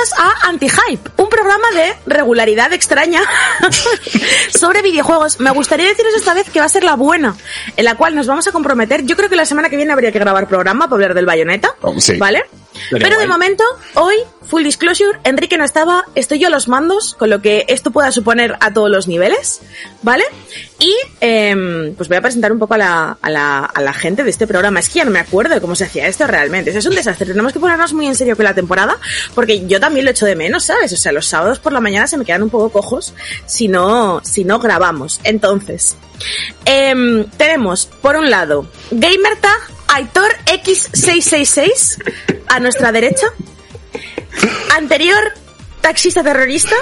Bienvenidos a Anti-Hype, un programa de regularidad extraña sobre videojuegos. Me gustaría deciros esta vez que va a ser la buena, en la cual nos vamos a comprometer. Yo creo que la semana que viene habría que grabar programa para hablar del bayoneta, Oh, sí. ¿vale? Pero Pero de momento, hoy, full disclosure, Enrique no estaba, estoy yo a los mandos, con lo que esto pueda suponer a todos los niveles, ¿vale? Y em, pues voy a presentar un poco a la, a, la, a la gente de este programa. Es que ya no me acuerdo de cómo se hacía esto realmente. Es un desastre. Tenemos que ponernos muy en serio con la temporada, porque yo también lo echo de menos, ¿sabes? O sea, los sábados por la mañana se me quedan un poco cojos si no, si no grabamos. Entonces, em, tenemos, por un lado, Gamertag Aitor X666 a nuestra derecha. Anterior, taxista terrorista.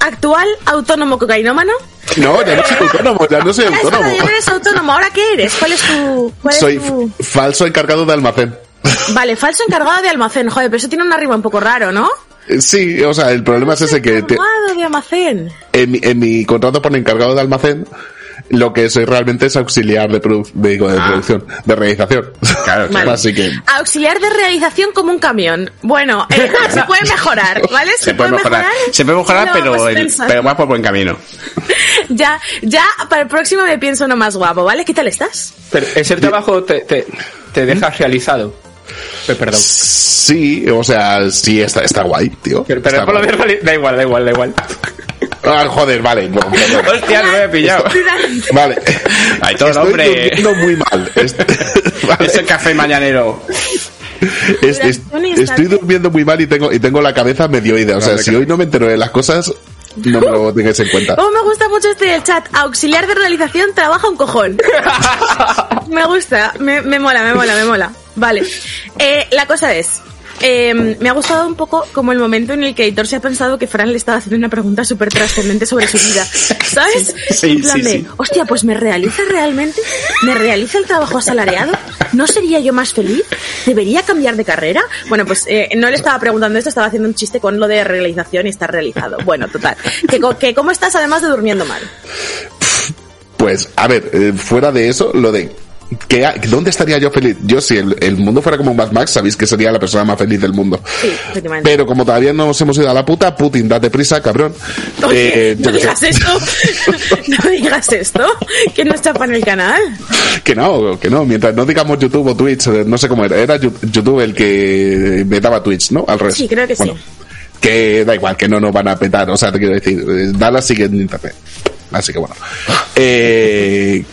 Actual, autónomo cocainómano. No, ya no soy autónomo, ya no soy es autónomo. ya no eres autónomo. ¿Ahora qué eres? ¿Cuál es tu...? Cuál es Soy tu- f- falso encargado de almacén. Vale, falso encargado de almacén. Joder, pero eso tiene una rima un poco raro, ¿no? Eh, Sí, o sea, el problema es ese que te- Encargado de almacén. en, mi, en mi contrato pone encargado de almacén, lo que soy realmente es auxiliar de, produ- de, digo, de Ah. producción, de realización. Claro, Vale. Así que, Auxiliar de realización como un camión. Bueno, eh, se puede mejorar, ¿vale? Se puede mejorar, se puede mejorar, pero, el- pero va por buen camino. Ya, ya, para el próximo me pienso uno más guapo, ¿vale? ¿Qué tal estás? Pero ese trabajo te, te, te dejas realizado. Perdón. sí, o sea, sí, está, está guay, tío. Pero, pero Está por lo menos da igual, da igual, da igual. Ah, joder, vale. bueno, perdón. Hostia, no me he pillado. Vale. Ay, todo Estoy hombre. durmiendo muy mal. Vale. Ese café mañanero. Es- es- estoy durmiendo muy mal y tengo, y tengo la cabeza medio ida. O sea, si hoy no me entero de las cosas, no me lo tengáis en cuenta. Oh, me gusta mucho este del chat. Auxiliar de realización trabaja un cojón. me gusta, me, me mola, me mola, me mola. Vale. Eh, la cosa es. Eh, me ha gustado un poco como el momento en el que Editor se ha pensado que Fran le estaba haciendo una pregunta súper trascendente sobre su vida. ¿Sabes? Sí, en plan sí, de, sí. hostia, pues me realiza realmente, me realiza el trabajo asalariado, ¿no sería yo más feliz? ¿Debería cambiar de carrera? Bueno, pues eh, no le estaba preguntando esto, estaba haciendo un chiste con lo de realización y estar realizado. Bueno, total. Que cómo estás además de durmiendo mal. Pues, a ver, eh, fuera de eso, lo de ¿dónde estaría yo feliz? Yo, si el, el mundo fuera como Mad Max, sabéis que sería la persona más feliz del mundo. Sí. Pero como todavía no nos hemos ido a la puta, Putin, date prisa, cabrón. Oye, Eh, no digas sé. esto. no digas esto. Que nos chapan el canal. Que no, que no, mientras no digamos YouTube o Twitch, eh, no sé cómo era, era YouTube el que me daba Twitch, ¿no? Al revés. Sí, creo que sí. Bueno, Que da igual, que no nos van a petar, o sea, te quiero decir, eh, Dallas sigue en internet. Así que bueno. Eh,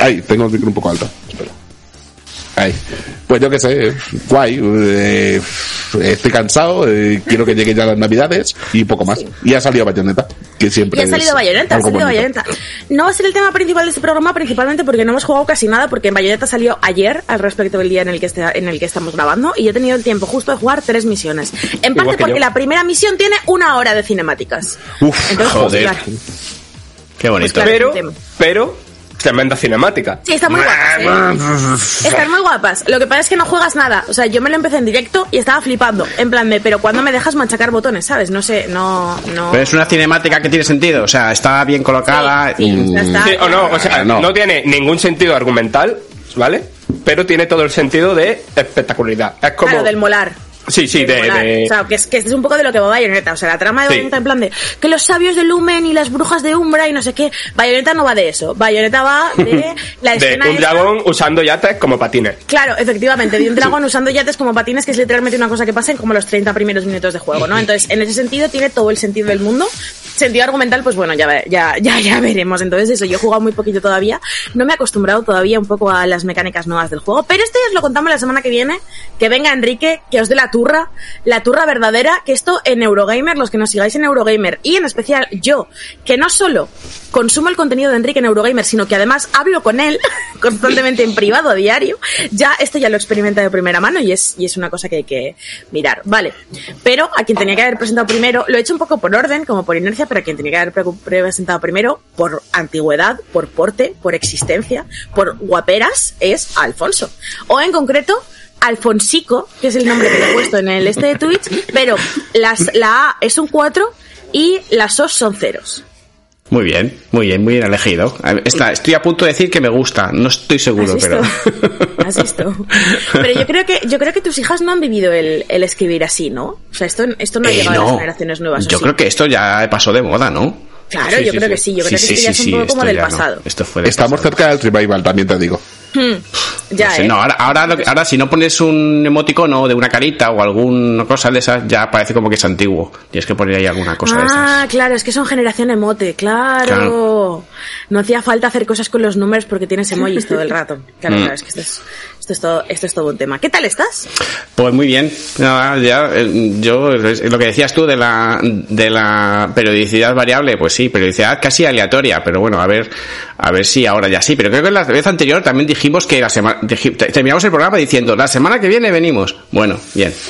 ay, tengo el micro un poco alto. Espera. Ay. Pues yo qué sé, guay. eh, estoy cansado, eh, quiero que lleguen ya las navidades y poco más. Y ha salido Bayonetta, que siempre Y ha salido Bayonetta, ha salido. Bayonetta. No va a ser el tema principal de este programa, principalmente porque no hemos jugado casi nada, porque Bayonetta salió ayer al respecto del día en el que este- en el que estamos grabando, y yo he tenido el tiempo justo de jugar tres misiones. En parte que porque yo. la primera misión tiene una hora de cinemáticas. Uf, Entonces, joder. pues, claro. Qué bonito. Claro. Pero, pero, tremenda cinemática. Sí, están muy guapas. ¿eh? Están muy guapas. Lo que pasa es que no juegas nada. O sea, yo me lo empecé en directo y estaba flipando. En plan de, pero ¿cuándo me dejas machacar botones? ¿Sabes? No sé, no, no. Pero es una cinemática que tiene sentido. O sea, está bien colocada. Sí, sí, está. Sí, o no, o sea, no. no. tiene ningún sentido argumental, ¿vale? Pero tiene todo el sentido de espectacularidad. Es como... Claro, del molar. Sí, sí, de... de- O sea, que es, que es un poco de lo que va Bayonetta. O sea, la trama de Sí. Bayonetta en plan de que los sabios de Lumen y las brujas de Umbra y no sé qué. Bayonetta no va de eso. Bayonetta va de la de escena un esta- dragón usando yates como patines. Claro, efectivamente, de un dragón usando yates como patines, que es literalmente una cosa que pasa en como los 30 primeros minutos de juego, ¿no? Entonces, en ese sentido, tiene todo el sentido del mundo. Sentido argumental, pues bueno, ya, ya, ya, ya veremos. Entonces, eso, yo he jugado muy poquito todavía. No me he acostumbrado todavía un poco a las mecánicas nuevas del juego. Pero esto ya os lo contamos la semana que viene. Que venga Enrique, que os dé la turra, la turra verdadera. Que esto en Eurogamer, los que nos sigáis en Eurogamer, y en especial yo, que no solo consumo el contenido de Enrique en Eurogamer, sino que además hablo con él constantemente en privado a diario, ya esto ya lo experimenta de primera mano y es, y es una cosa que hay que mirar. Vale. Pero a quien tenía que haber presentado primero, lo he hecho un poco por orden, como por inercia, pero a quien tenía que haber pre- presentado primero, por antigüedad, por porte, por existencia, por guaperas, es Alfonso. O en concreto, Alfonsico, que es el nombre que le he puesto en el este de Twitch, pero las, la A es un 4 y las O son ceros. Muy bien, muy bien, muy bien elegido. Está, estoy a punto de decir que me gusta, no estoy seguro, ¿Has pero. ¿Has visto? Pero yo creo que yo creo que tus hijas no han vivido el, el escribir así, ¿no? O sea, esto, esto no ha Eh, llegado a las generaciones nuevas. ¿o Yo sí? creo que esto ya pasó de moda, ¿no? Claro, yo creo que sí. Yo creo que esto ya es un poco como del no. pasado. Esto fue del Estamos pasado. cerca del revival, también te digo. Ya, No sé, ¿eh? no, ahora, ahora, lo que- ahora si no pones un emoticono de una carita o alguna cosa de esas, ya parece como que es antiguo. Tienes que poner ahí alguna cosa de esas. Ah, claro, es que son generación emote, claro. Claro. No hacía falta hacer cosas con los números porque tienes emojis todo el rato. Claro, Mm. claro, es que esto es, esto es todo, esto es todo un tema. ¿Qué tal estás? Pues muy bien. Nada, ya, eh, yo, lo que decías tú de la, de la periodicidad variable, pues sí, periodicidad casi aleatoria, pero bueno, a ver, a ver si ahora ya sí. Pero creo que la vez anterior también dijimos que la semana, terminamos el programa diciendo, la semana que viene venimos. Bueno, bien.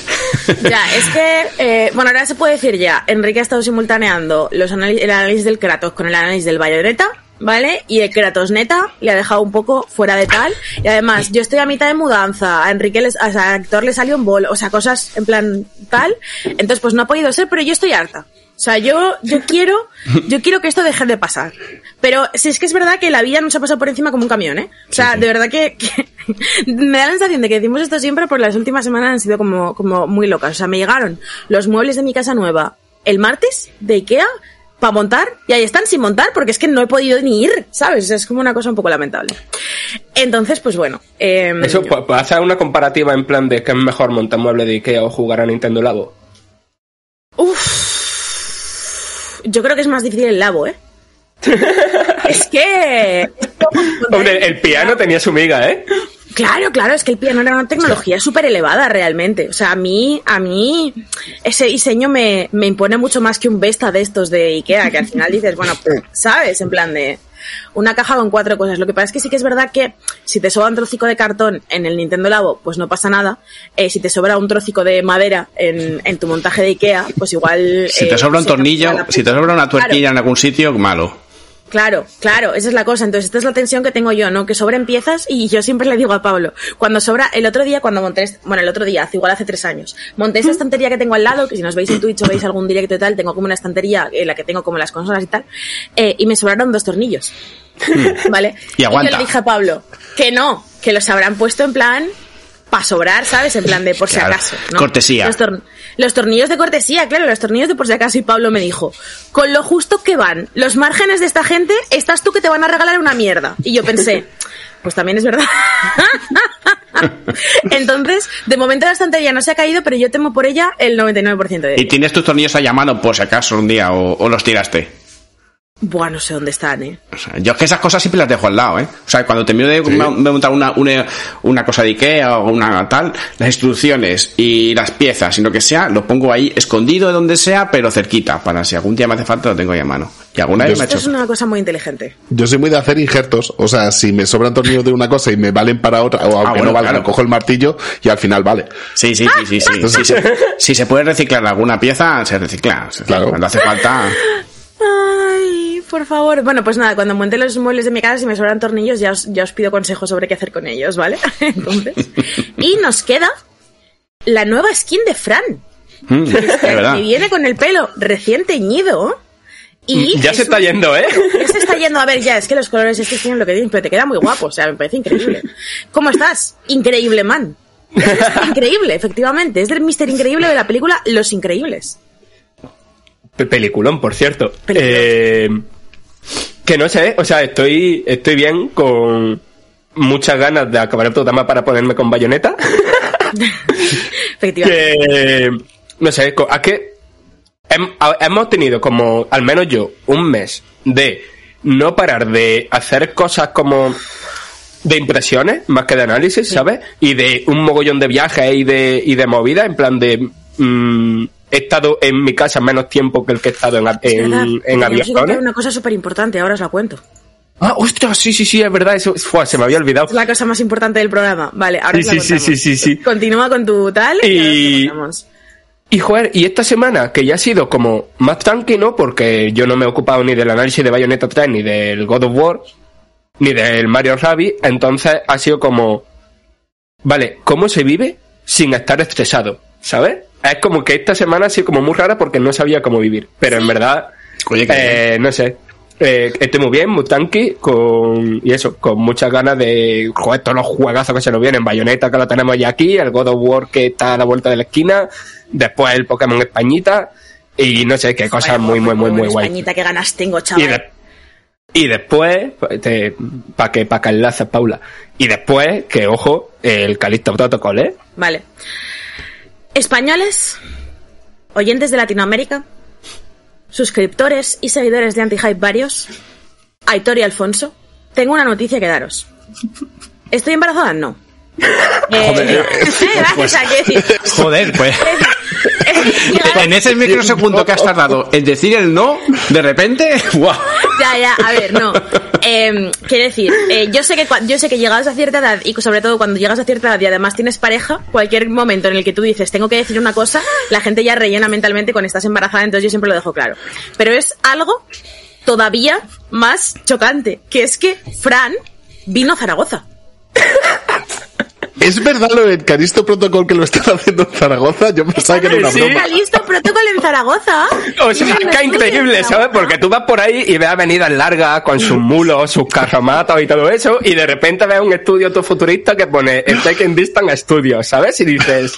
Ya, es que, eh, bueno, ahora se puede decir ya, Enrique ha estado simultaneando los el análisis del Kratos con el análisis del Bayonetta, ¿vale? Y el Kratos neta le ha dejado un poco fuera de tal. Y además, yo estoy a mitad de mudanza, a Enrique, les, sea, a Héctor le salió un bolo, o sea, cosas en plan tal. Entonces, pues no ha podido ser, pero yo estoy harta. O sea, yo, yo quiero, yo quiero que esto deje de pasar. Pero si es que es verdad que la vida nos ha pasado por encima como un camión, ¿eh? O sea, de verdad que, que me da la sensación de que decimos esto siempre, pero las últimas semanas han sido como, como muy locas. O sea, me llegaron los muebles de mi casa nueva el martes de Ikea para montar y ahí están sin montar porque es que no he podido ni ir, ¿sabes? O sea, es como una cosa un poco lamentable. Entonces, pues bueno. em, Eso, hacer una comparativa en plan de que es mejor montar muebles de Ikea o jugar a Nintendo Labo. Uf. Yo creo que es más difícil el labo, ¿eh? es que... Hombre, el piano tenía su miga, ¿eh? Claro, claro, es que el piano era una tecnología súper elevada realmente. O sea, a mí, a mí, ese diseño me, me impone mucho más que un Vesta de estos de Ikea, que al final dices, bueno, ¿sabes? En plan de una caja con cuatro cosas. Lo que pasa es que sí que es verdad que si te sobra un trocico de cartón en el Nintendo Labo, pues no pasa nada. Eh, si te sobra un trocico de madera en, en tu montaje de Ikea, pues igual... Si eh, te sobra un tornillo, si te sobra una Claro. tuerquilla en algún sitio, malo. Claro, claro, esa es la cosa. Entonces, esta es la tensión que tengo yo, ¿no? Que sobren piezas y yo siempre le digo a Pablo, cuando sobra, el otro día, cuando monté, est- bueno, el otro día, hace igual hace tres años, monté esa estantería que tengo al lado, que si nos veis en Twitch o veis algún directo y tal, tengo como una estantería en la que tengo como las consolas y tal, eh, y me sobraron dos tornillos. ¿Vale? Y aguanta. yo le dije a Pablo, que no, que los habrán puesto en plan para sobrar, ¿sabes? En plan de por si acaso. ¿no? Cortesía. Los, tor- los tornillos de cortesía, claro, los tornillos de por si acaso. Y Pablo me dijo, con lo justo que van los márgenes de esta gente, estás tú que te van a regalar una mierda. Y yo pensé, pues también es verdad. Entonces, de momento la estantería no se ha caído, pero yo temo por ella el 99% de Y ella. tienes tus tornillos ahí a mano por si acaso un día o, o los tiraste. Buah, no sé dónde están, eh. O sea, yo es que esas cosas siempre las dejo al lado, ¿eh? O sea, cuando termino de, de montar una, una, una cosa de Ikea o una tal, las instrucciones y las piezas y lo que sea, lo pongo ahí escondido de donde sea, pero cerquita, para si algún día me hace falta lo tengo ahí a mano. Y alguna vez me ha Esto hecho... es una cosa muy inteligente. Yo soy muy de hacer injertos, o sea, si me sobran tornillos de una cosa y me valen para otra, o aunque bueno, no valgan, claro. cojo el martillo y al final vale. Sí, sí, sí, sí, sí. Si se, si se puede reciclar alguna pieza, se recicla. Se- Claro. Cuando hace falta... Por favor. Bueno, pues nada, cuando monte los muebles de mi casa, si me sobran tornillos, ya os, ya os pido consejos sobre qué hacer con ellos, ¿vale? Entonces. Y nos queda la nueva skin de Fran. Mm, es verdad. Que viene con el pelo recién teñido. Y Ya es se está un- yendo, ¿eh? Ya se está yendo. A ver, ya, es que los colores estos tienen lo que tienen, pero te queda muy guapo. O sea, me parece increíble. ¿Cómo estás? Increíble, man. Increíble, efectivamente. Es del Mister Increíble de la película Los Increíbles. Pe- Peliculón, por cierto. Peliculón. Eh, que no sé, o sea, estoy, estoy bien con muchas ganas de acabar el programa para ponerme con bayoneta. Efectivamente. que no sé, es que hem- hemos tenido como, al menos yo, un mes de no parar de hacer cosas como de impresiones más que de análisis, ¿sabes? Y de un mogollón de viajes y de, y de movidas, en plan de mm, he estado en mi casa menos tiempo que el que he estado en, en, en aviones. una cosa súper importante, ahora os la cuento. Ah, ostras, sí, sí, sí, es verdad, eso fue, se me había olvidado. Es la cosa más importante del programa. Vale, ahora Sí, la sí, sí, sí, sí, sí. Continúa con tu tal y, Y-. Y joder, y esta semana, que ya ha sido como más tranquilo, porque yo no me he ocupado ni del análisis de Bayonetta 3, ni del God of War, ni del Mario Rabbids, entonces ha sido como, vale, ¿cómo se vive sin estar estresado? ¿Sabes? Es como que esta semana ha sido como muy rara porque no sabía cómo vivir, pero en verdad, Oye, eh, no sé. eh, estoy muy bien, muy tranqui, con, y eso, con muchas ganas de, joder, todos los juegazos que se nos vienen, Bayonetta que lo tenemos ya aquí, el God of War que está a la vuelta de la esquina, después el Pokémon Españita, y no sé, qué cosas muy, muy, muy, muy guay. Españita, qué ganas tengo, Y, chaval. de- y después, para que, para que enlaces, Paula, y después, que ojo, el Calixto Protocol, ¿eh? Vale. Españoles, oyentes de Latinoamérica, suscriptores y seguidores de Anti-Hype varios, Aitor y Alfonso, tengo una noticia que daros. ¿Estoy embarazada? No. Eh, Joder. gracias, a. Joder, pues. En ese microsegundo que has tardado en decir el no, de repente, ¡guau! Ya, ya, a ver, no. Eh, quiero decir, eh, yo sé que yo sé que a cierta edad y sobre todo cuando llegas a cierta edad y además tienes pareja, cualquier momento en el que tú dices tengo que decir una cosa, la gente ya rellena mentalmente con estás embarazada, entonces yo siempre lo dejo claro. Pero es algo todavía más chocante, que es que Fran vino a Zaragoza. ¿Es verdad lo del Caristo Protocol que lo están haciendo en Zaragoza? Yo pensaba que era una Sí. broma. ¿Está listo protocolo en Zaragoza? O sea, increíble, ¿sabes? Porque tú vas por ahí y ves avenidas largas con sus mulos, sus carromatos y todo eso, y de repente ves un estudio tu futurista que pone el Taking Distance Studios, ¿sabes? Y dices,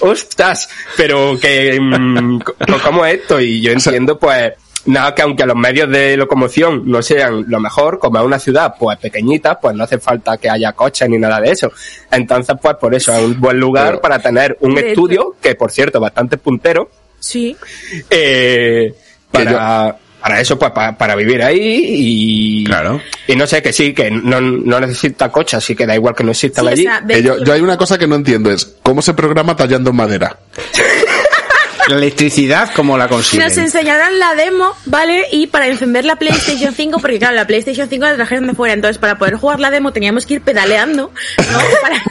ostras, pero que, mm, co- ¿cómo es esto? Y yo entiendo, pues, nada, que aunque los medios de locomoción no sean lo mejor, como es una ciudad, pues, pequeñita, pues no hace falta que haya coches ni nada de eso. Entonces, pues, por eso es un buen lugar Pero- para tener un De estudio, que por cierto, bastante puntero, Sí. eh, para, para eso, pues para, para vivir ahí y, Claro. y no sé, que sí, que no, no necesita coche, así que da igual que no exista Sí, o allí. sea, de Que yo, yo hay una cosa que no entiendo es cómo se programa tallando en madera. La electricidad, ¿cómo la consiguen? Nos enseñaron la demo, ¿vale? Y para encender la PlayStation 5, porque claro, la PlayStation 5 la trajeron de fuera, entonces para poder jugar la demo teníamos que ir pedaleando, ¿no? Para,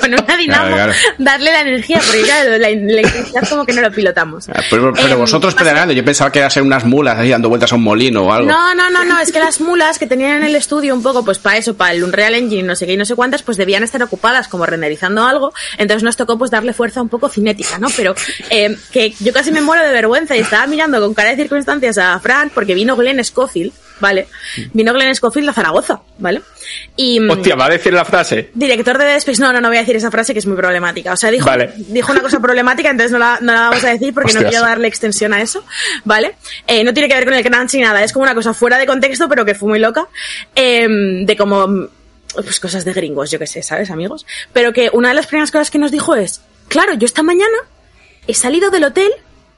con una dinamo, Claro, claro. darle la energía, porque claro, la, la electricidad como que no lo pilotamos. Ah, Pero, pero Em, vosotros pedaleando, yo pensaba que era ser unas mulas así dando vueltas a un molino o algo. No, no, no, no, es que las mulas que tenían en el estudio un poco, pues para eso, para el Unreal Engine, no sé qué y no sé cuántas, pues debían estar ocupadas como renderizando algo, entonces nos tocó pues darle fuerza un poco cinética, ¿no? Pero eh, que yo casi me muero de vergüenza y estaba mirando con cara de circunstancias a Fran porque vino Glenn Scofield, ¿vale? Vino Glenn Scofield a Zaragoza, ¿vale? Y mm, Hostia, va a decir la frase. director de Dead no, no, no voy a decir esa frase que es muy problemática. O sea, dijo, Vale. dijo una cosa problemática, entonces no la, no la vamos a decir porque no quiero darle extensión a eso, ¿vale? Eh, no tiene que ver con el crunch ni nada, es como una cosa fuera de contexto, pero que fue muy loca, eh, de como, pues cosas de gringos, yo qué sé, ¿sabes, amigos? Pero que una de las primeras cosas que nos dijo es, claro, yo esta mañana he salido del hotel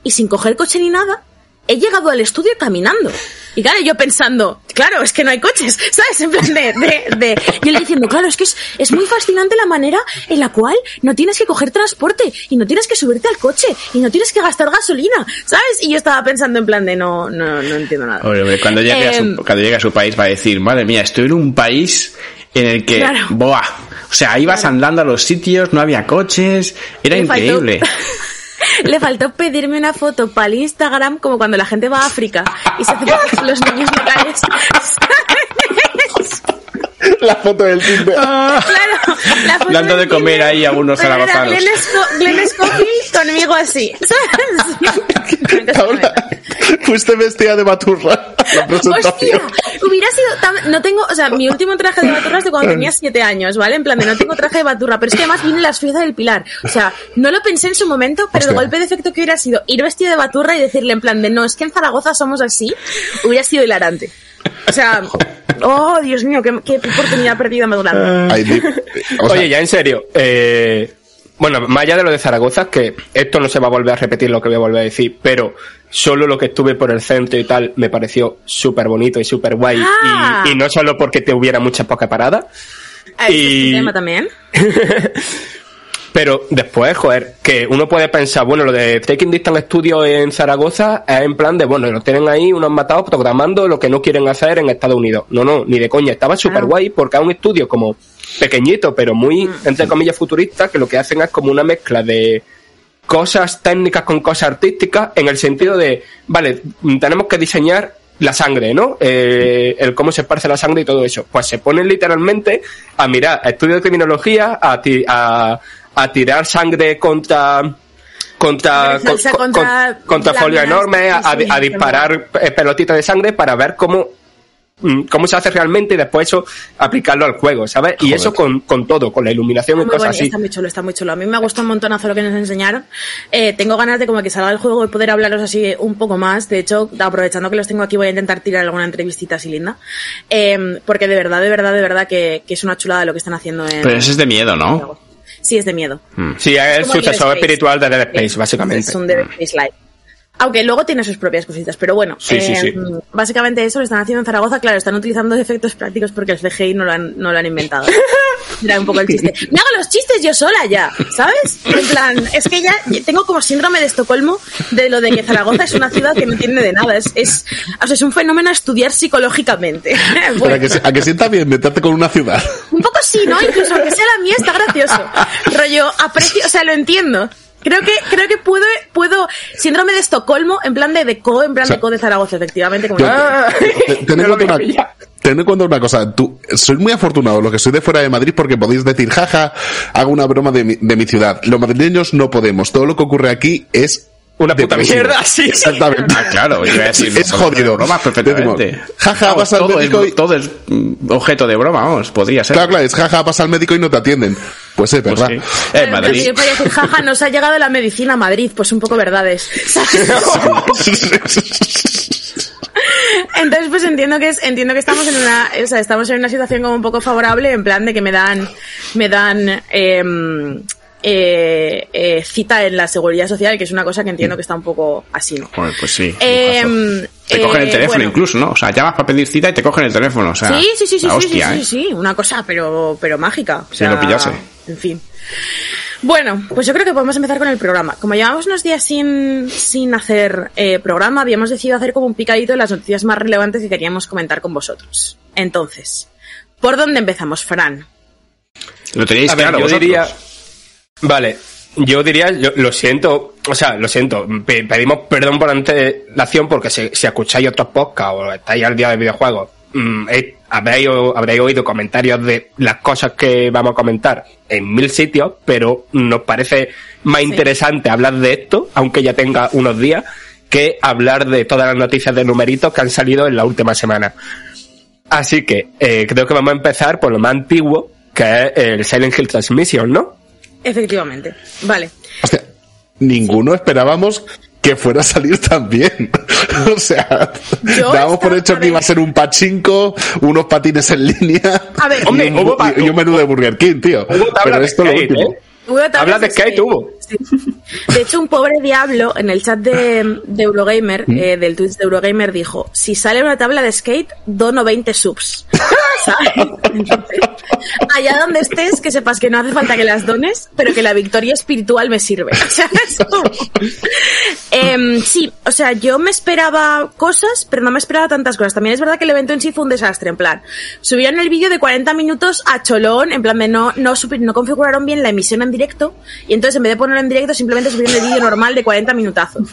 y sin coger coche ni nada, he llegado al estudio caminando. Y claro, yo pensando, claro, es que no hay coches, ¿sabes? En plan de, de, de- y él diciendo, claro, es que es, es muy fascinante la manera en la cual no tienes que coger transporte y no tienes que subirte al coche y no tienes que gastar gasolina, ¿sabes? Y yo estaba pensando en plan de, no, no, no entiendo nada. Cuando llegue, a Em, su, cuando llegue a su país va a decir, madre mía, estoy en un país en el que, Claro. O sea, ibas andando a los sitios, no había coches, era faltó- increíble. Le faltó pedirme una foto para el Instagram como cuando la gente va a África y se hace fotos con los niños locales. La foto del Tinder. Claro, la foto Dando de comer Tinder, ahí a unos zaragozanos. Glenn, Glenn Scofield conmigo así, ¿sabes? Paula, fuiste vestida de baturra. La. Hostia, hubiera sido tan... No tengo... O sea, mi último traje de baturra es de cuando tenía siete años, ¿vale? En plan de no tengo traje de baturra, pero es que además vine las fiestas del Pilar. O sea, no lo pensé en su momento, pero el Hostia. golpe de efecto que hubiera sido ir vestido de baturra y decirle en plan de no, es que en Zaragoza somos así, hubiera sido hilarante. O sea, oh, Dios mío, qué, qué oportunidad perdida o sea, Oye, ya en serio, eh, bueno, más allá de lo de Zaragoza, que esto no se va a volver a repetir lo que voy a volver a decir, pero solo lo que estuve por el centro y tal me pareció súper bonito y súper guay. Ah. Y, y no solo porque te hubiera muchas pocas paradas, Ah, ¿ese es y- tema también? Pero después, joder, que uno puede pensar, bueno, lo de Taking Distance Studio en Zaragoza es en plan de, bueno, lo tienen ahí unos matados programando lo que no quieren hacer en Estados Unidos. No, no, ni de coña. Estaba súper guay porque es un estudio como pequeñito, pero muy, entre comillas, futurista, que lo que hacen es como una mezcla de cosas técnicas con cosas artísticas en el sentido de, vale, mm, tenemos que diseñar la sangre, ¿no? Eh, el cómo se esparce la sangre y todo eso. Pues se ponen literalmente a mirar estudios de criminología, a, ti- a, a tirar sangre contra contra con- contra con- contra folios láminas, enormes, a, disparar eh, pelotitas de sangre para ver cómo mm, cómo se hace realmente y después eso aplicarlo al juego, ¿sabes? Y eso con, con todo, con la iluminación y Muy cosas así. Está muy chulo, está muy chulo. A mí me gustó un montonazo lo que nos enseñaron. Eh, tengo ganas de como que salga el juego y poder hablaros así un poco más. De hecho, aprovechando que los tengo aquí, voy a intentar tirar alguna entrevistita así linda. Eh, porque de verdad, de verdad, de verdad que, que es una chulada lo que están haciendo en... Pero ese es de miedo, ¿no? Sí, es de miedo. Sí, es Dead sucesor espiritual de Dead Space, Es- básicamente. Es un Dead Space Live. Aunque luego tiene sus propias cositas, pero bueno, Sí, sí, eh, sí. básicamente eso lo están haciendo en Zaragoza, claro, están utilizando efectos prácticos porque el CGI no lo han, no lo han inventado. Era un poco el chiste. Me hago los chistes yo sola ya, ¿sabes? En plan, es que ya tengo como síndrome de Estocolmo de lo de que Zaragoza es una ciudad que no tiene de nada, es, es, o sea, es un fenómeno a estudiar psicológicamente. Pero Bueno. a que, a que sienta bien meterte con una ciudad. Un poco sí, ¿no? Incluso aunque sea la mía, está gracioso. Rollo, aprecio, o sea, lo entiendo. Creo que, creo que puedo, puedo, síndrome de Estocolmo, en plan de deco, en plan O sea, de co de Zaragoza, efectivamente. Como Ah, Te- Ten en cuenta una, pillado. ten en cuenta una cosa, tú, sois muy afortunados los que sois de fuera de Madrid porque podéis decir, jaja, hago una broma de mi, de mi ciudad. Los madrileños no podemos. Todo lo que ocurre aquí es Una puta depresivo. mierda, sí. Exactamente. Ah, claro, iba a decir, Es jodido. Bromas perfectamente. Decimos, jaja, Vamos, vas al todo, médico es, y- todo es mm, objeto de broma, vamos, podría ser. Claro, claro, es jaja, vas al médico y no te atienden. Pues es Pues verdad. sí. Eh, Pero Madrid. yo podría decir, jaja, nos ha llegado la medicina a Madrid, pues un poco verdades. Entonces, pues entiendo que es, entiendo que estamos en una, o sea, estamos en una situación como un poco favorable, en plan de que me dan, me dan, em, eh, eh, cita en la seguridad social, que es una cosa que entiendo que está un poco así, ¿no? Joder, pues sí. Lujazo. te cogen el eh, teléfono bueno. incluso, ¿no? O sea, llamas para pedir cita y te cogen el teléfono. O sea, Sí, sí, sí, sí, la sí, hostia, sí, ¿eh? sí, sí, una cosa, pero, pero mágica. O Si lo pillase. En fin. Bueno, pues yo creo que podemos empezar con el programa. Como llevamos unos días sin, sin hacer eh, programa, habíamos decidido hacer como un picadito de las noticias más relevantes que queríamos comentar con vosotros. Entonces, ¿por dónde empezamos, Fran? Lo tenéis A ver, claro yo vosotros. diría. Vale, yo diría, yo- lo siento, o sea, lo siento, pe- pedimos perdón por antelación porque si, si escucháis otros podcasts o estáis al día de videojuegos, mm, eh, habréis, oído comentarios de las cosas que vamos a comentar en mil sitios, pero nos parece más Sí. interesante hablar de esto, aunque ya tenga unos días, que hablar de todas las noticias de numeritos que han salido en la última semana. Así que eh, creo que vamos a empezar por lo más antiguo, que es el Silent Hill Transmission, ¿no? Efectivamente. Vale. Ninguno esperábamos que fuera a salir tan bien. o sea, Yo dábamos por hecho que iba a ser un pachinko, unos patines en línea. A ver, Hombre, y un, hubo y un menú de Burger King, tío. Pero esto lo último. ¿eh? Hablas de hubo. Sí. De hecho, un pobre diablo en el chat de, de Eurogamer, ¿Mm? eh, del Twitch de Eurogamer, dijo: Si sale una tabla de skate, dono 20 subs. Entonces, allá donde estés, que sepas que no hace falta que las dones, pero que la victoria espiritual me sirve. ¿Sabes? Em, sí, o sea, yo me esperaba cosas, pero no me esperaba tantas cosas. También es verdad que el evento en sí fue un desastre, en plan, subieron el vídeo de 40 minutos a cholón, en plan de no, no, no configuraron bien la emisión en directo, y entonces en vez de ponerlo en directo, simplemente subieron el vídeo normal de 40 minutazos.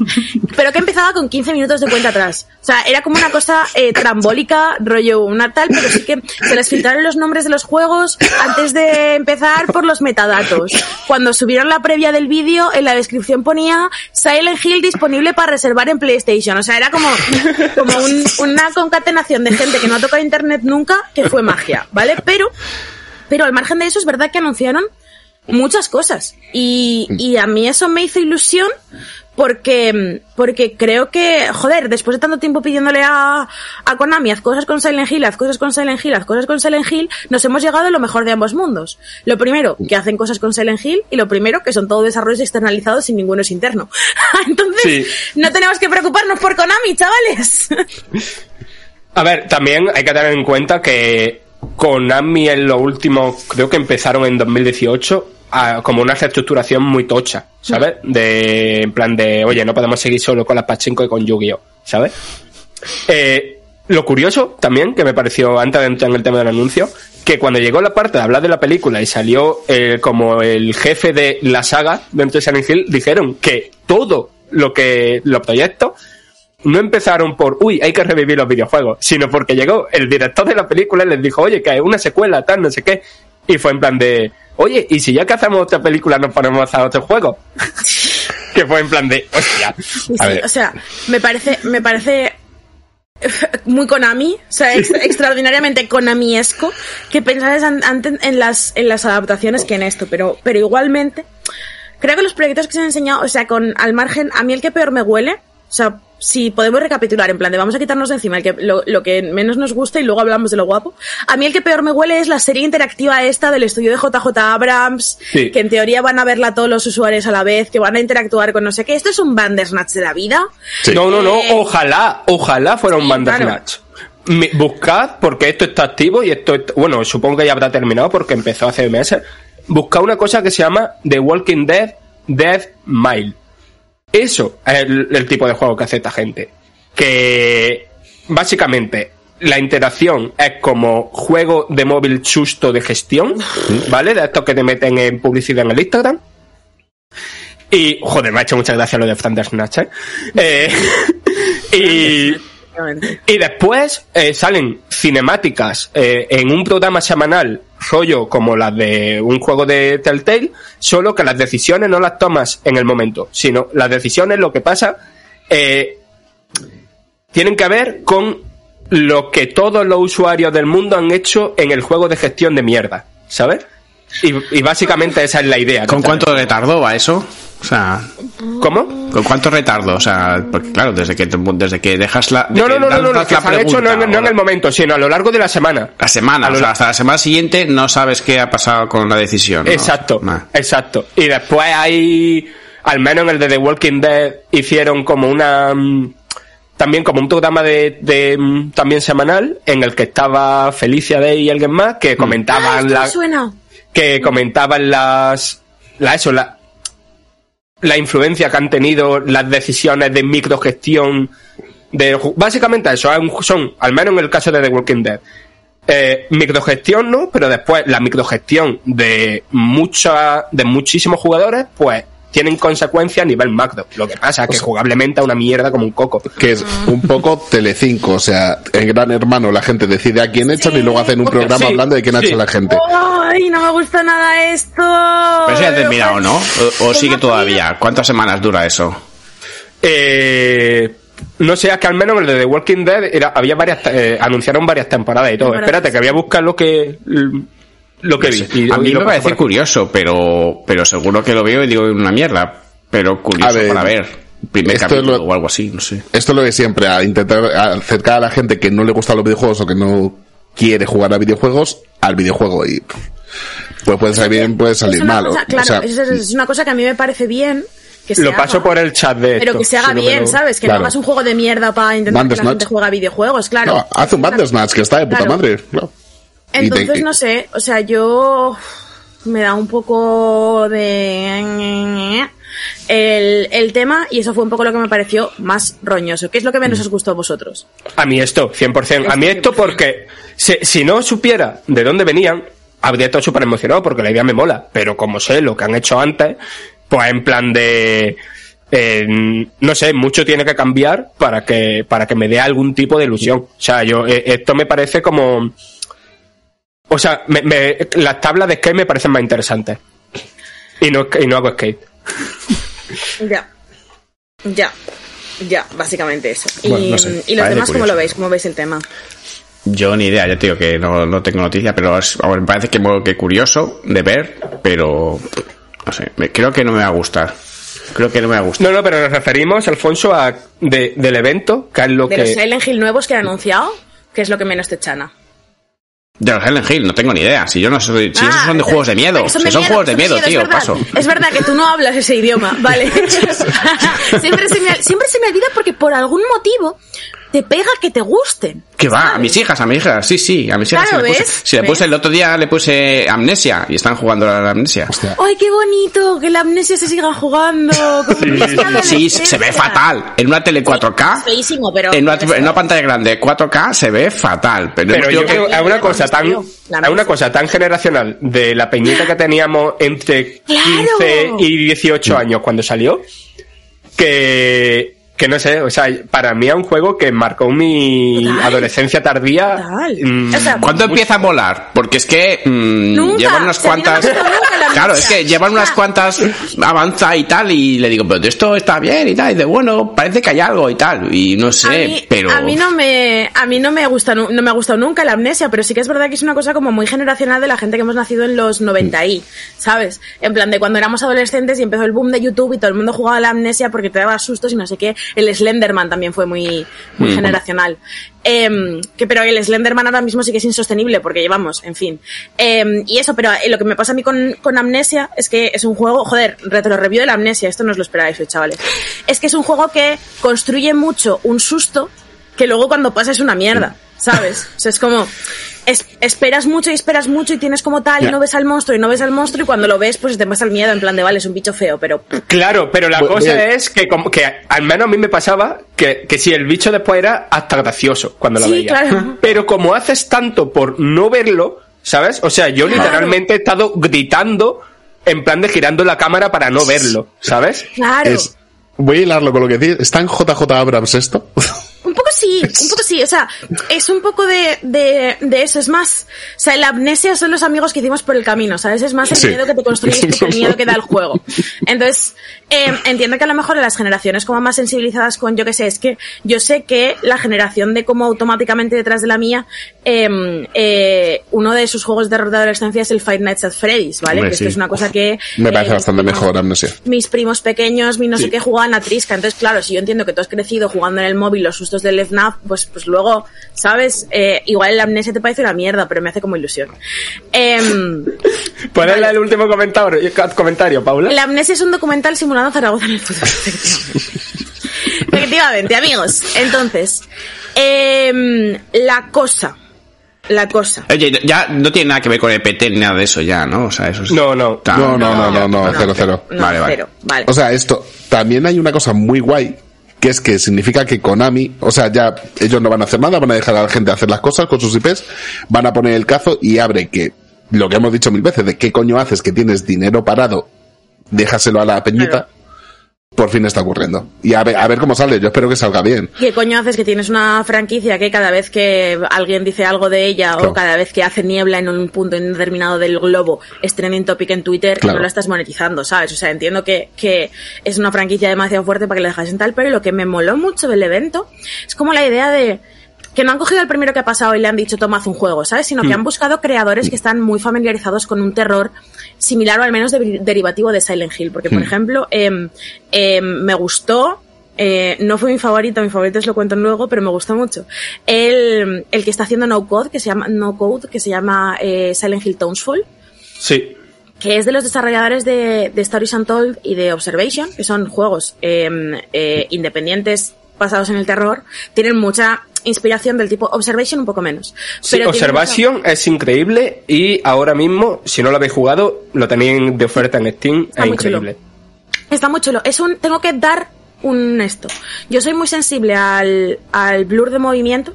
Pero que empezaba con 15 minutos de cuenta atrás. O sea, era como una cosa eh, trambólica, rollo una tal, pero sí que se les filtraron los nombres de los juegos antes de empezar por los metadatos. Cuando subieron la previa del vídeo, en la descripción ponía Silent Hill disponible para reservar en PlayStation. O sea, era como, como un- una concatenación de gente que no ha tocado internet nunca, que fue magia, ¿vale? Pero, pero al margen de eso es verdad que anunciaron muchas cosas. Y, y a mí eso me hizo ilusión porque, porque creo que, joder, después de tanto tiempo pidiéndole a, a Konami, haz cosas con Silent Hill, haz cosas con Silent Hill, haz cosas con Silent Hill, nos hemos llegado a lo mejor de ambos mundos. Lo primero, que hacen cosas con Silent Hill, y lo primero, que son todo desarrollos externalizados sin ninguno es interno. Entonces, Sí. no tenemos que preocuparnos por Konami, chavales. A ver, también hay que tener en cuenta que Konami en lo último, creo que empezaron en 2018, a- como una reestructuración muy tocha, ¿sabes? De, en plan de, oye, no podemos seguir solo con las Pachinko y con Yu-Gi-Oh, ¿sabes? Eh, lo curioso también, que me pareció antes de entrar en el tema del anuncio, que cuando llegó la parte de hablar de la película y salió eh, como el jefe de la saga dentro de Silent Hill, dijeron que todo lo que los proyectos no empezaron por, uy, hay que revivir los videojuegos, sino porque llegó el director de la película y les dijo, oye, que hay una secuela, tal, no sé qué. Y fue en plan de, oye, ¿y si ya que hacemos otra película nos ponemos a hacer otro juego? que fue en plan de, hostia. Sí, o sea, me parece, me parece muy Konami, o sea, ex- extraordinariamente Konamiesco, que pensases an- antes en las, en las adaptaciones que en esto, pero, pero igualmente, creo que los proyectos que se han enseñado, o sea, con al margen, a mí el que peor me huele, o sea, si podemos recapitular, en plan de vamos a quitarnos de encima el que, lo, lo que menos nos gusta y luego hablamos de lo guapo. A mí el que peor me huele es la serie interactiva esta del estudio de JJ Abrams, Sí. que en teoría van a verla todos los usuarios a la vez, que van a interactuar con no sé qué. Esto es un Bandersnatch de la vida. Sí. No, no, no, Eh, ojalá, ojalá fuera un Bandersnatch. Buscad, porque esto está activo y esto, est- bueno, supongo que ya habrá terminado porque empezó hace meses. Buscad una cosa que se llama The Walking Dead Death Mile. Eso es el, el tipo de juego que hace esta gente. Que básicamente la interacción es como juego de móvil susto de gestión, ¿vale? De estos que te meten en publicidad en el Instagram. Y, joder, me ha hecho mucha gracia lo de Bandersnatch, ¿eh? Eh, y, y después eh, salen cinemáticas eh, en un programa semanal, rollo como las de un juego de Telltale, solo que las decisiones no las tomas en el momento, sino las decisiones, lo que pasa, eh, tienen que ver con lo que todos los usuarios del mundo han hecho en el juego de gestión de mierda, ¿sabes? Y, y básicamente esa es la idea. ¿Con cuánto retardo va eso? O sea, ¿Cómo? ¿con cuánto retardo? O sea, porque claro, desde que, te- desde que dejas la... No, no, no, no, no, que se han hecho no, en- no el momento, sino a lo largo de la semana. La semana, lo o sea, hasta la semana siguiente no sabes qué ha pasado con la decisión. ¿no? Exacto, Nah. exacto. Y después hay, al menos en el de The Walking Dead, hicieron como una, mm, también como un programa de, de, mm, también semanal, en el que estaba Felicia Day y alguien más, que Ah, comentaban esto me la, suena. Que comentaban las, la, eso, la, la influencia que han tenido las decisiones de microgestión de básicamente eso son, al menos en el caso de The Walking Dead eh, microgestión no pero después la microgestión de mucha de muchísimos jugadores pues tienen consecuencias a nivel macro lo que pasa es que jugablemente es una mierda como un coco Que es un poco Telecinco, o sea, en Gran Hermano la gente decide a quién echan y luego hacen un programa Sí, hablando de quién ha sí. hecho la gente. Ay, no me gusta nada esto. Pero ya ha terminado, ¿no? O, o ¿Cómo sigue todavía. ¿Cuántas semanas dura eso? Eh, no sé, es que al menos en el de The Walking Dead era- había varias, eh, anunciaron varias temporadas y todo. Temporadas. Espérate, que voy a buscar lo que, lo que vi. Y- a mí me parece curioso, pero, pero seguro que lo veo y digo una mierda. Pero curioso A ver, para ver. Primer capítulo lo- o algo así, no sé. Esto es lo de siempre, a intentar acercar a la gente que no le gustan los videojuegos o que no quiere jugar a videojuegos al videojuego y pues puede salir bien, puede salir mal. claro, o sea, es, una cosa que a mí me parece bien. Que se Lo paso haga, por el chat de Pero esto, que se haga si no me bien, lo- ¿sabes? Que Claro. no hagas un juego de mierda para intentar que la gente juega videojuegos, claro. no, hace un Bandersnatch que está de puta Claro. madre. claro. Te- Entonces, no sé, o sea, yo me da un poco de el, el tema y eso fue un poco lo que me pareció más roñoso. ¿Qué es lo que menos Mm. os gustó a vosotros? A mí esto, 100%. A mí esto porque si, si no supiera de dónde venían, habría estado súper emocionado porque la idea me mola. Pero como sé lo que han hecho antes, pues en plan de... eh, no sé, mucho tiene que cambiar para que, para que me dé algún tipo de ilusión. O sea, yo, eh, esto me parece como... O sea, me, me- las tablas de skate me parecen más interesantes. Y no, y no hago skate. Ya. Ya. Ya, básicamente eso. Y, Bueno, no sé, y los demás, ¿cómo lo veis? ¿Cómo veis el tema? Yo ni idea, ya te digo que no, no tengo noticia, pero es- me parece que, que curioso de ver, pero no sé, me- creo que no me va a gustar. Creo que no me va a gustar. No, no, pero nos referimos, Alfonso, a de- del evento, que es lo De que... los Silent Hill nuevos que han anunciado, ¿qué es lo que menos te chana? De los Silent Hill, no tengo ni idea. Si yo no soy, si esos Ah, son de juegos de miedo, son si son miedo, juegos de miedo, es tío, verdad. paso. Es verdad que tú no hablas ese idioma, vale. siempre, se me, siempre se me olvida porque por algún motivo te pega que te gusten. Que va, a mis hijas, a mis hijas, sí, sí, a mis hijas Claro, sí le puse. ¿ves? Si le ¿Ves? puse el otro día, le puse amnesia y están jugando a la amnesia. Hostia. ¡Ay, qué bonito! Que la amnesia se siga jugando. Sí, se ve fatal. En una tele 4K, Es feísimo, pero... en una, en una pantalla grande 4K se ve fatal. Pero, Pero yo creo que- es una cosa tan una cosa tan generacional de la peñita que teníamos entre ¡Claro! 15 y 18 años cuando salió que que no sé, o sea, para mí es un juego que marcó mi Total. adolescencia tardía. Total. mm, O sea, ¿Cuándo empieza a molar? Porque es que mm, Nunca. llevan unas no cuantas. claro, es que llevan unas Ah. cuantas avanza y tal y le digo, pero esto está bien y tal. Y de bueno, parece que hay algo y tal. Y no sé, a mí, pero. a mí no me a mí no me gusta no me ha gustado nunca la amnesia pero sí que es verdad que es una cosa como muy generacional de la gente que hemos nacido en los 90 y sabes en plan de cuando éramos adolescentes y empezó el boom de YouTube y todo el mundo jugaba a la amnesia porque te daba sustos y no sé qué el Slenderman también fue muy muy Mm. generacional Em, que pero el Slenderman ahora mismo sí que es insostenible porque llevamos en fin Em, y eso pero eh, lo que me pasa a mí con, con amnesia es que es un juego joder retro review de la amnesia esto no os lo esperáis hoy chavales es que es un juego que construye mucho un susto que luego cuando pasa es una mierda, ¿sabes? O sea, es como, es- esperas mucho y esperas mucho y tienes como tal y no ves al monstruo y no ves al monstruo y cuando lo ves pues te pasa el miedo en plan de, vale, es un bicho feo, pero... Claro, pero la cosa bien. es que, como, que al menos a mí me pasaba que, que si el bicho después era hasta gracioso cuando lo Sí, veía. claro. Pero como haces tanto por no verlo, ¿sabes? O sea, yo literalmente he estado gritando en plan de girando la cámara para no verlo, ¿sabes? Claro. Es, voy a hilarlo con lo que decís. ¿Está en JJ Abrams esto? Un poco sí, un poco sí, o sea, es un poco de, de, de eso, es más, o sea, la amnesia son los amigos que hicimos por el camino, ¿sabes? Es más el Sí. miedo que te construyes que el miedo que da el juego. Entonces, eh, entiendo que a lo mejor las generaciones como más sensibilizadas con, yo qué sé, es que yo sé que la generación de como automáticamente detrás de la mía, eh, eh, uno de sus juegos de terror de adolescencia es el Five Nights at Freddy's, ¿vale? Que esto sí. es una cosa que... Me parece eh, bastante primos- mejor Amnesia. mis primos pequeños, mi no sé Sí. qué, jugaban a Trisca. Entonces, claro, si yo entiendo que tú has crecido jugando en el móvil los sustos del FNAF, pues, pues luego, ¿sabes? Eh, igual la amnesia te parece una mierda, pero me hace como ilusión. Em, ¿Puedes leer el último comentario, comentario Paula? la amnesia es un documental simulando Zaragoza en el futuro. efectivamente. Efectivamente, amigos. Entonces, em, la cosa. La cosa. Oye, ya no tiene nada que ver con el PT ni nada de eso ya, ¿no? O sea, eso es... No, no. No, no, no, no, no, cero, cero. No, Vale, vale. cero, vale. O sea, esto, también hay una cosa muy guay, que es que significa que Konami, o sea, ya ellos no van a hacer nada, van a dejar a la gente hacer las cosas con sus IPs, van a poner el cazo y abre que, lo que hemos dicho mil veces, de qué coño haces que tienes dinero parado, déjaselo a la peñita. Por fin está ocurriendo. Y a ver, a ver cómo sale, yo espero que salga bien. ¿Qué coño haces que tienes una franquicia que cada vez que alguien dice algo de ella Claro. o cada vez que hace niebla en un punto determinado del globo es trending topic en Twitter Claro. no la estás monetizando, ¿sabes? O sea, entiendo que, que es una franquicia demasiado fuerte para que la dejasen tal, pero lo que me moló mucho del evento es como la idea de que no han cogido al primero que ha pasado y le han dicho toma haz un juego, ¿sabes? Sino que han buscado creadores que están muy familiarizados con un terror similar o al menos de- derivativo de Silent Hill. Porque, por ejemplo, em, em, me gustó eh, no fue mi favorito, mi favorito os lo cuento luego, pero me gustó mucho. El, el que está haciendo No Code, que se llama, no Code, que se llama eh, Silent Hill Townsfall, Sí. que es de los desarrolladores de, de Stories Untold y de Observation, que son juegos eh, eh, independientes basados en el terror, tienen mucha inspiración del tipo Observation un poco menos. Sí, Pero Observation es increíble y ahora mismo, si no lo habéis jugado, lo tenéis de oferta en Steam, Está es muy chulo. increíble. mucha- Está muy chulo. Es un, tengo que dar un esto. Yo soy muy sensible al, al blur de movimiento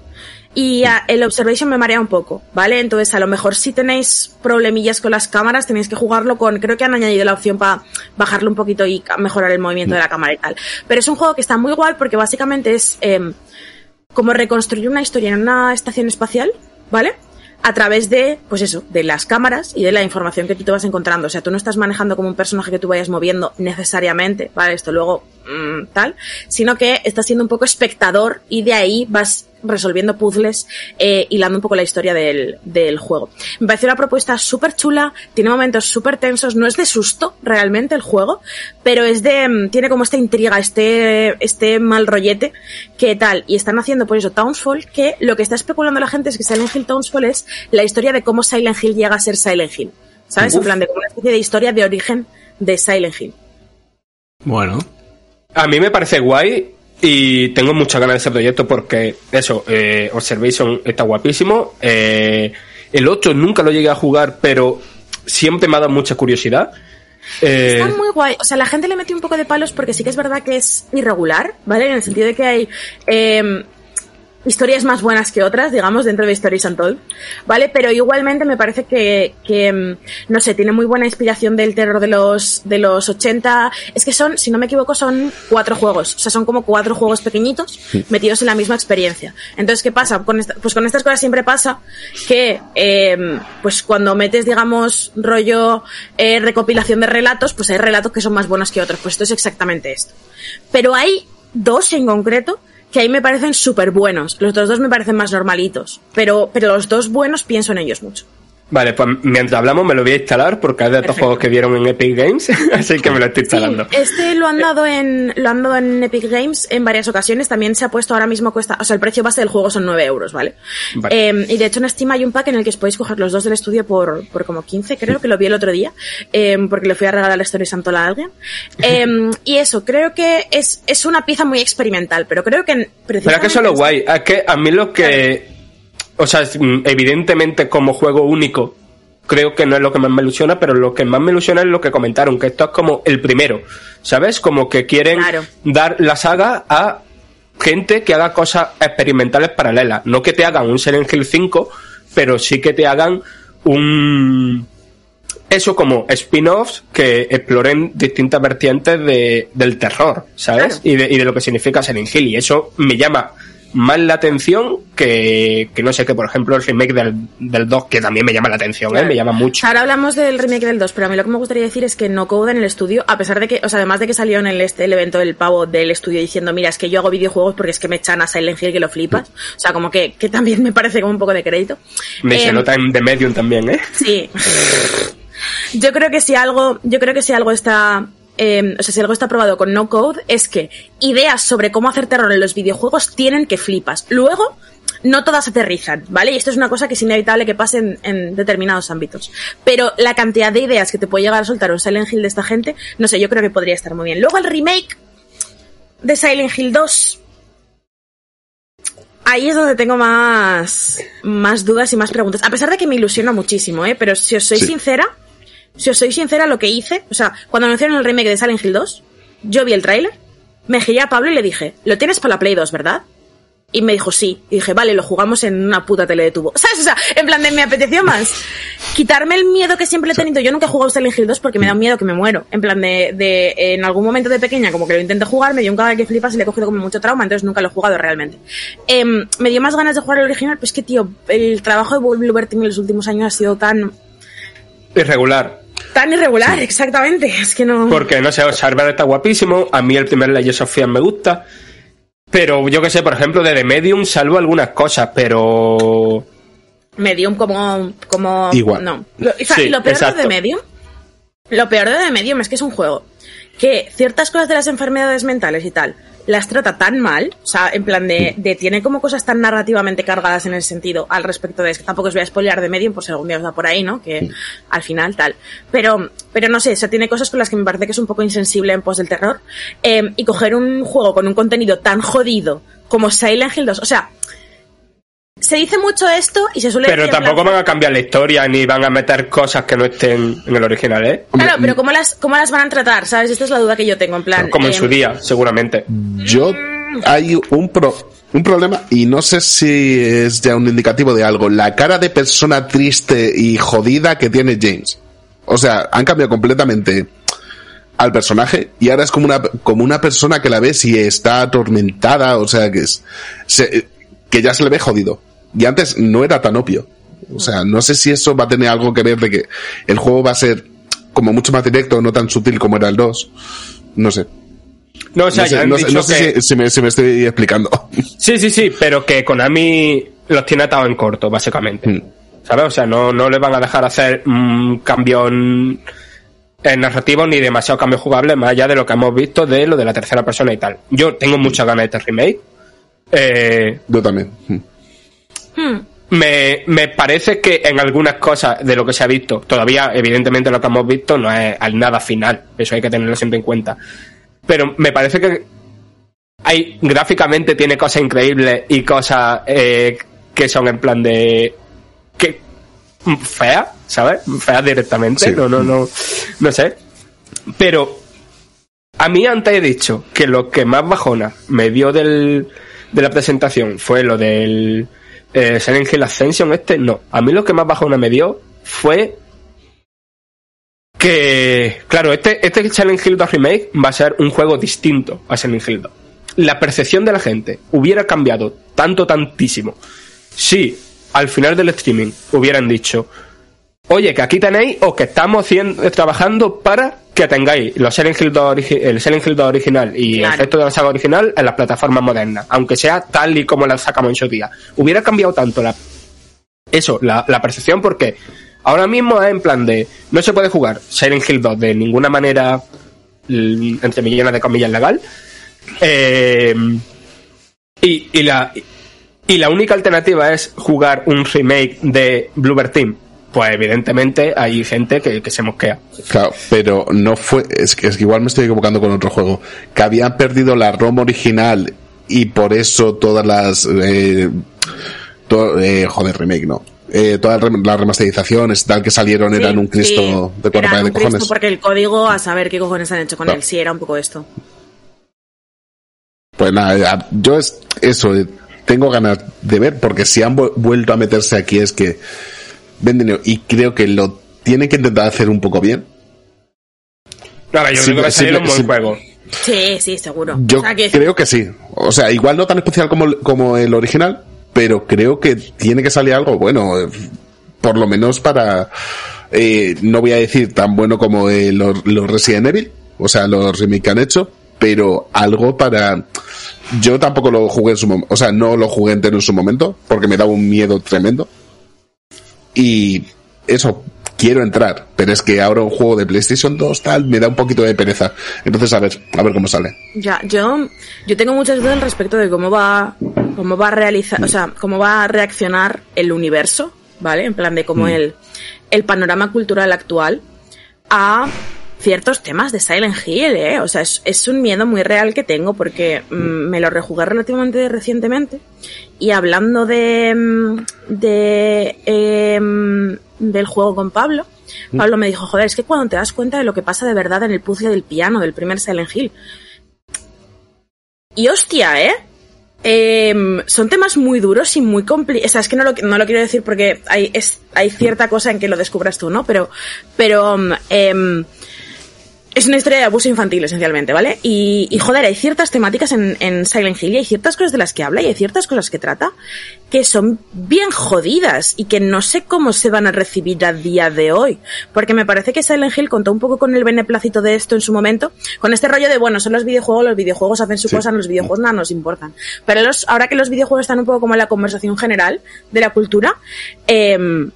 y el observation me marea un poco, ¿vale? Entonces, a lo mejor si tenéis problemillas con las cámaras, tenéis que jugarlo con, creo que han añadido la opción para bajarlo un poquito y mejorar el movimiento de la cámara y tal. Pero es un juego que está muy igual porque básicamente es em, como reconstruir una historia en una estación espacial, ¿vale? A través de, pues eso, de las cámaras y de la información que tú te vas encontrando. O sea, tú no estás manejando como un personaje que tú vayas moviendo necesariamente, ¿vale? Esto luego, mm, tal, sino que estás siendo un poco espectador y de ahí vas resolviendo puzzles, eh, hilando un poco la historia del, del juego. Me parece una propuesta súper chula, tiene momentos súper tensos, no es de susto realmente el juego, pero es de, mm, tiene como esta intriga, este, este mal rollete, que tal, y están haciendo por eso Townsfall, que lo que está especulando la gente es que Silent Hill Townsfall es la historia de cómo Silent Hill llega a ser Silent Hill. ¿Sabes? En Uf. plan de como una especie de historia de origen de Silent Hill. Bueno. A mí me parece guay y tengo muchas ganas de ese proyecto porque, eso, eh, Observation está guapísimo. eh, el 8 nunca lo llegué a jugar, pero siempre me ha dado mucha curiosidad. Eh, Está muy guay. O sea, la gente le metió un poco de palos porque sí que es verdad que es irregular, ¿vale? En el sentido de que hay. eh, historias más buenas que otras, digamos, dentro de Stories Untold, ¿vale? Pero igualmente me parece que, que, mm, no sé, tiene muy buena inspiración del terror de los, de los 80. Es que son, si no me equivoco, son cuatro juegos. O sea, son como cuatro juegos pequeñitos metidos en la misma experiencia. Entonces, ¿qué pasa? Con esta- pues con estas cosas siempre pasa que, eh, pues cuando metes, digamos, rollo eh, recopilación de relatos, pues hay relatos que son más buenos que otros. Pues esto es exactamente esto. Pero hay dos en concreto que ahí me parecen súper buenos. Los otros dos me parecen más normalitos. Pero, pero los dos buenos pienso en ellos mucho. Vale, pues mientras hablamos me lo voy a instalar porque es de estos juegos que vieron en Epic Games, así que me lo estoy instalando. Sí, este lo han dado en, lo han dado en Epic Games en varias ocasiones. También se ha puesto ahora mismo cuesta, o sea, el precio base del juego son 9 euros, ¿vale? Vale. Eh, y de hecho en Steam hay un pack en el que os podéis coger los dos del estudio por, por como 15, creo que lo vi el otro día, eh, porque le fui a regalar la Story Santola a alguien. Eh, y eso, creo que es, es una pieza muy experimental, pero creo que Pero es que eso es lo guay, es que a mí lo que... O sea, mm, evidentemente como juego único, creo que no es lo que más me ilusiona, pero lo que más me ilusiona es lo que comentaron, que esto es como el primero, ¿sabes? Como que quieren Claro. dar la saga a gente que haga cosas experimentales paralelas. No que te hagan un Silent Hill 5, pero sí que te hagan un... Eso como spin-offs que exploren distintas vertientes de, del terror, ¿sabes? Claro. Y, de, y de lo que significa Silent Hill. Y eso me llama más la atención que, que no sé, que por ejemplo el remake del, del 2, que también me llama la atención, ¿eh? Me llama mucho. Ahora hablamos del remake del 2, pero a mí lo que me gustaría decir es que no Code en el estudio, a pesar de que, o sea, además de que salió en el, este, el evento del pavo del estudio diciendo, mira, es que yo hago videojuegos porque es que me echan a Silent Hill que lo flipas. O sea, como que, que también me parece como un poco de crédito. Me se Em, nota en The Medium también, ¿eh? Sí. Yo creo que si algo, yo creo que si algo está, eh, o sea, si algo está probado con no code, es que ideas sobre cómo hacer terror en los videojuegos tienen que flipas. Luego, no todas aterrizan, ¿vale? Y esto es una cosa que es inevitable que pase en, en determinados ámbitos. Pero la cantidad de ideas que te puede llegar a soltar un Silent Hill de esta gente, no sé, yo creo que podría estar muy bien. Luego el remake de Silent Hill 2. Ahí es donde tengo más, más dudas y más preguntas. A pesar de que me ilusiona muchísimo, ¿eh? Pero si os soy Sí. sincera, si os soy sincera, lo que hice, o sea, cuando anunciaron el remake de Silent Hill 2, yo vi el tráiler, me giré a Pablo y le dije, lo tienes para la Play 2, ¿verdad? Y me dijo sí. Y dije, vale, lo jugamos en una puta tele de tubo. ¿Sabes? O sea, en plan de me apeteció más. Quitarme el miedo que siempre he tenido. Yo nunca he jugado Silent Hill 2 porque me da miedo que me muero. En plan de, de en algún momento de pequeña, como que lo intenté jugar, me dio un caballo que flipas y le he cogido como mucho trauma, entonces nunca lo he jugado realmente. Em, me dio más ganas de jugar el original, pues que tío, el trabajo de Bluebird en los últimos años ha sido tan, Irregular. Tan irregular, exactamente. Es que no. Porque, no sé, Server está guapísimo. A mí el primer Legends of Fear me gusta. Pero yo que sé, por ejemplo, de The Medium salvo algunas cosas, pero. Medium como, como, Igual. no. Lo, o sea, Sí, lo peor exacto. de The Medium, lo peor de The Medium es que es un juego que ciertas cosas de las enfermedades mentales y tal las trata tan mal, o sea, en plan de, de tiene como cosas tan narrativamente cargadas en ese sentido al respecto de, es que tampoco os voy a spoilear de Medium por si algún día os da por ahí, ¿no? Que al final tal. Pero, pero no sé, o sea, tiene cosas con las que me parece que es un poco insensible en pos del terror. Eh, y coger un juego con un contenido tan jodido como Silent Hill 2, o sea, se dice mucho esto y se suele Pero decir tampoco plan- van a cambiar la historia ni van a meter cosas que no estén en el original, ¿eh? Claro, pero ¿cómo las, ¿cómo las van a tratar? ¿Sabes? Esta es la duda que yo tengo, en plan... Como en eh, su día, seguramente. Yo hay un pro, un problema y no sé si es ya un indicativo de algo. La cara de persona triste y jodida que tiene James. O sea, han cambiado completamente al personaje y ahora es como una como una persona que la ves y está atormentada, o sea, que es se- que ya se le ve jodido. Y antes no era tan obvio. O sea, no sé si eso va a tener algo que ver de que el juego va a ser como mucho más directo, no tan sutil como era el 2. No sé. No, o sea, no sé, ya han no sé- dicho no sé que... si, si me, si me estoy explicando. Sí, sí, sí, pero que Konami los tiene atados en corto, básicamente. Mm. ¿Sabes? O sea, no, no le van a dejar hacer un cambio en, en narrativo ni demasiado cambio jugable, más allá de lo que hemos visto de lo de la tercera persona y tal. Yo tengo muchas ganas de este remake. Eh, Yo también. Mm. hmm, me, me parece que en algunas cosas de lo que se ha visto, todavía evidentemente lo que hemos visto no es al nada final, eso hay que tenerlo siempre en cuenta. Pero me parece que hay gráficamente tiene cosas increíbles y cosas eh, que son en plan de que feas, ¿sabes? Feas directamente, Sí. no, no, no, no sé. Pero a mí antes he dicho que lo que más bajona me dio del, de la presentación fue lo del eh, Silent Hill Ascension este, no. A mí lo que más bajona me dio fue que, claro, este, este Silent Hill 2 Remake va a ser un juego distinto a Silent Hill 2. La percepción de la gente hubiera cambiado tanto, tantísimo si al final del streaming hubieran dicho, oye, que aquí tenéis o que estamos haciendo- trabajando para que tengáis los Silent Hill 2 origi- el Silent Hill 2 original y Claro. el resto de la saga original en las plataformas modernas, aunque sea tal y como la sacamos en su día. Hubiera cambiado tanto la eso, la, la percepción, porque ahora mismo es en plan de no se puede jugar Silent Hill 2 de ninguna manera, l- entre millones de comillas, legal. Eh, y, y la y la única alternativa es jugar un remake de Bluebird Team. Pues evidentemente hay gente que, que se mosquea. Claro, pero no fue. Es que, es que igual me estoy equivocando con otro juego. Que habían perdido la ROM original y por eso todas las. Eh, to- eh, joder, remake, no. Eh, todas las rem- las remasterizaciones tal que salieron eran un Cristo sí, de cuatro de un Cristo cojones. porque el código, a saber qué cojones han hecho con Claro. él. Sí, era un poco esto. Pues nada, yo es eso, eh, tengo ganas de ver, porque si han vu- vuelto a meterse aquí es que venden y creo que lo tienen que intentar hacer un poco bien. Ahora, yo Sí, creo que va a sí, salir un buen sí. juego. Sí, sí, seguro. Yo O sea, que- creo que sí. O sea, igual no tan especial como, como el original, pero creo que tiene que salir algo bueno, por lo menos para, eh, no voy a decir tan bueno como eh, los, los Resident Evil, o sea, los remake que han hecho, pero algo para... Yo tampoco lo jugué en su momento, o sea, no lo jugué entero en su momento, porque me daba un miedo tremendo. Y eso, quiero entrar, pero es que ahora un juego de PlayStation 2 tal, me da un poquito de pereza. Entonces, a ver, a ver cómo sale. Ya, yo, yo tengo muchas dudas al respecto de cómo va, cómo va a realizar, o sea, cómo va a reaccionar el universo, ¿vale? En plan de cómo el, el panorama cultural actual a ciertos temas de Silent Hill, ¿eh? O sea, es, es un miedo muy real que tengo porque mm, me lo rejugué relativamente recientemente y hablando de, mm, de, em, del juego con Pablo, Pablo me dijo, joder, es que cuando te das cuenta de lo que pasa de verdad en el puzzle del piano del primer Silent Hill, y hostia, ¿eh? Em, son temas muy duros y muy complicados. O sea, es que no lo, no lo quiero decir porque hay, es, hay cierta cosa en que lo descubras tú, ¿no? Pero, pero mm, em, es una historia de abuso infantil, esencialmente, ¿vale? Y, y joder, hay ciertas temáticas en, en Silent Hill y hay ciertas cosas de las que habla y hay ciertas cosas que trata que son bien jodidas y que no sé cómo se van a recibir a día de hoy. Porque me parece que Silent Hill contó un poco con el beneplácito de esto en su momento, con este rollo de, bueno, son los videojuegos, los videojuegos hacen su Sí. cosa, los videojuegos nada nos importan. Pero los, ahora que los videojuegos están un poco como en la conversación general de la cultura, em,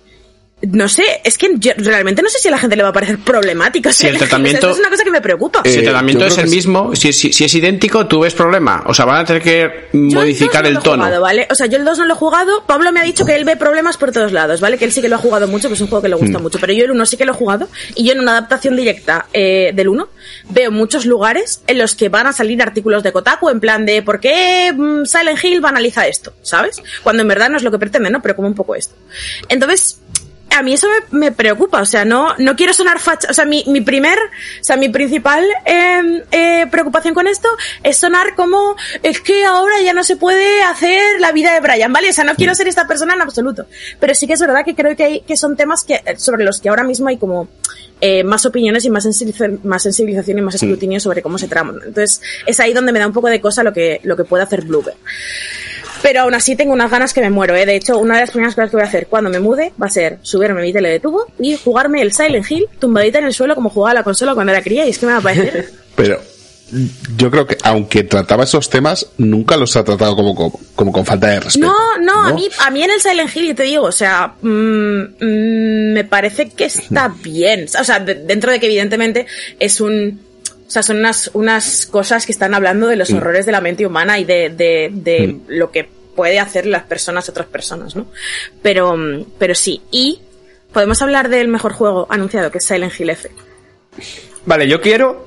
no sé, es que yo realmente no sé si a la gente le va a parecer problemático. Si el tratamiento- esto es una cosa que me preocupa. Eh, Si el tratamiento yo es el que mismo, si, si- si es idéntico, tú ves problema. O sea, van a tener que Yo modificar el el 2 no lo he tono. jugado, ¿vale? O sea, yo el 2 no lo he jugado. Pablo me ha dicho que él ve problemas por todos lados, ¿vale? Que él sí que lo ha jugado mucho, pues es un juego que le gusta mucho. Pero yo el 1 sí que lo he jugado. Y yo en una adaptación directa eh, del 1 veo muchos lugares en los que van a salir artículos de Kotaku en plan de ¿por qué mm, Silent Hill banaliza esto? ¿Sabes? Cuando en verdad no es lo que pretende, ¿no? Pero como un poco esto. Entonces, a mí eso me, me preocupa, o sea, no, no quiero sonar facha, o sea, mi, mi primer, o sea, mi principal eh, eh, preocupación con esto es sonar como, es que ahora ya no se puede hacer la vida de Brian, ¿vale? O sea, no quiero ser esta persona en absoluto, pero sí que es verdad que creo que hay, que son temas que, sobre los que ahora mismo hay como, eh, más opiniones y más, sensibiliza- más sensibilización y más escrutinio sobre cómo se traman. Entonces, es ahí donde me da un poco de cosa lo que, lo que puede hacer Bluebird. Pero aún así tengo unas ganas que me muero, ¿eh? De hecho, una de las primeras cosas que voy a hacer cuando me mude va a ser subirme mi tele de tubo y jugarme el Silent Hill tumbadita en el suelo como jugaba la consola cuando era cría y es que me va a parecer... Pero yo creo que aunque trataba esos temas, nunca los ha tratado como, como, como con falta de respeto. No, no, a mí, a mí en el Silent Hill, yo te digo, o sea, mm, mm, me parece que está bien. O sea, de- dentro de que evidentemente es un... O sea, son unas, unas cosas que están hablando de los horrores de la mente humana y de, de, de lo que puede hacer las personas a otras personas, ¿no? Pero, mm, pero sí. Y podemos hablar del mejor juego anunciado, que es Silent Hill F. Vale, yo quiero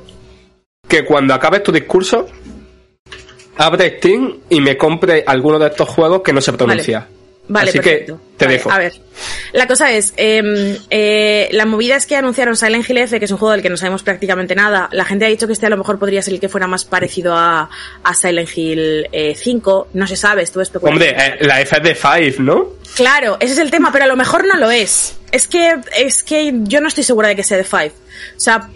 que cuando acabes tu discurso, abre Steam y me compre alguno de estos juegos que no se pronuncia. Vale, Así perfecto. que te Vale, dejo. A ver, la cosa es, eh, eh, la movida es que anunciaron Silent Hill F, que es un juego del que no sabemos prácticamente nada. La gente ha dicho que este a lo mejor podría ser el que fuera más parecido a, a Silent Hill eh, 5. No se sabe, estuve especulando. Hombre, eh, la F es de Five, ¿no? Claro, ese es el tema, pero a lo mejor no lo es. Es que, es que yo no estoy segura de que sea de Five. O sea,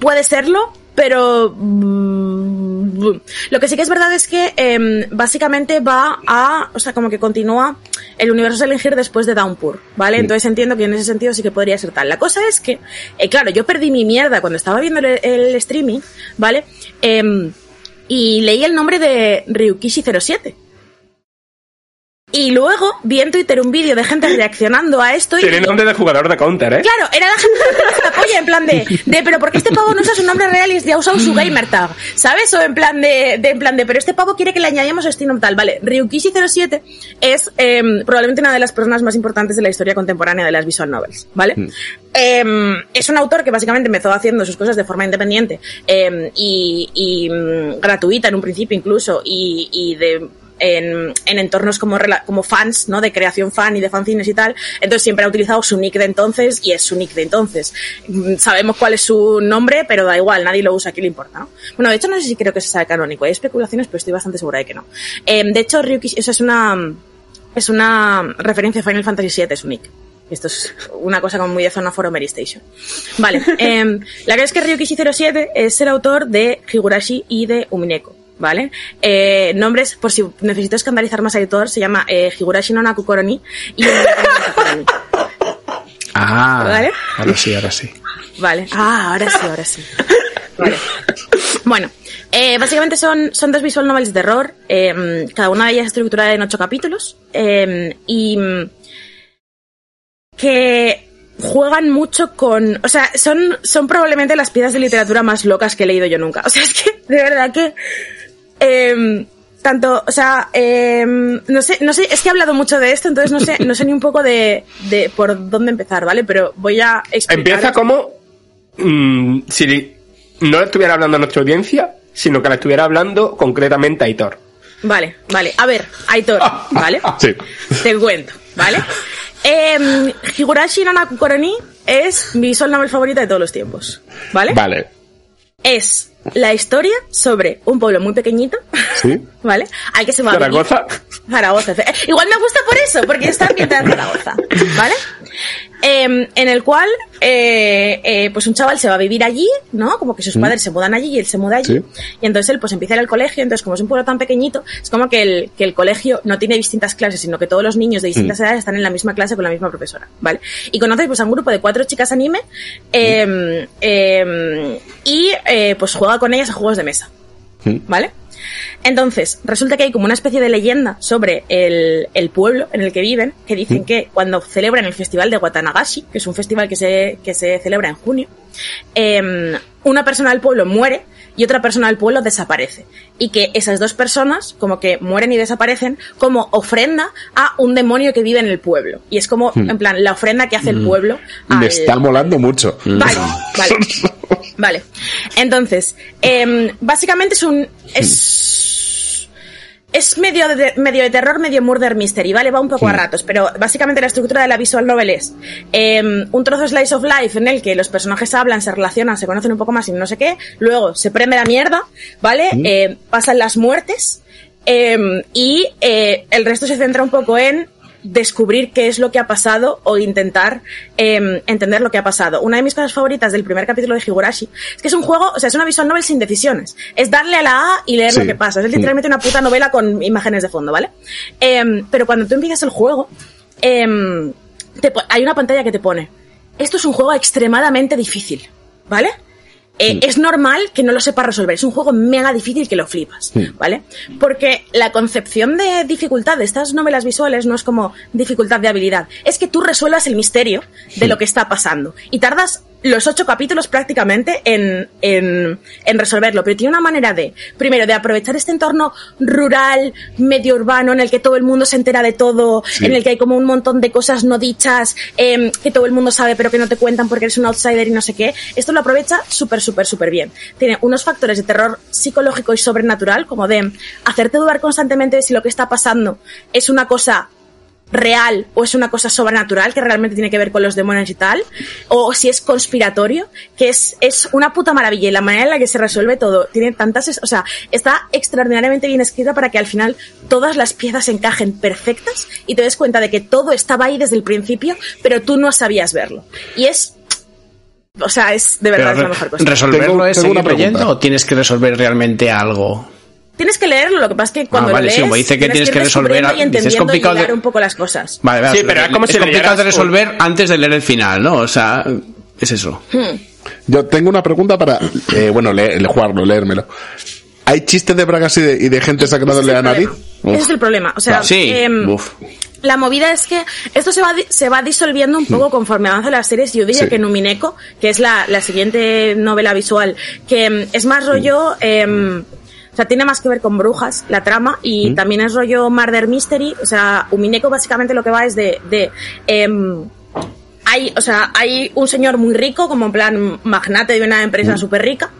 puede serlo, pero mm, lo que sí que es verdad es que em, básicamente va a, o sea, como que continúa el universo Hill después de Downpour, ¿vale? Entonces entiendo que en ese sentido sí que podría ser tal. La cosa es que, eh, claro, yo perdí mi mierda cuando estaba viendo el, el streaming, ¿vale? Em, y leí el nombre de Ryukishi07. Y luego vi en Twitter un vídeo de gente reaccionando a esto y Tiene nombre de jugador de counter, ¿eh? Claro, era la gente que la polla, en plan de, de, pero ¿por qué este pavo no usa su nombre real y ha usado su gamer tag? ¿Sabes? O en plan de, de en plan de, pero este pavo quiere que le añadamos Steam tal. Vale, Ryukishi07 es eh, probablemente una de las personas más importantes de la historia contemporánea de las visual novels, ¿vale? Eh, es un autor que básicamente empezó haciendo sus cosas de forma independiente eh, y, y mm, gratuita en un principio incluso y, y de en, en, entornos como, como fans, ¿no? De creación fan y de fanzines y tal. Entonces siempre ha utilizado su nick de entonces y es su nick de entonces. Sabemos cuál es su nombre, pero da igual, nadie lo usa, aquí le importa, ¿no? Bueno, de hecho no sé si creo que se sabe canónico. Hay especulaciones, pero estoy bastante segura de que no. Eh, de hecho, Ryuki, eso es una, es una referencia a Final Fantasy VII, su nick. Esto es una cosa como muy de zona foro Mary Station. Vale, eh, la verdad es que Ryukishi07 es el autor de Higurashi y de Umineko. ¿Vale? Eh, nombres, por si necesito escandalizar más al editor, se llama eh, Higurashi no Naku Koroni y. Ah, ¿Vale? ahora sí, ahora sí. Vale. Ah, ahora sí, ahora sí. Vale. Bueno, eh, básicamente son, son dos visual novels de terror, eh, cada una de ellas estructurada en ocho capítulos, eh, y que juegan mucho con, o sea, son, son probablemente las piezas de literatura más locas que he leído yo nunca. O sea, es que, de verdad que, eh, tanto, o sea, eh, no sé, no sé, es que he hablado mucho de esto, entonces no sé, no sé ni un poco de, de por dónde empezar, ¿vale? Pero voy a explicar. Empieza como mmm, si no le estuviera hablando a nuestra audiencia, sino que le estuviera hablando concretamente a Aitor. Vale, vale. A ver, Aitor, ¿vale? Sí. Te cuento, ¿vale? Eh, Higurashi no Naku Koroni es mi visual novel favorita de todos los tiempos, ¿vale? Vale. Es la historia sobre un pueblo muy pequeñito, Sí. ¿vale? Al que se va Zaragoza. Zaragoza. Eh, Igual me gusta por eso, porque está ambientada en Zaragoza, ¿vale? Eh, en el cual, eh, eh, pues un chaval se va a vivir allí, ¿no? Como que sus padres se mudan allí y él se muda allí. Sí. Y entonces él pues empieza a ir al colegio, entonces como es un pueblo tan pequeñito, es como que el, que el colegio no tiene distintas clases, sino que todos los niños de distintas edades están en la misma clase con la misma profesora, ¿vale? Y conoces pues a un grupo de cuatro chicas anime, eh, eh, y eh, pues juega con ellas a juegos de mesa. Mm. ¿Vale? Entonces, resulta que hay como una especie de leyenda sobre el, el pueblo en el que viven, que dicen que cuando celebran el festival de Watanagashi, que es un festival que se, que se celebra en junio, em, una persona del pueblo muere y otra persona del pueblo desaparece. Y que esas dos personas, como que mueren y desaparecen, como ofrenda a un demonio que vive en el pueblo. Y es como, en plan, la ofrenda que hace el pueblo al, Me está molando mucho. Vale, vale. Vale. Entonces, em, básicamente es un. Es. Es medio de, medio de terror, medio murder mystery, ¿vale? Va un poco a ratos, pero básicamente la estructura de la visual novel es em, un trozo slice of life en el que los personajes hablan, se relacionan, se conocen un poco más y no sé qué, luego se prende la mierda, ¿vale? Eh, pasan las muertes em, y eh, el resto se centra un poco en descubrir qué es lo que ha pasado o intentar eh, entender lo que ha pasado. Una de mis cosas favoritas del primer capítulo de Higurashi es que es un juego, o sea, es una visual novel sin decisiones. Es darle a la A y leer Sí. lo que pasa. Es literalmente una puta novela con imágenes de fondo, ¿vale? Eh, pero cuando tú empiezas el juego, eh, te po- hay una pantalla que te pone, esto es un juego extremadamente difícil, ¿vale? Eh, Es normal que no lo sepas resolver. Es un juego mega difícil que lo flipas, ¿vale? Porque la concepción de dificultad de estas novelas visuales no es como dificultad de habilidad. Es que tú resuelvas el misterio de lo que está pasando. Y tardas los ocho capítulos prácticamente en, en, en resolverlo. Pero tiene una manera de, primero, de aprovechar este entorno rural, medio urbano, en el que todo el mundo se entera de todo, en el que hay como un montón de cosas no dichas, em, que todo el mundo sabe pero que no te cuentan porque eres un outsider y no sé qué. Esto lo aprovecha súper, súper, súper bien. Tiene unos factores de terror psicológico y sobrenatural, como de hacerte dudar constantemente de si lo que está pasando es una cosa real o es una cosa sobrenatural que realmente tiene que ver con los demonios y tal, o si es conspiratorio, que es, es una puta maravilla y la manera en la que se resuelve todo tiene tantas, o sea, está extraordinariamente bien escrita para que al final todas las piezas encajen perfectas y te des cuenta de que todo estaba ahí desde el principio, pero tú no sabías verlo. Y es, o sea, es de verdad Pero es la mejor cosa. ¿Resolverlo Tengo- es tengo una seguir leyendo o tienes que resolver realmente algo? Tienes que leerlo, lo que pasa es que cuando Ah, vale, lo sí, lees, como dice que tienes que resolver y entendiendo complicado y de- un poco las cosas. Vale, vale, Sí, pero es como si es complicado de resolver antes de leer el final, ¿no? O sea, es eso. Yo tengo una pregunta para, eh, bueno, leer, jugarlo, leérmelo. ¿Hay chistes de bragas y de, y de gente sacándole la nariz? Ese es el problema. O sea, Sí, em, uf. la movida es que esto se va, se va disolviendo un poco conforme avanza las series. Yo diría Sí. que Numineko, que es la, la siguiente novela visual, que em, es más rollo... em, o sea, tiene más que ver con brujas, la trama, y también es rollo murder mystery. O sea, Umineko básicamente lo que va es de... de em, hay, o sea, hay un señor muy rico, como en plan magnate de una empresa súper rica,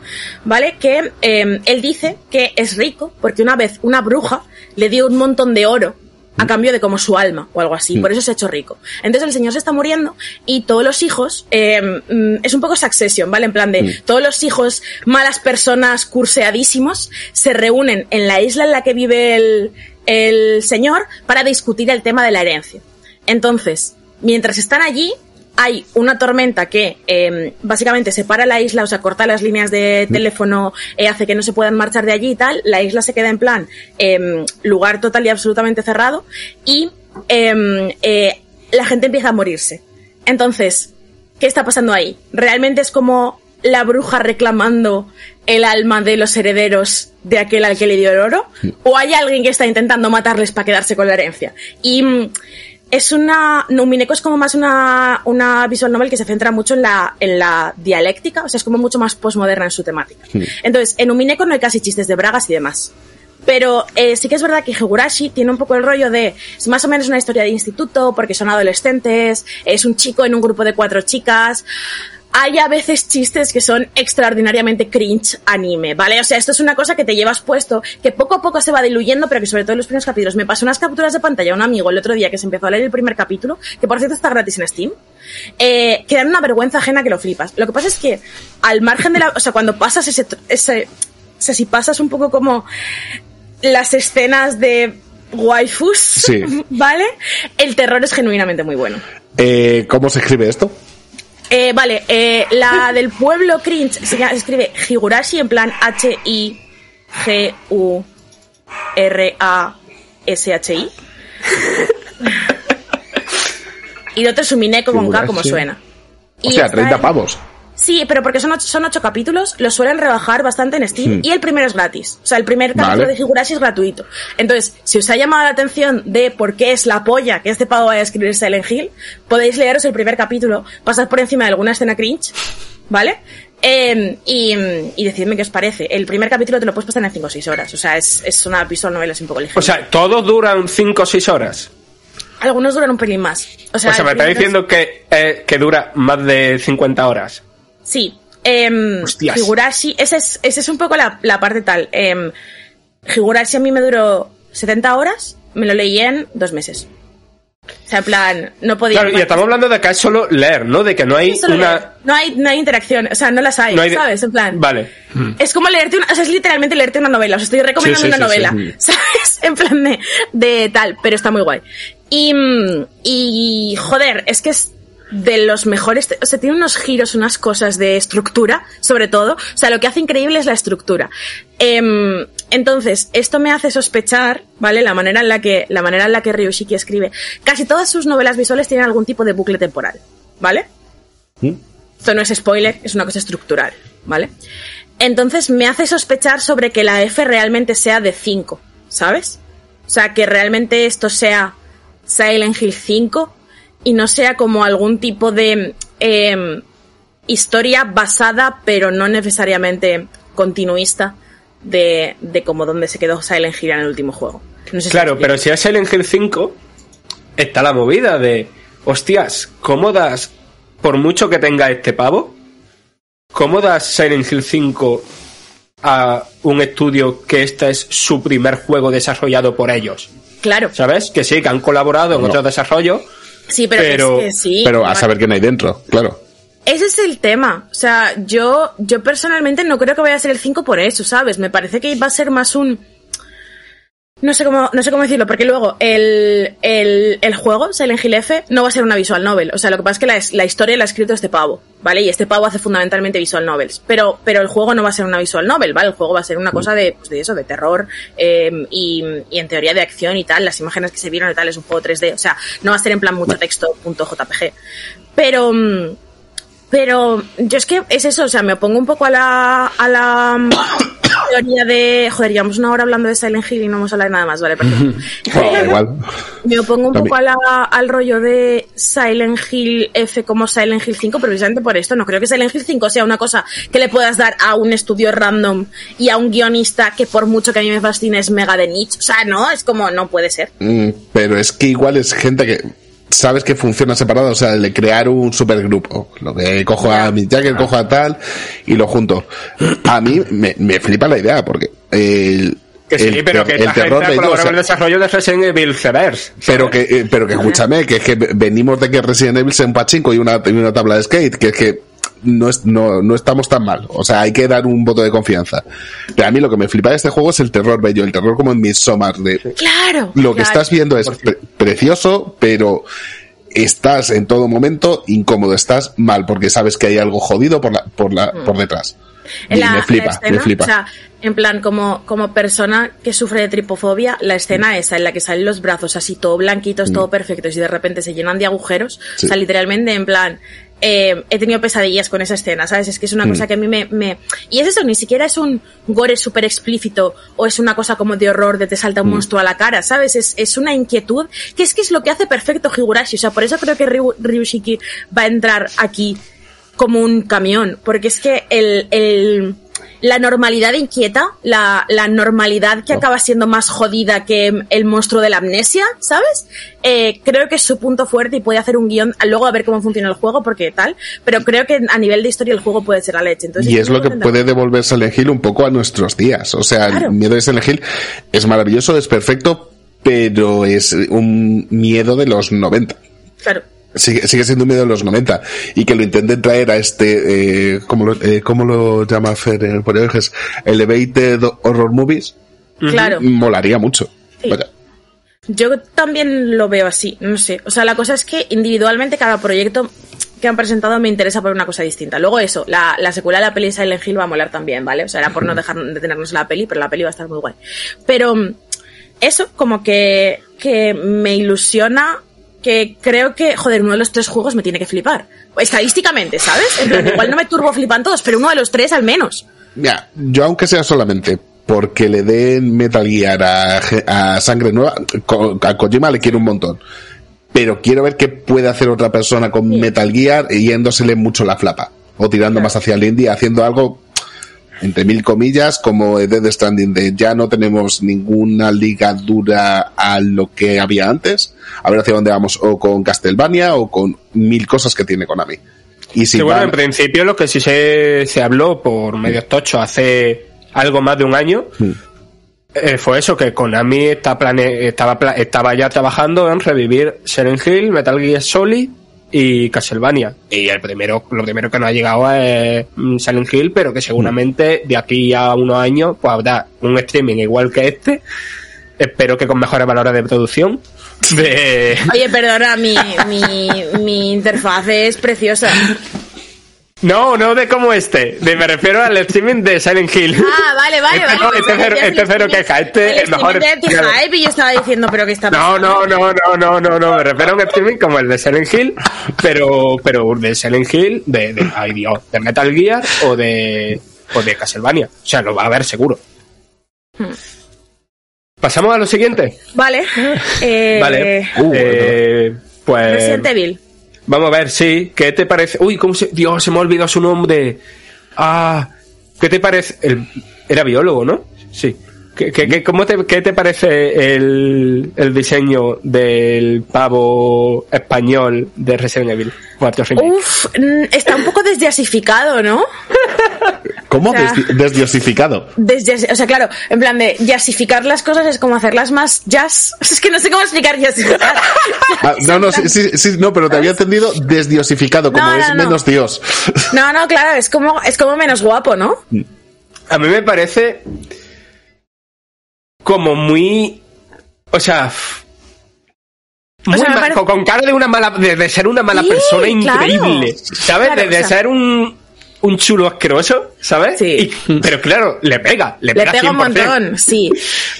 ¿vale? Que eh, él dice que es rico porque una vez una bruja le dio un montón de oro a cambio de como su alma o algo así, por eso se ha hecho rico. Entonces el señor se está muriendo y todos los hijos, eh, mm, es un poco succession, ¿vale? En plan de todos los hijos, malas personas, curseadísimos, se reúnen en la isla en la que vive el, el señor para discutir el tema de la herencia. Entonces, mientras están allí, hay una tormenta que eh, básicamente separa la isla, o sea, corta las líneas de teléfono, eh, hace que no se puedan marchar de allí y tal. La isla se queda en plan eh, lugar total y absolutamente cerrado y eh, eh, la gente empieza a morirse. Entonces, ¿qué está pasando ahí? ¿Realmente es como la bruja reclamando el alma de los herederos de aquel al que le dio el oro? ¿O hay alguien que está intentando matarles para quedarse con la herencia? Y mm, es una. Numineko es como más una, una visual novel que se centra mucho en la, en la dialéctica, o sea, es como mucho más postmoderna en su temática. Entonces, en Numineko no hay casi chistes de bragas y demás. Pero eh, sí que es verdad que Higurashi tiene un poco el rollo de. Es más o menos una historia de instituto, porque son adolescentes, es un chico en un grupo de cuatro chicas. Hay a veces chistes que son extraordinariamente cringe anime, ¿vale? O sea, esto es una cosa que te llevas puesto, que poco a poco se va diluyendo, pero que sobre todo en los primeros capítulos. Me pasó unas capturas de pantalla a un amigo el otro día que se empezó a leer el primer capítulo, que por cierto está gratis en Steam, eh, que dan una vergüenza ajena que lo flipas. Lo que pasa es que, al margen de la. O sea, cuando pasas ese. ese o sea, si pasas un poco como las escenas de waifus, Sí. ¿vale? El terror es genuinamente muy bueno. Eh, ¿Cómo se escribe esto? Eh, vale, eh, la del pueblo cringe se, escribe Higurashi en plan H-I-G-U-R-A-S-H-I. y el otro es Umineko con K como suena. O sea, está 30 en- pavos. Sí, pero porque son ocho, son ocho capítulos, los suelen rebajar bastante en Steam y el primero es gratis. O sea, el primer capítulo Vale. de Higurashi es gratuito. Entonces, si os ha llamado la atención de por qué es la polla que este pavo vaya a escribir Silent Hill, podéis leeros el primer capítulo, pasar por encima de alguna escena cringe, ¿vale? Eh, y, y decidme qué os parece. El primer capítulo te lo puedes pasar en 5 o 6 horas. O sea, es, es una visual novela así un poco ligera. O sea, todos duran 5 o 6 horas. Algunos duran un pelín más. O sea, O sea, el me está es- diciendo que, eh, que dura más de 50 horas. Sí. Eh. Higurashi, esa es, esa es un poco la, la parte tal. Eh, Higurashi a mí me duró 70 horas, me lo leí en dos meses. O sea, en plan, no podía. Claro, y estamos hablando de que es solo leer, ¿no? De que no hay una... No hay, no hay interacción, o sea, no las hay, no hay ¿sabes? En plan. Vale. Es como leerte una, o sea, es literalmente leerte una novela. Os estoy recomendando Sí, sí, una sí, novela. ¿sabes? En plan de, de tal, pero está muy guay. Y, mm, y, joder, es que es de los mejores, o sea, tiene unos giros, unas cosas de estructura, sobre todo. O sea, lo que hace increíble es la estructura. Em, entonces, esto me hace sospechar, ¿vale? La manera en la que, la manera en la que Ryushiki escribe. Casi todas sus novelas visuales tienen algún tipo de bucle temporal, ¿vale? Esto no es spoiler, es una cosa estructural, ¿vale? Entonces me hace sospechar sobre que la F realmente sea de 5, ¿sabes? O sea, que realmente esto sea Silent Hill 5 y no sea como algún tipo de em, historia basada, pero no necesariamente continuista, de, de como donde se quedó Silent Hill en el último juego. No sé si Claro, pero si es Silent Hill 5, está la movida de, hostias, ¿cómo das, por mucho que tenga este pavo, cómo das Silent Hill 5 a un estudio que este es su primer juego desarrollado por ellos? Claro. ¿Sabes? Que sí, que han colaborado en No. otros desarrollos. Sí, pero, Pero- es que sí. Pero a saber quién hay dentro, claro. Ese es el tema. O sea, yo, yo personalmente no creo que vaya a ser el 5 por eso, ¿sabes? Me parece que va a ser más un. No sé cómo, no sé cómo decirlo, porque luego el, el, el juego, Silent Hill F, no va a ser una visual novel. O sea, lo que pasa es que la, la historia la ha escrito este pavo, ¿vale? Y este pavo hace fundamentalmente visual novels. Pero, pero el juego no va a ser una visual novel, ¿vale? El juego va a ser una cosa de, pues de eso, de terror, eh, y, y en teoría de acción y tal. Las imágenes que se vieron y tal es un juego 3D. O sea, no va a ser en plan mucho texto, punto JPG. Pero, mm, pero yo es que es eso, o sea, me opongo un poco a la, a la mm, teoría de. Joder, llevamos una hora hablando de Silent Hill y no hemos hablado de nada más, vale, igual. me opongo un También. poco a la- al rollo de Silent Hill F como Silent Hill 5, precisamente por esto. No creo que Silent Hill 5 sea una cosa que le puedas dar a un estudio random y a un guionista que por mucho que a mí me fascine es mega de niche. O sea, no, es como, no puede ser. Mm, pero es que igual es gente que sabes que funciona separado, o sea, el de crear un supergrupo. Lo que cojo a Mick Jagger, cojo a tal y lo junto. A mí me, me flipa la idea porque el, Que sí, el pero que el la terror gente el desarrollo de Resident Evil Reverse. pero que, eh, pero que escúchame, que es que venimos de que Resident Evil sea un pachinko y una, y una tabla de skate, que es que no, es, no, no estamos tan mal. O sea, hay que dar un voto de confianza. Pero a mí lo que me flipa de este juego es el terror bello, el terror como en Midsommar, de Claro. lo que claro. estás viendo es pre- precioso, pero estás en todo momento incómodo, estás mal porque sabes que hay algo jodido por la, por la, por detrás. Y En la- me la flipa, escena, me flipa. O sea, en plan, como, como persona que sufre de tripofobia, la escena esa en la que salen los brazos así todo blanquitos, todo perfectos y de repente se llenan de agujeros. Mm. Sí. O sea, literalmente en plan, eh, he tenido pesadillas con esa escena, ¿sabes? Es que es una Mm. cosa que a mí me, me... Y es eso, ni siquiera es un gore súper explícito o es una cosa como de horror de te salta Mm. un monstruo a la cara, ¿sabes? Es, es una inquietud que es que es lo que hace perfecto Higurashi. O sea, por eso creo que Ryu- Ryushiki va a entrar aquí como un camión, porque es que el, el, la normalidad inquieta, la, la normalidad que acaba siendo más jodida que el monstruo de la amnesia, ¿sabes? Eh, creo que es su punto fuerte y puede hacer un guion, luego a ver cómo funciona el juego, porque tal, pero creo que a nivel de historia el juego puede ser la leche. Entonces, Y es lo que puede devolver Silent Hill un poco a nuestros días. O sea, Claro. el miedo de Silent Hill es maravilloso, es perfecto, pero es un miedo de los 90. Claro. Sigue, sigue siendo un miedo de los 90 y que lo intenten traer a este, eh, ¿cómo, lo, eh, ¿cómo lo llama Fer en el Poderojes? Elevated Horror Movies, Claro. molaría mucho. Sí. Vaya. Yo también lo veo así, no sé. O sea, la cosa es que individualmente cada proyecto que han presentado me interesa por una cosa distinta. Luego eso, la, la secuela de la peli de Silent Hill va a molar también, ¿vale? O sea, era por no dejar de tenernos la peli, pero la peli va a estar muy guay. Pero mm, eso como que, que me ilusiona que creo que, joder, uno de los tres juegos me tiene que flipar. Estadísticamente, ¿sabes? En plan, igual no me turbo flipan todos, pero uno de los tres al menos. Mira, yo aunque sea solamente porque le den Metal Gear a, Sangre Nueva, a Kojima le quiero un montón. Pero quiero ver qué puede hacer otra persona con Metal Gear yéndosele mucho la flapa. O tirando Claro. más hacia el indie, haciendo algo, entre mil comillas, como Dead Stranding, de ya no tenemos ninguna ligadura a lo que había antes. A ver hacia dónde vamos, o con Castlevania, o con mil cosas que tiene Konami. Y si Sí, bueno, en principio lo que sí se, se habló por medios tochos hace algo más de un año eh, fue eso, que Konami está plane- estaba, pla- estaba ya trabajando en revivir Silent Hill, Metal Gear Solid y Castlevania. Y el primero, lo primero que nos ha llegado es mm, Silent Hill, pero que seguramente de aquí a unos años pues habrá un streaming igual que este. Espero que con mejores valores de producción. De, Oye, perdona, mi, mi, mi interfaz es preciosa. No, no de como este. De, me refiero al streaming de Silent Hill. Ah, vale, vale, Este vale. no, este cero- este el cero queja, este el es mejor streaming de. Anti-Hype y yo estaba diciendo, pero que está No, pasando? no, no, no, no, no, no, me refiero a un streaming como el de Silent Hill, pero, pero de Silent Hill, de, de, ay Dios, de Metal Gear o de, o de Castlevania. O sea, lo va a haber seguro. Pasamos a lo siguiente. Vale. Eh, Vale. Uh, Eh, pues. Resident Evil. Vamos a ver, sí. ¿Qué te parece? Uy, ¿cómo se.? Dios, se me ha olvidado su nombre. Ah. ¿Qué te parece? El... Era biólogo, ¿no? Sí. ¿Qué, qué, qué- cómo te, qué te parece el, el diseño del pavo español de Resident Evil 4 Remake? Uf, mm, está un poco desdiasificado, ¿no? ¿Cómo? O sea- Desdi- desdiosificado. O sea, claro, en plan de jazzificar las cosas es como hacerlas más jazz. Es que no sé cómo explicar jazzificar. Ah, no, no, sí, sí, sí, no, pero te había entendido desdiosificado, como No, no, es no. menos Dios. No, no, claro, es como, es como menos guapo, ¿no? A mí me parece como muy. O sea. Muy sea, parece- con, cara de una mala de, de ser una mala Sí, persona claro. increíble sabes Claro, de, de o sea- ser un un chulo asqueroso sabes Sí. Y- pero claro le pega le Le pega, pega un 100%. montón, sí.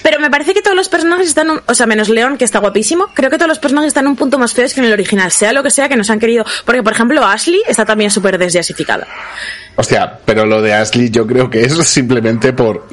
Pero me parece que todos los personajes están, un- o sea, menos León, que está guapísimo, creo que todos los personajes están un punto más feos que en el original, sea lo que sea que nos han querido. Porque, por ejemplo, Ashley está también súper desjasificada. Hostia, pero lo de Ashley yo creo que es simplemente por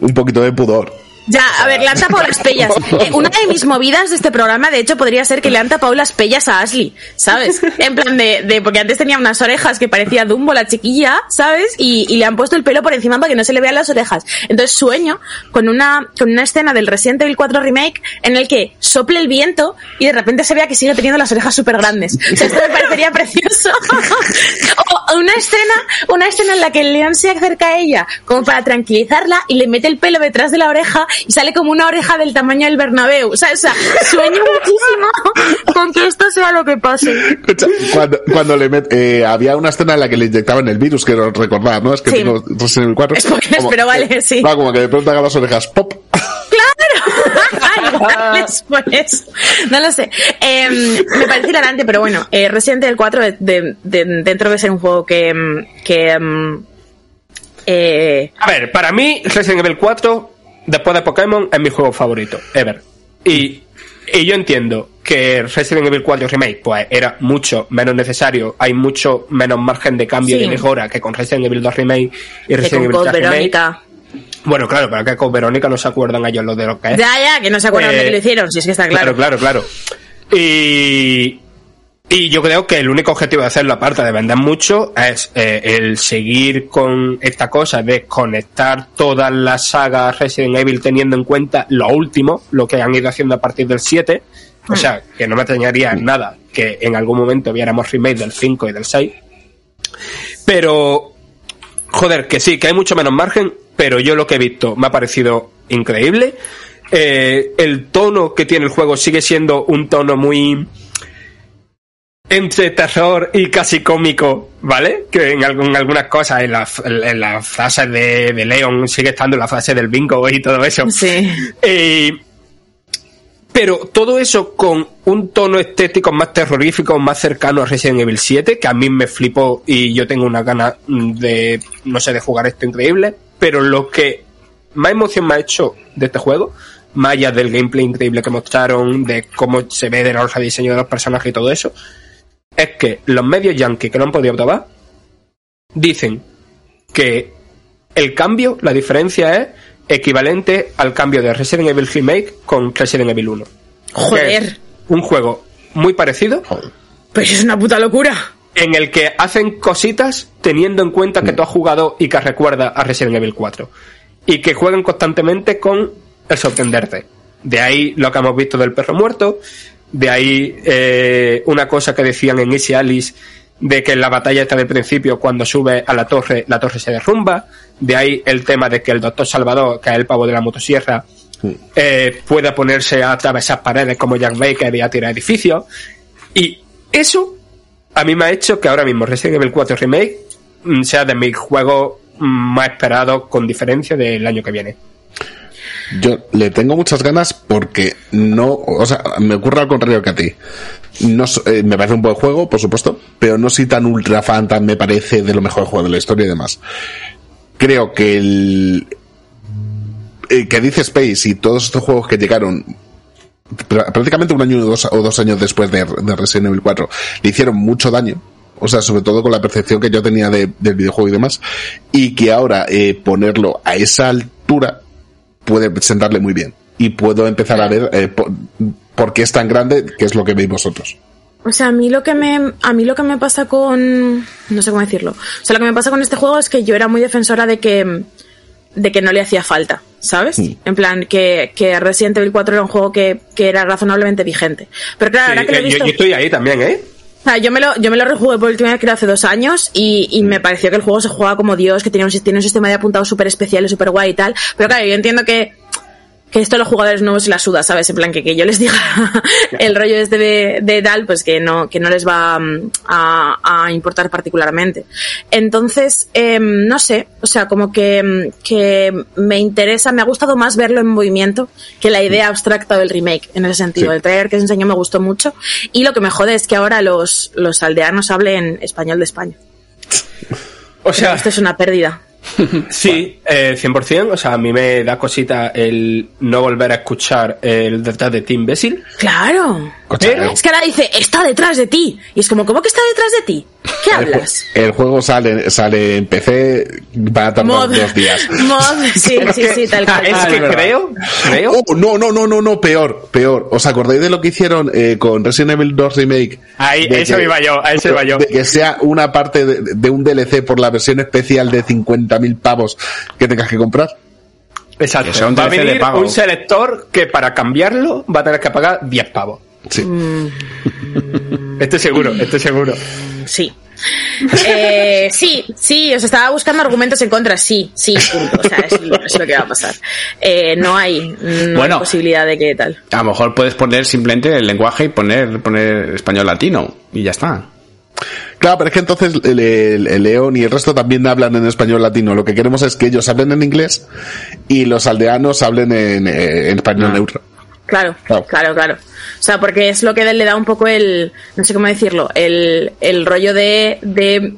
un poquito de pudor. Ya, a ver, le han tapado las pellas. Eh, una de mis movidas de este programa, de hecho, podría ser que le han tapado las pellas a Ashley, ¿sabes? En plan de, de porque antes tenía unas orejas que parecía Dumbo, la chiquilla, ¿sabes? Y, y le han puesto el pelo por encima para que no se le vean las orejas. Entonces sueño con una, con una escena del Resident Evil 4 Remake en el que sople el viento y de repente se vea que sigue teniendo las orejas súper grandes. O sea, esto me parecería precioso. o una escena, una escena en la que el león se acerca a ella como para tranquilizarla y le mete el pelo detrás de la oreja y sale como una oreja del tamaño del Bernabéu. O sea, o sea, sueño muchísimo con que esto sea lo que pase. Escucha, Cuando, cuando le met- eh, había una escena en la que le inyectaban el virus, quiero recordar, ¿no? Es que Sí. tengo Resident Evil 4. Spoilers, pero vale, sí. va, como que de pronto haga las orejas pop. Igual es por eso. No lo sé. Eh, me parece hilarante, pero bueno, eh, Resident Evil 4 de- de- de- dentro de ser un juego que... mm, que mm, eh, a ver para mí Resident Evil 4 después de Pokémon es mi juego favorito ever y y yo entiendo que Resident Evil 4 Remake pues era mucho menos necesario, hay mucho menos margen de cambio Sí. y de mejora que con Resident Evil 2 Remake y Resident Evil Code 3 Remake. Verónica. Bueno, claro, pero que con Verónica no se acuerdan ellos lo de lo que es. Ya, ya, que no se acuerdan de Eh, que lo hicieron, si es que está Claro, claro. claro, claro. Y, y yo creo que el único objetivo de hacerlo, aparte de vender mucho, es eh, el seguir con esta cosa de conectar todas las sagas Resident Evil teniendo en cuenta lo último, lo que han ido haciendo a partir del 7. O sea, que no me extrañaría nada que en algún momento viéramos remake del 5 y del 6. Pero, joder, que sí, que hay mucho menos margen, pero yo lo que he visto me ha parecido increíble. Eh, el tono que tiene el juego sigue siendo un tono muy entre terror y casi cómico, ¿vale? Que en, algún- en algunas cosas, en las en frases de, de Leon sigue estando la frase del bingo y todo eso. Sí. Eh, pero todo eso con un tono estético más terrorífico, más cercano a Resident Evil 7, que a mí me flipó y yo tengo una gana de, no sé, de jugar esto increíble. Pero lo que más emoción me ha hecho de este juego, más allá del gameplay increíble que mostraron, de cómo se ve de los rediseño de los personajes y todo eso, es que los medios yankees que no han podido probar dicen que el cambio, la diferencia es equivalente al cambio de Resident Evil Remake con Resident Evil 1. Joder. Un juego muy parecido Pues es una puta locura. en el que hacen cositas teniendo en cuenta que tú has jugado y que recuerda a Resident Evil 4. Y que juegan constantemente con el sorprenderte. De ahí lo que hemos visto del perro muerto. De ahí eh, una cosa que decían en Easy Alice de que en la batalla está del principio, cuando sube a la torre, la torre se derrumba. De ahí el tema de que el doctor Salvador, que es el pavo de la motosierra, eh, pueda ponerse a atravesar paredes como Jack Baker y a tirar edificios. Y eso a mí me ha hecho que ahora mismo Resident Evil 4 Remake mm, sea de mis juegos mm, más esperados con diferencia del año que viene. Yo le tengo muchas ganas porque no, o sea, me ocurre al contrario que a ti. No, eh, me parece un buen juego, por supuesto, pero no soy tan ultra fan, tan me parece de lo mejor juego de la historia y demás. Creo que el, que dice Space y todos estos juegos que llegaron pr- prácticamente un año o dos, o dos años después de, de Resident Evil 4 le hicieron mucho daño. O sea, sobre todo con la percepción que yo tenía de- del videojuego y demás. Y que ahora eh, ponerlo a esa altura puede sentarle muy bien. Y puedo empezar a ver eh, por, por qué es tan grande, que es lo que veis vosotros. O sea, a mí lo que me a mí lo que me pasa con no sé cómo decirlo. O sea, lo que me pasa con este juego es que yo era muy defensora de que de que no le hacía falta, ¿sabes? Sí. En plan que, que Resident Evil 4 era un juego que, que era razonablemente vigente. Pero claro, ahora que lo he Sí, visto yo, yo estoy ahí también, ¿eh? O sea, yo me lo, yo me lo rejugué por última vez creo hace dos años y, y me pareció que el juego se juega como Dios, que tiene un, sistema de apuntados súper especial y súper guay y tal. Pero claro, yo entiendo que que esto a los jugadores nuevos se la suda, ¿sabes? En plan, que, que yo les diga el rollo este de, de tal, pues que no, que no les va mm, a, a importar particularmente. Entonces, eh, no sé, o sea, como que, mm, que me interesa, me ha gustado más verlo en movimiento que la idea abstracta del remake, en ese sentido. Sí. El trailer que se enseñó me gustó mucho. Y lo que me jode es que ahora los, los aldeanos hablen español de España. O sea, Esto es una pérdida. sí, eh, 100%. O sea, a mí me da cosita el no volver a escuchar el detrás de ti, imbécil. Claro. Pero- Es que ahora dice, está detrás de ti. Y es como, ¿cómo que está detrás de ti? ¿Qué hablas? el juego sale, sale en PC, va a tardar Mod. dos días. Mod, sí, sí, sí, tal cual. Es Ah, que es creo, creo. Oh, no, no, no, no, no, peor, peor. ¿Os acordáis de lo que hicieron eh, con Resident Evil 2 Remake? Ahí, eso que- iba yo, a eso iba yo. De que sea una parte de, de un DLC por la versión especial de 50.000 pavos que tengas que comprar. Exacto. Un va a DLC de venir pago. un selector que para cambiarlo va a tener que pagar 10 pavos. Sí. Estoy seguro, estoy seguro. Sí. Eh, sí, sí, os estaba buscando argumentos en contra. Sí, sí, punto. O sea, es lo, es lo que va a pasar. Eh, no hay, no Bueno. hay posibilidad de que tal. A lo mejor puedes poner simplemente el lenguaje y poner, poner español latino y ya está. Claro, pero es que entonces el, el- el León y el resto también hablan en español latino. Lo que queremos es que ellos hablen en inglés y los aldeanos hablen en, eh, en español Ah. neutro. Claro, Claro. claro, claro. O sea, porque es lo que le da un poco el, no sé cómo decirlo, el, el rollo de, de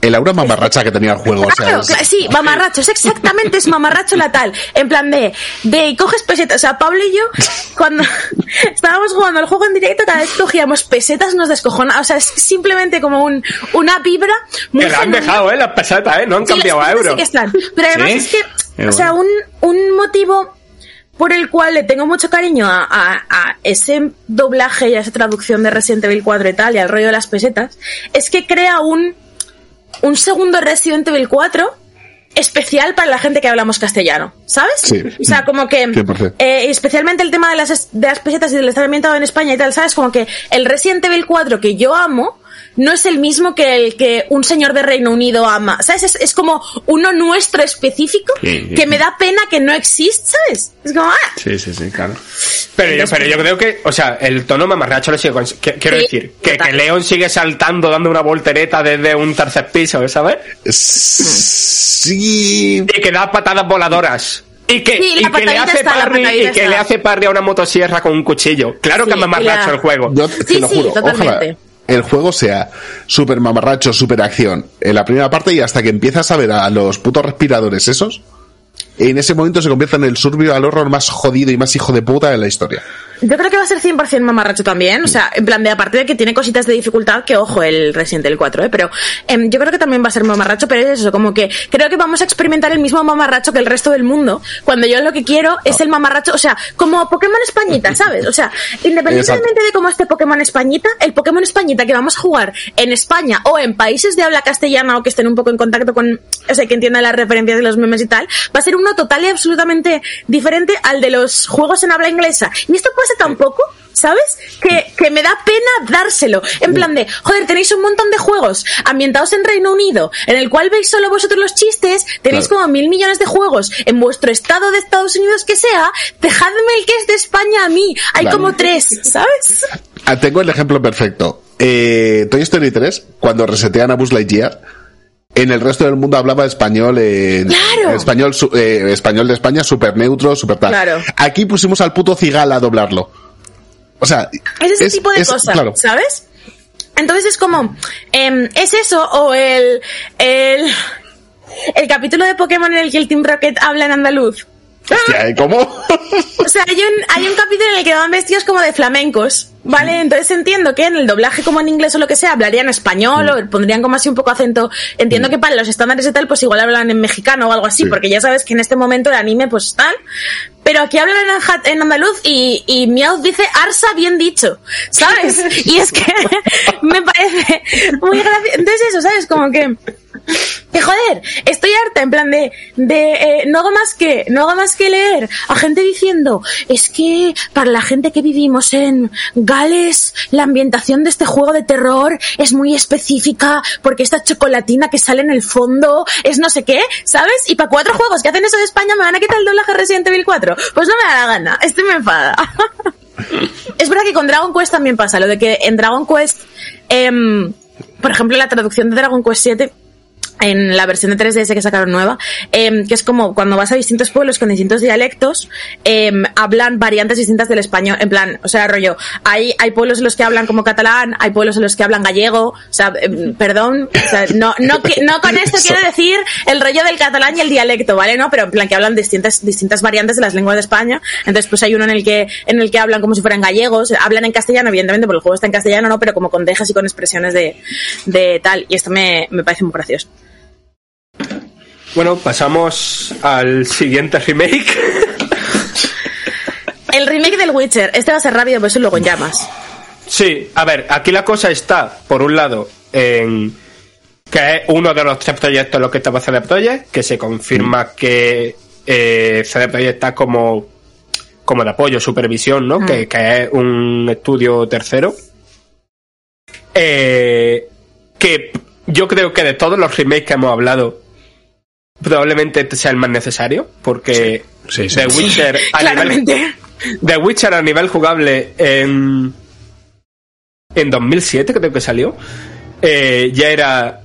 El aura mamarracha que tenía el juego. o sea, Claro, es- claro, sí, mamarracho, es exactamente es mamarracho la tal. En plan de, de coges pesetas. O sea, Pablo y yo, cuando estábamos jugando al juego en directo, cada vez cogíamos pesetas nos descojona. O sea, es simplemente como un, una vibra muy Que la han dejado, ¿eh? Las pesetas, ¿eh? No han Sí, cambiado a sí que están. Pero además ¿Sí? es que, o sea, un, un motivo por el cual le tengo mucho cariño a, a- a ese doblaje y a esa traducción de Resident Evil 4 y tal, y al rollo de las pesetas, es que crea un, un segundo Resident Evil 4 especial para la gente que hablamos castellano, ¿sabes? Sí. O sea, como que 100%. eh, especialmente el tema de las, de las pesetas y del estar ambientado en España y tal, ¿sabes? Como que el Resident Evil 4 que yo amo no es el mismo que el que un señor de Reino Unido ama, ¿sabes? Es, es como uno nuestro específico Sí, sí, que sí. me da pena que no exista, ¿sabes? Es como, ah, Sí, sí, sí, claro. Pero yo, pero yo creo que, o sea, el tono mamarracho lo sigue cons- que- Quiero Sí, decir, que, León sigue saltando, dando una voltereta desde un tercer piso, ¿sabes? Sí. Y que da patadas voladoras. Y que, Sí, la y que le hace está, parry, y que está. le hace parry a una motosierra con un cuchillo. Claro que es mamarracho y la- el juego. Yo te Sí, lo sí, juro, totalmente. ojalá el juego sea super mamarracho, super acción en la primera parte y hasta que empiezas a ver a los putos respiradores esos, en ese momento se convierte en el survival horror más jodido y más hijo de puta de la historia. Yo creo que va a ser 100% mamarracho también. O sea, en plan de, aparte de que tiene cositas de dificultad, que ojo, el Resident Evil 4, ¿eh? Pero em, yo creo que también va a ser mamarracho, pero es eso, como que creo que vamos a experimentar el mismo mamarracho que el resto del mundo, cuando yo lo que quiero es el mamarracho, o sea, como Pokémon Españita, ¿sabes? O sea, independientemente de cómo esté Pokémon Españita, el Pokémon Españita que vamos a jugar en España o en países de habla castellana o que estén un poco en contacto con, o sea, que entiendan las referencias de los memes y tal, va a ser uno total y absolutamente diferente al de los juegos en habla inglesa. Y esto pasa tampoco, ¿sabes? Que, que me da pena dárselo. En plan de, joder, tenéis un montón de juegos ambientados en Reino Unido, en el cual veis solo vosotros los chistes, tenéis Claro. como mil millones de juegos en vuestro estado de Estados Unidos que sea, dejadme el que es de España a mí. Hay Claro. como tres, ¿sabes? Ah, Tengo el ejemplo perfecto. Eh, Toy Story 3, cuando resetean a Buzz Lightyear, en el resto del mundo hablaba español, eh, ¡Claro! español, su- eh, español de España, súper neutro, súper tal. Claro. Aquí pusimos al puto cigal a doblarlo. O sea, Es ese es- tipo de cosas, claro. ¿sabes? Entonces es como, em, ¿es eso o el, el, el capítulo de Pokémon en el que el Team Rocket habla en andaluz? Hostia, ¿eh? ¿cómo? O sea, hay un, hay un capítulo en el que van vestidos como de flamencos, ¿vale? Entonces entiendo que en el doblaje como en inglés o lo que sea hablarían español o pondrían como así un poco acento. Entiendo que para los estándares y tal pues igual hablan en mexicano o algo así, Sí. porque ya sabes que en este momento el anime pues tal. Pero aquí hablan en, andaluz y, y Meowth dice Arsa bien dicho, ¿sabes? Y es que me parece muy gracioso. Entonces eso, ¿sabes? Como que... Que joder. Estoy harta, en plan de, de eh, no hago más que, no hago más que leer a gente diciendo, es que para la gente que vivimos en La ambientación de este juego de terror es muy específica porque esta chocolatina que sale en el fondo es no sé qué, ¿sabes? Y para cuatro juegos que hacen eso de España me van a quitar el doblaje Resident Evil 4. Pues no me da la gana, este me enfada. es verdad que con Dragon Quest también pasa, lo de que en Dragon Quest, em, por ejemplo, la traducción de Dragon Quest 7 en la versión de 3DS que sacaron nueva, eh, que es como cuando vas a distintos pueblos con distintos dialectos, eh, hablan variantes distintas del español, en plan, o sea, rollo, hay, hay pueblos en los que hablan como catalán, hay pueblos en los que hablan gallego, o sea, eh, perdón, o sea, no, no, no con esto quiero decir el rollo del catalán y el dialecto, ¿vale? No, pero en plan que hablan distintas, distintas variantes de las lenguas de España, entonces pues hay uno en el que, en el que hablan como si fueran gallegos, hablan en castellano, evidentemente, porque el juego está en castellano, ¿no? Pero como con dejas y con expresiones de, de tal, y esto me, me parece muy gracioso. Bueno, pasamos al siguiente remake. El remake del Witcher. Este va a ser rápido, pues eso luego en llamas. Sí, a ver, aquí la cosa está, por un lado, en que es uno de los tres proyectos en los que estaba CD Projekt, que se confirma que eh, CD Projekt está como, como de apoyo, supervisión, ¿no? Mm. Que, que es un estudio tercero. Eh, que yo creo que de todos los remakes que hemos hablado, probablemente este sea el más necesario, porque Sí, sí. The Witcher a nivel. The Witcher a nivel jugable en, en 2007 creo que salió, eh, ya era,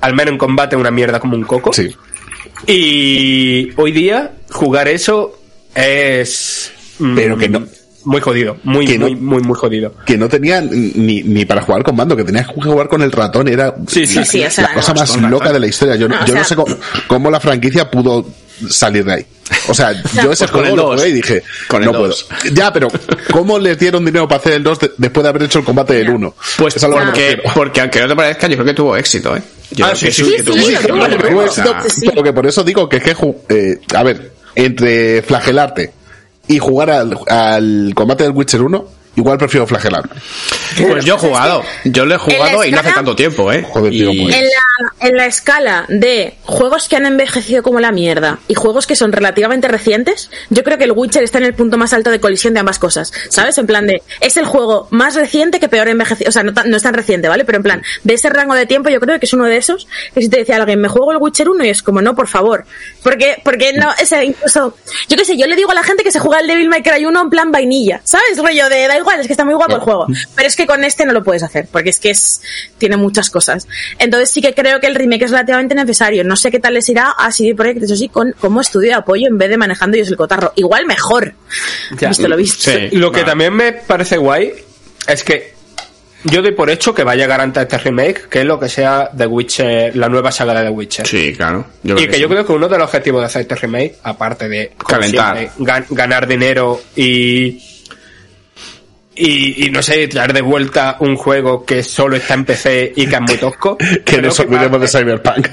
al menos en combate, una mierda como un coco. Sí. Y hoy día jugar eso es... mm, Pero que no- Muy jodido, muy, Que no- muy, muy, muy jodido. Que no tenía ni, ni para jugar con mando, que tenías que jugar con el ratón, era Sí, sí, la, sí, o sea, la cosa no, más loca de la historia. Yo, yo no sea- sé cómo, cómo la franquicia pudo salir de ahí. O sea, yo ese Pues con juego el lo jugué y dije, Con el no puedo. Ya, pero ¿cómo les dieron dinero para hacer el 2 después de haber hecho el combate del 1? Pues Eso porque, porque aunque no te parezca, yo creo que tuvo éxito, ¿eh? Yo Ah, creo sí, que sí, sí, tuvo sí, éxito. pero que por eso digo que es que, eh, a ver, entre flagelarte y jugar al, al combate del Witcher 1, igual prefiero flagelarme. Pues yo he jugado, yo lo he jugado y no hace tanto tiempo, ¿eh? Joder, tío, Y- pues. En la, en la escala de juegos que han envejecido como la mierda y juegos que son relativamente recientes, yo creo que el Witcher está en el punto más alto de colisión de ambas cosas. ¿Sabes? En plan de, es el juego más reciente que peor envejecido. O sea, no, tan- no es tan reciente, ¿vale? Pero en plan, de ese rango de tiempo, yo creo que es uno de esos que si te decía alguien, me juego el Witcher 1 y es como, no, por favor. Porque, porque no, ese, incluso, yo qué sé, yo le digo a la gente que se juega el Devil May Cry 1 en plan vainilla, ¿sabes? Rollo de, da igual, es que está muy guapo el juego. Pero es que con este no lo puedes hacer, porque es que es, tiene muchas cosas. Entonces sí que creo que el remake es relativamente necesario. No sé qué tal les irá a CD Projekt, eso sí, con, como estudio de apoyo en vez de manejando ellos el cotarro. Igual mejor. Ya. Visto lo visto. Sí. Lo que también me parece guay es que yo doy por hecho que va a llegar antes este remake que lo que sea The Witcher, la nueva saga de The Witcher. Sí, claro. Yo y que sí. yo creo que uno de los objetivos de hacer este remake, aparte de Calentar. ganar dinero y, y y no sé, traer de vuelta un juego que solo está en PC y que es muy tosco. Que nos olvidemos de Cyberpunk.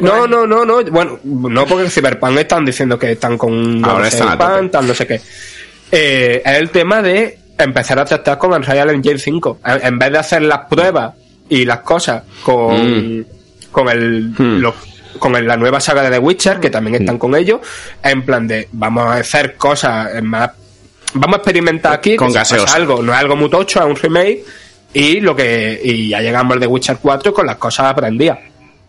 No, no, no, no. Bueno, no porque Cyberpunk están diciendo que están con un Cyberpunk, tal, no sé qué. Eh, es el tema de empezar a tratar con Unreal Engine 5. En en vez de hacer las pruebas y las cosas con, con el, Mm. con el- la nueva saga de The Witcher, que también están con ellos, en plan de vamos a hacer cosas más, vamos a experimentar aquí, Con gaseosa. algo, no es algo muy tocho, es un remake, y lo que, y ya llegamos al The Witcher 4 con las cosas aprendidas.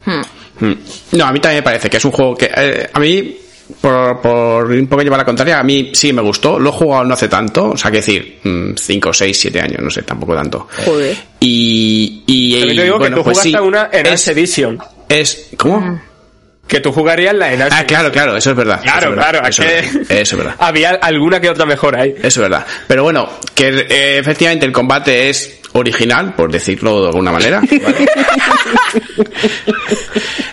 Hmm. Mm. No, a mí también me parece que es un juego que eh, a mí por, por un poco llevar la contraria, a mí sí me gustó, lo he jugado no hace tanto, o sea, que decir, 5, 6, 7 años, no sé, tampoco tanto. Joder. Y, y, te digo bueno, que tú pues jugaste sí, una es, Edition. es, ¿cómo? Que tú jugarías la Enhanced Ah, claro, claro, eso es verdad. Claro, eso es verdad, claro, eso, es que eso es verdad. había alguna que otra mejor ahí. Eso es verdad. Pero bueno, que eh, efectivamente el combate es original, por decirlo de alguna manera. ¿vale?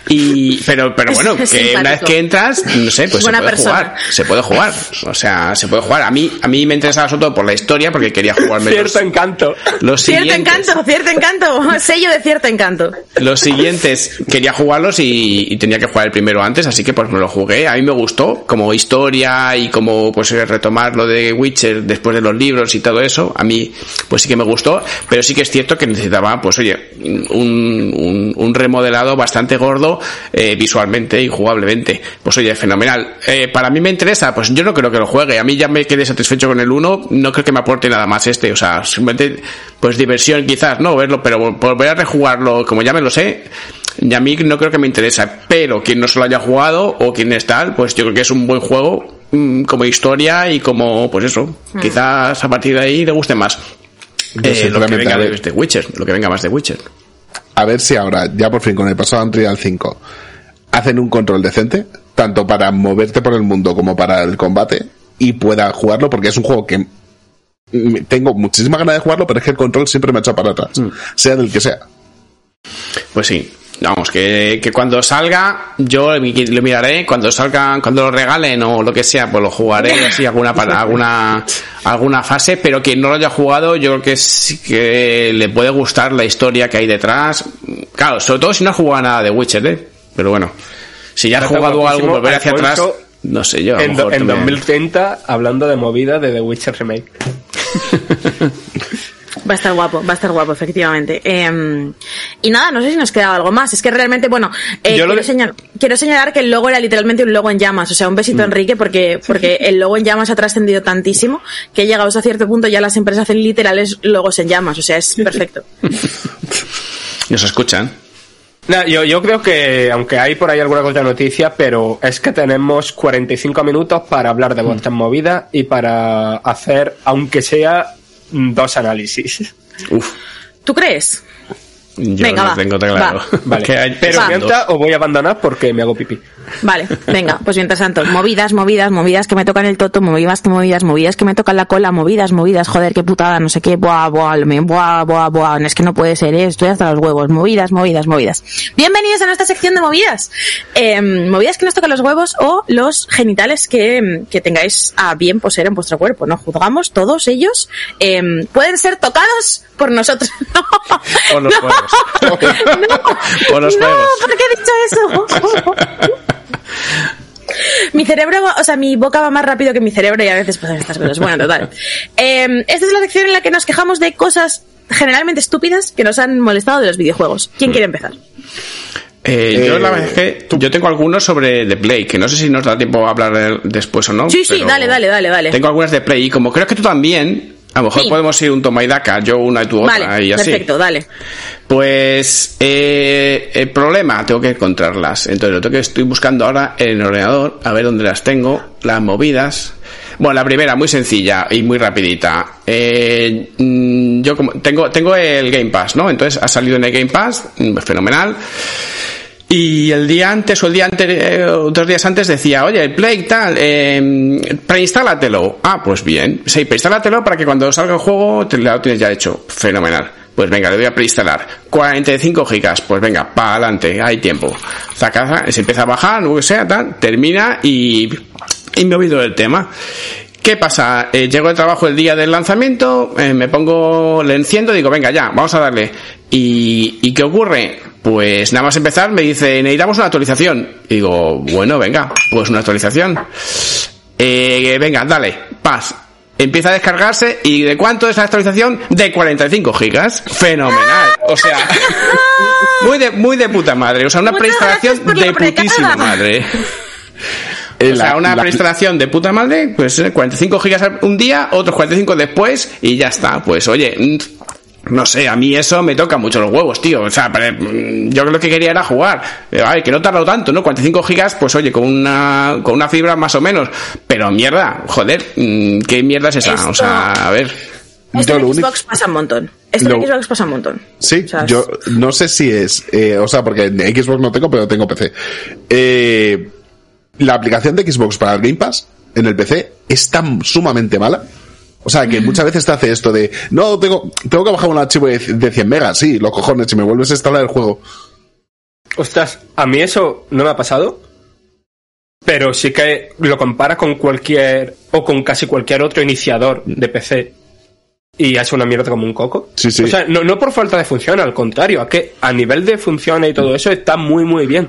Y, pero, pero bueno, Es que una vez que entras, no sé, pues se puede persona. jugar. Se puede jugar. O sea, se puede jugar. A mí, a mí me interesaba sobre todo por la historia, porque quería jugarme los, Cierto encanto. los Cierto siguientes. encanto, cierto encanto. Sello de cierto encanto. Los siguientes quería jugarlos y, y tenía que jugar el primero antes, así que pues me lo jugué. A mí me gustó como historia y como pues retomar lo de Witcher después de los libros y todo eso. A mí pues sí que me gustó, pero sí que es cierto que necesitaba pues oye un, un, un remodelado bastante gordo juego eh, visualmente y jugablemente. Pues oye, fenomenal. Eh, para mí me interesa, pues yo no creo que lo juegue. A mí ya me quedé satisfecho con el 1, no creo que me aporte nada más este. O sea, simplemente, pues diversión quizás, ¿no? Verlo, pero volver a rejugarlo, como ya me lo sé, y a mí no creo que me interesa. Pero quien no se lo haya jugado o quien es tal, pues yo creo que es un buen juego mm, como historia y como, pues eso, Hmm. quizás a partir de ahí le guste más. Eh, lo que venga de, de Witcher, lo que venga más de Witcher. A ver si ahora, ya por fin con el pasado Unreal 5, hacen un control decente, tanto para moverte por el mundo como para el combate, y pueda jugarlo, porque es un juego que tengo muchísima ganas de jugarlo, pero es que el control siempre me ha echado para atrás, Mm. sea del que sea. Pues sí. Vamos, que, que cuando salga, yo lo miraré, cuando salga, cuando lo regalen o lo que sea, pues lo jugaré así alguna para alguna alguna fase, pero quien no lo haya jugado, yo creo que sí que le puede gustar la historia que hay detrás. Claro, sobre todo si no has jugado nada de Witcher, ¿eh? Pero bueno, si ya has jugado algo, volver hacia atrás, no sé yo. a En, mejor en también. 2030, hablando de movida de The Witcher Remake. Va a estar guapo, va a estar guapo, efectivamente. Eh, y nada, no sé si nos quedaba algo más. Es que realmente, bueno, eh, quiero, que- señal- quiero señalar que el logo era literalmente un logo en llamas. O sea, un besito a Mm. Enrique, porque, porque el logo en llamas ha trascendido tantísimo que llegados a cierto punto ya las empresas hacen literales logos en llamas. O sea, es perfecto. Nos escuchan. No, yo, yo creo que, aunque hay por ahí alguna cosa de noticia, pero es que tenemos 45 minutos para hablar de vuestras movidas y para hacer, aunque sea, mm, dos análisis. Uf, ¿Tú crees? Yo Venga, no va, tengo claro. va. Vale, hay- pero mientras os voy a abandonar porque me hago pipí. Vale, venga, pues mientras tanto, movidas, movidas, movidas que me tocan el toto, movidas que movidas, movidas que me tocan la cola, movidas, movidas, joder, qué putada, no sé qué, buah, buah, buah, buah, buah, es que no puede ser, eh, estoy hasta los huevos, movidas, movidas, movidas. Bienvenidos a nuestra sección de movidas. Eh, movidas que nos tocan los huevos o los genitales que, que tengáis a bien poseer en vuestro cuerpo, ¿no? Juzgamos todos ellos, eh, pueden ser tocados por nosotros. No. Juegos. No, Por los no, juegos. ¿por qué he dicho eso? mi cerebro, o sea, mi boca va más rápido que mi cerebro y a veces pasan estas cosas. Bueno, total. Eh, esta es la sección en la que nos quejamos de cosas generalmente estúpidas que nos han molestado de los videojuegos. ¿Quién quiere empezar? Eh, yo Eh, la verdad es que yo tengo algunos sobre The Play, que no sé si nos da tiempo a hablar de- después o no. Sí, sí, dale, dale, dale, dale. Tengo algunas de Play y como creo que tú también, a lo mejor Sí. podemos ir un toma y daca, yo una y tú otra Vale, y así. perfecto, dale. Pues eh, el problema, tengo que encontrarlas. Entonces lo tengo que estoy buscando ahora en el ordenador, a ver dónde las tengo, las movidas. Bueno, la primera, muy sencilla y muy rapidita. Eh, mm, yo como tengo, tengo el Game Pass, ¿no? Entonces ha salido en el Game Pass, mm, fenomenal. Y el día antes o el día antes, eh, otros días antes decía, oye, el Play tal, eh, preinstálatelo. Ah, pues bien. Sí, preinstálatelo para que cuando salga el juego te lo tienes ya hecho. Fenomenal. Pues venga, le voy a preinstalar. 45 gigas. Pues venga, para adelante, hay tiempo. Zaca, se empieza a bajar, lo que sea, tal, termina y, y me oído del tema. ¿Qué pasa? Eh, llego de trabajo el día del lanzamiento, eh, me pongo, le enciendo, digo, venga, ya, vamos a darle. ¿Y, ¿Y qué ocurre? Pues nada más empezar me dice, necesitamos una actualización. Y digo, bueno, venga, pues una actualización. Eh, venga, dale, paz. Empieza a descargarse y ¿de cuánto es la actualización? De 45 gigas. Fenomenal. O sea, muy de, muy de puta madre. O sea, una preinstalación de putísima madre. Eh, O sea, una la- preinstalación de puta madre, pues eh, 45 gigas un día, otros 45 después y ya está. Pues oye, no sé, a mí eso me toca mucho los huevos, tío. O sea, mm, yo lo que quería era jugar. Ay, que no tardado tanto, ¿no? 45 gigas, pues oye, con una, con una fibra más o menos. Pero mierda, joder, mm, ¿qué mierda es esa? Esto- O sea, a ver. Esto Yo en lo único- Xbox pasa un montón. Esto en Xbox pasa un montón. Sí, O sea, yo no sé si es, eh, o sea, porque en Xbox no tengo, pero tengo PC. Eh, la aplicación de Xbox para el Game Pass en el PC es tan sumamente mala. O sea, que muchas veces te hace esto de, no, tengo, tengo que bajar un archivo de, de 100 megas, sí, los cojones, si me vuelves a instalar el juego. Ostras, a mí eso no me ha pasado. Pero sí que lo comparas con cualquier o con casi cualquier otro iniciador de PC y hace una mierda como un coco. Sí, sí. O sea, no, no por falta de función, al contrario, es que a nivel de funciones y todo eso está muy, muy bien.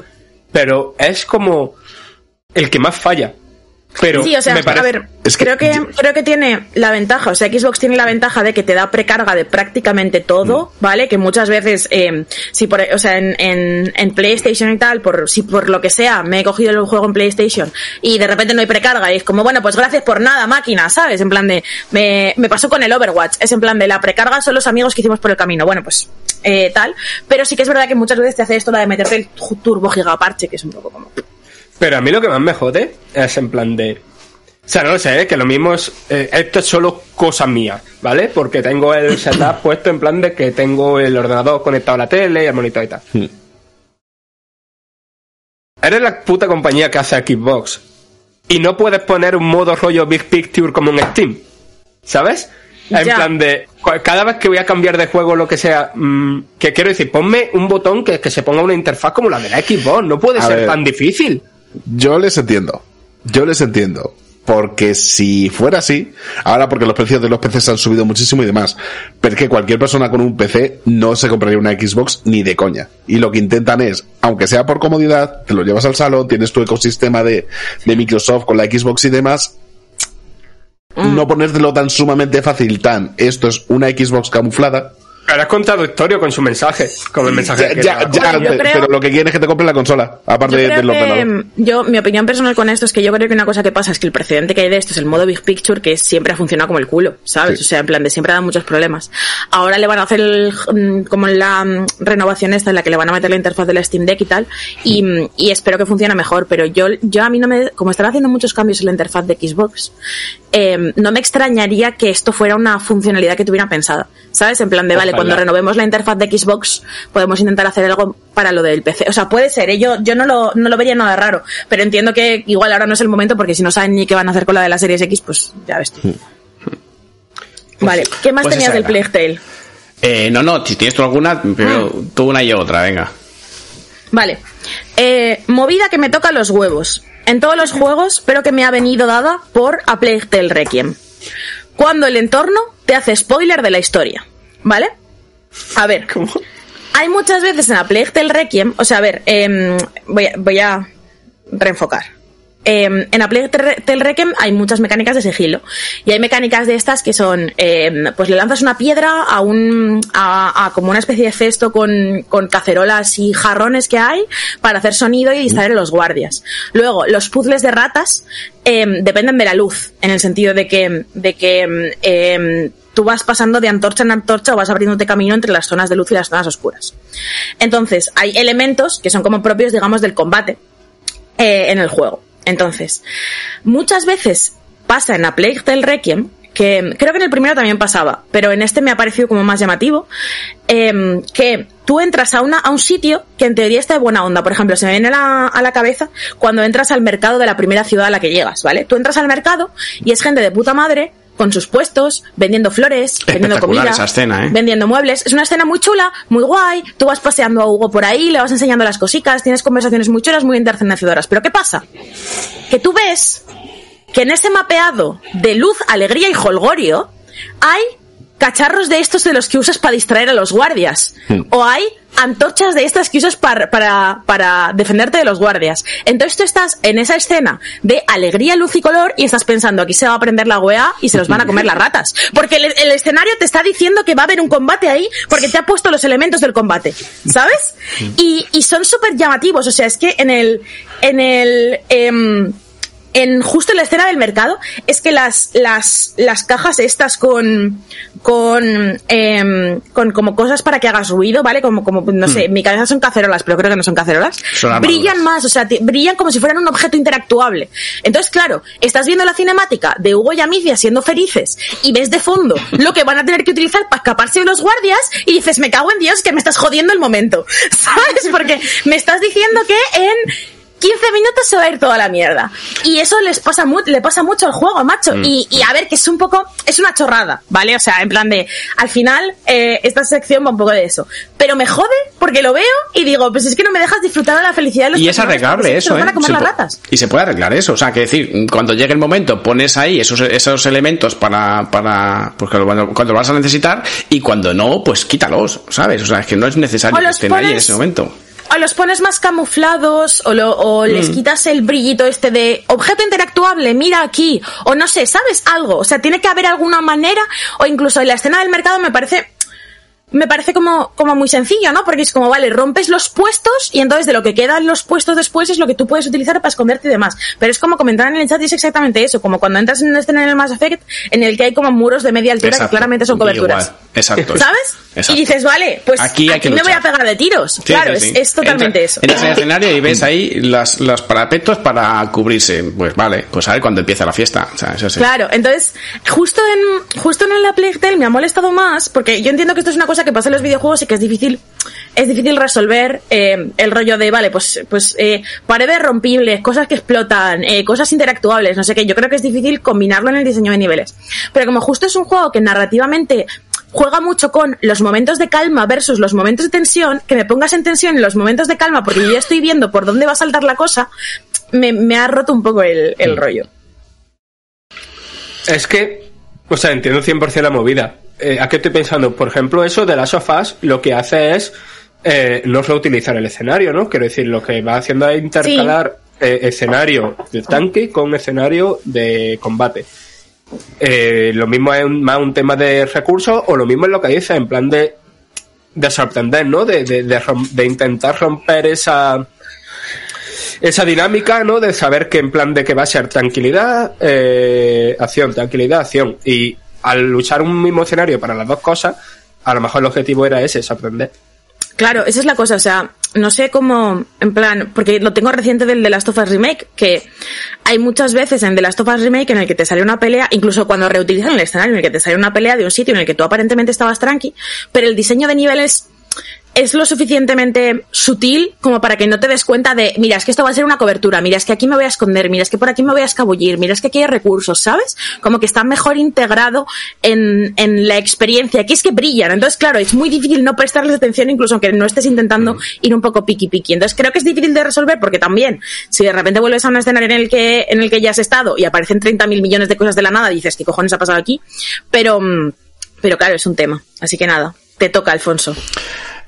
Pero es como el que más falla. Pero Sí, o sea, me parece... a ver, Es que creo que creo que tiene la ventaja, o sea, Xbox tiene la ventaja de que te da precarga de prácticamente todo, Mm. ¿vale? Que muchas veces, eh, si por, o sea, en, en, en PlayStation y tal, por si por lo que sea me he cogido el juego en PlayStation y de repente no hay precarga y es como, bueno, pues gracias por nada, máquina, ¿sabes? En plan de, me, me pasó con el Overwatch, es en plan de la precarga son los amigos que hicimos por el camino, bueno, pues eh, tal, pero sí que es verdad que muchas veces te hace esto la de meterte el turbo gigaparche, que es un poco como... Pero a mí lo que más me jode es en plan de... O sea, no lo sé, ¿eh? que lo mismo es... eh, esto es solo cosa mía, ¿vale? Porque tengo el setup puesto en plan de que tengo el ordenador conectado a la tele y el monitor y tal. Hmm. Eres la puta compañía que hace Xbox. Y no puedes poner un modo rollo Big Picture como en Steam. ¿Sabes? En Ya. plan de... Cada vez que voy a cambiar de juego o lo que sea... mm, que quiero decir, ponme un botón que, que se ponga una interfaz como la de la Xbox. No puede A ser ver. tan difícil. Yo les entiendo. Yo les entiendo. Porque si fuera así, ahora porque los precios de los PCs han subido muchísimo y demás, pero es que cualquier persona con un PC no se compraría una Xbox ni de coña. Y lo que intentan es, aunque sea por comodidad, te lo llevas al salón, tienes tu ecosistema de, de Microsoft con la Xbox y demás, no ponértelo tan sumamente fácil, tan, esto es una Xbox camuflada. Pero has contado historia con su mensaje, con el mensaje Ya, que ya, ya, creo- pero lo que quieren es que te compre la consola, aparte Yo de- del que, ordenador. yo, mi opinión personal con esto es que yo creo que una cosa que pasa es que el precedente que hay de esto es el modo Big Picture, que siempre ha funcionado como el culo, ¿sabes? Sí. O sea, en plan de siempre ha dado muchos problemas. Ahora le van a hacer el, mm, como la mm, renovación esta en la que le van a meter la interfaz de la Steam Deck y tal, y, mm, y espero que funcione mejor, pero yo, yo a mí no me, como están haciendo muchos cambios en la interfaz de Xbox, eh, no me extrañaría que esto fuera una funcionalidad que tuviera pensada, ¿sabes? En plan de, vale, Cuando renovemos la interfaz de Xbox, podemos intentar hacer algo para lo del PC. O sea, puede ser, ¿eh? yo, yo no, lo, no lo vería nada raro, pero entiendo que igual ahora no es el momento porque si no saben ni qué van a hacer con la de la Series X, pues ya ves tú. Vale, ¿qué más pues tenías del. Plague Tale? Eh, no, no, si tienes tú alguna, primero Ah. tú una y otra, venga. Vale. Eh, movida que me toca los huevos. En todos los juegos, pero que me ha venido dada por A Plague Tale Requiem. Cuando el entorno te hace spoiler de la historia. ¿Vale? A ver. Hay muchas veces en A Plague Tale Requiem, o sea, a ver, em, voy, a, voy a reenfocar. Em, en A Plague Tale Requiem hay muchas mecánicas de sigilo. Y hay mecánicas de estas que son, em, pues le lanzas una piedra a un, a, a como una especie de cesto con, con cacerolas y jarrones que hay para hacer sonido y distraer a los guardias. Luego, los puzzles de ratas dependen de la luz, en el sentido de que, de que tú vas pasando de antorcha en antorcha o vas abriéndote camino entre las zonas de luz y las zonas oscuras. Entonces, hay elementos que son como propios, digamos, del combate eh, en el juego. Entonces, muchas veces pasa en A Plague Tale Requiem, que creo que en el primero también pasaba, pero en este me ha parecido como más llamativo, em, que tú entras a, una, a un sitio que en teoría está de buena onda. Por ejemplo, se me viene a la, a la cabeza cuando entras al mercado de la primera ciudad a la que llegas, ¿vale? Tú entras al mercado y es gente de puta madre con sus puestos, vendiendo flores, vendiendo comida, esa escena, ¿eh? vendiendo muebles. Es una escena muy chula, muy guay. Tú vas paseando a Hugo por ahí, le vas enseñando las cositas, tienes conversaciones muy chulas, muy enternecedoras. Pero ¿qué pasa? Que tú ves que en ese mapeado de luz, alegría y holgorio hay cacharros de estos de los que usas para distraer a los guardias. O hay antorchas de estas que usas para, para, para defenderte de los guardias. Entonces tú estás en esa escena de alegría, luz y color y estás pensando, aquí se va a prender la UEA y se los van a comer las ratas. Porque el, el escenario te está diciendo que va a haber un combate ahí porque te ha puesto los elementos del combate. ¿Sabes? Y, y son súper llamativos. O sea, es que en el, en el, em, en justo en la escena del mercado es que las las las cajas estas con con em, con como cosas para que hagas ruido vale como como no sé en mi cabeza son cacerolas pero creo que no son cacerolas. Son brillan más o sea te- brillan como si fueran un objeto interactuable. Entonces claro estás viendo la cinemática de Hugo y Amicia siendo felices y ves de fondo lo que van a tener que utilizar para escaparse de los guardias y dices me cago en Dios que me estás jodiendo el momento sabes porque me estás diciendo que en 15 minutos se va a ir toda la mierda. Y eso les pasa mu le pasa mucho al juego, macho. Y, y a ver, que es un poco, es una chorrada, ¿vale? O sea, en plan de, al final, eh, esta sección va un poco de eso. Pero me jode porque lo veo y digo, pues es que no me dejas disfrutar de la felicidad de los Y es arreglable eso, ¿eh? Se las ratas. Y se puede arreglar eso. O sea, que decir, cuando llegue el momento, pones ahí esos, esos elementos para, para, pues cuando, cuando lo vas a necesitar y cuando no, pues quítalos, ¿sabes? O sea, es que no es necesario que estén ahí en pones- ese momento. O los pones más camuflados o, lo- o les quitas el brillito este de objeto interactuable, mira aquí, o no sé, ¿sabes algo? O sea, tiene que haber alguna manera, o incluso en la escena del mercado me parece me parece como, como muy sencillo, ¿no? Porque es como, vale, rompes los puestos y entonces de lo que quedan los puestos después es lo que tú puedes utilizar para esconderte y demás. Pero es como comentaron en el chat y es exactamente eso, como cuando entras en una escena en el Mass Effect en el que hay como muros de media altura Exacto. que claramente son coberturas. Igual. Exacto. ¿Sabes? Exacto. Y dices, vale, pues Aquí aquí, me voy a pegar de tiros. Sí, claro, sí, sí. Es, es totalmente Entra- eso. Entras en el escenario y ves ahí las, los parapetos para cubrirse. Pues vale, pues a ver cuando empieza la fiesta. O sea, eso sí. Claro, entonces, justo en, justo en la Plague Tale me ha molestado más, porque yo entiendo que esto es una cosa que pasa en los videojuegos y que es difícil, es difícil resolver eh, el rollo de, vale, pues, pues eh, paredes rompibles, cosas que explotan, eh, cosas interactuables, no sé qué. Yo creo que es difícil combinarlo en el diseño de niveles. Pero como justo es un juego que narrativamente juega mucho con los momentos de calma versus los momentos de tensión, que me pongas en tensión en los momentos de calma porque yo ya estoy viendo por dónde va a saltar la cosa, me, me ha roto un poco el, el rollo. Es que, o sea, entiendo 100% la movida. Eh, ¿A qué estoy pensando? Por ejemplo, eso de las sofás lo que hace es eh, no reutilizar el escenario, ¿no? Quiero decir, lo que va haciendo es intercalar eh, escenario de tanque con escenario de combate. Eh, lo mismo es un- más un tema de recursos o lo mismo es lo que dice, en plan de, de sorprender, ¿no? De, de, de rom- de intentar romper esa esa dinámica, ¿no? De saber que en plan de que va a ser tranquilidad, eh, acción, tranquilidad, acción. Y al luchar un mismo escenario para las dos cosas, a lo mejor el objetivo era ese, sorprender. Claro, esa es la cosa, o sea, no sé cómo, en plan, porque lo tengo reciente del The Last of Us Remake, que hay muchas veces en The Last of Us Remake en el que te sale una pelea, incluso cuando reutilizan el escenario, en el que te sale una pelea de un sitio en el que tú aparentemente estabas tranqui, pero el diseño de niveles es lo suficientemente sutil como para que no te des cuenta de, mira, es que esto va a ser una cobertura, mira, es que aquí me voy a esconder, mira, es que por aquí me voy a escabullir, mira, es que aquí hay recursos, ¿sabes? Como que está mejor integrado en, en la experiencia, que es que brillan. Entonces, claro, es muy difícil no prestarles atención incluso aunque no estés intentando ir un poco piqui piqui. Entonces, creo que es difícil de resolver porque también, si de repente vuelves a un escenario en el que, en el que ya has estado y aparecen 30 mil millones de cosas de la nada, dices, ¿qué cojones ha pasado aquí? Pero, mm, pero claro, es un tema. Así que nada, te toca, Alfonso.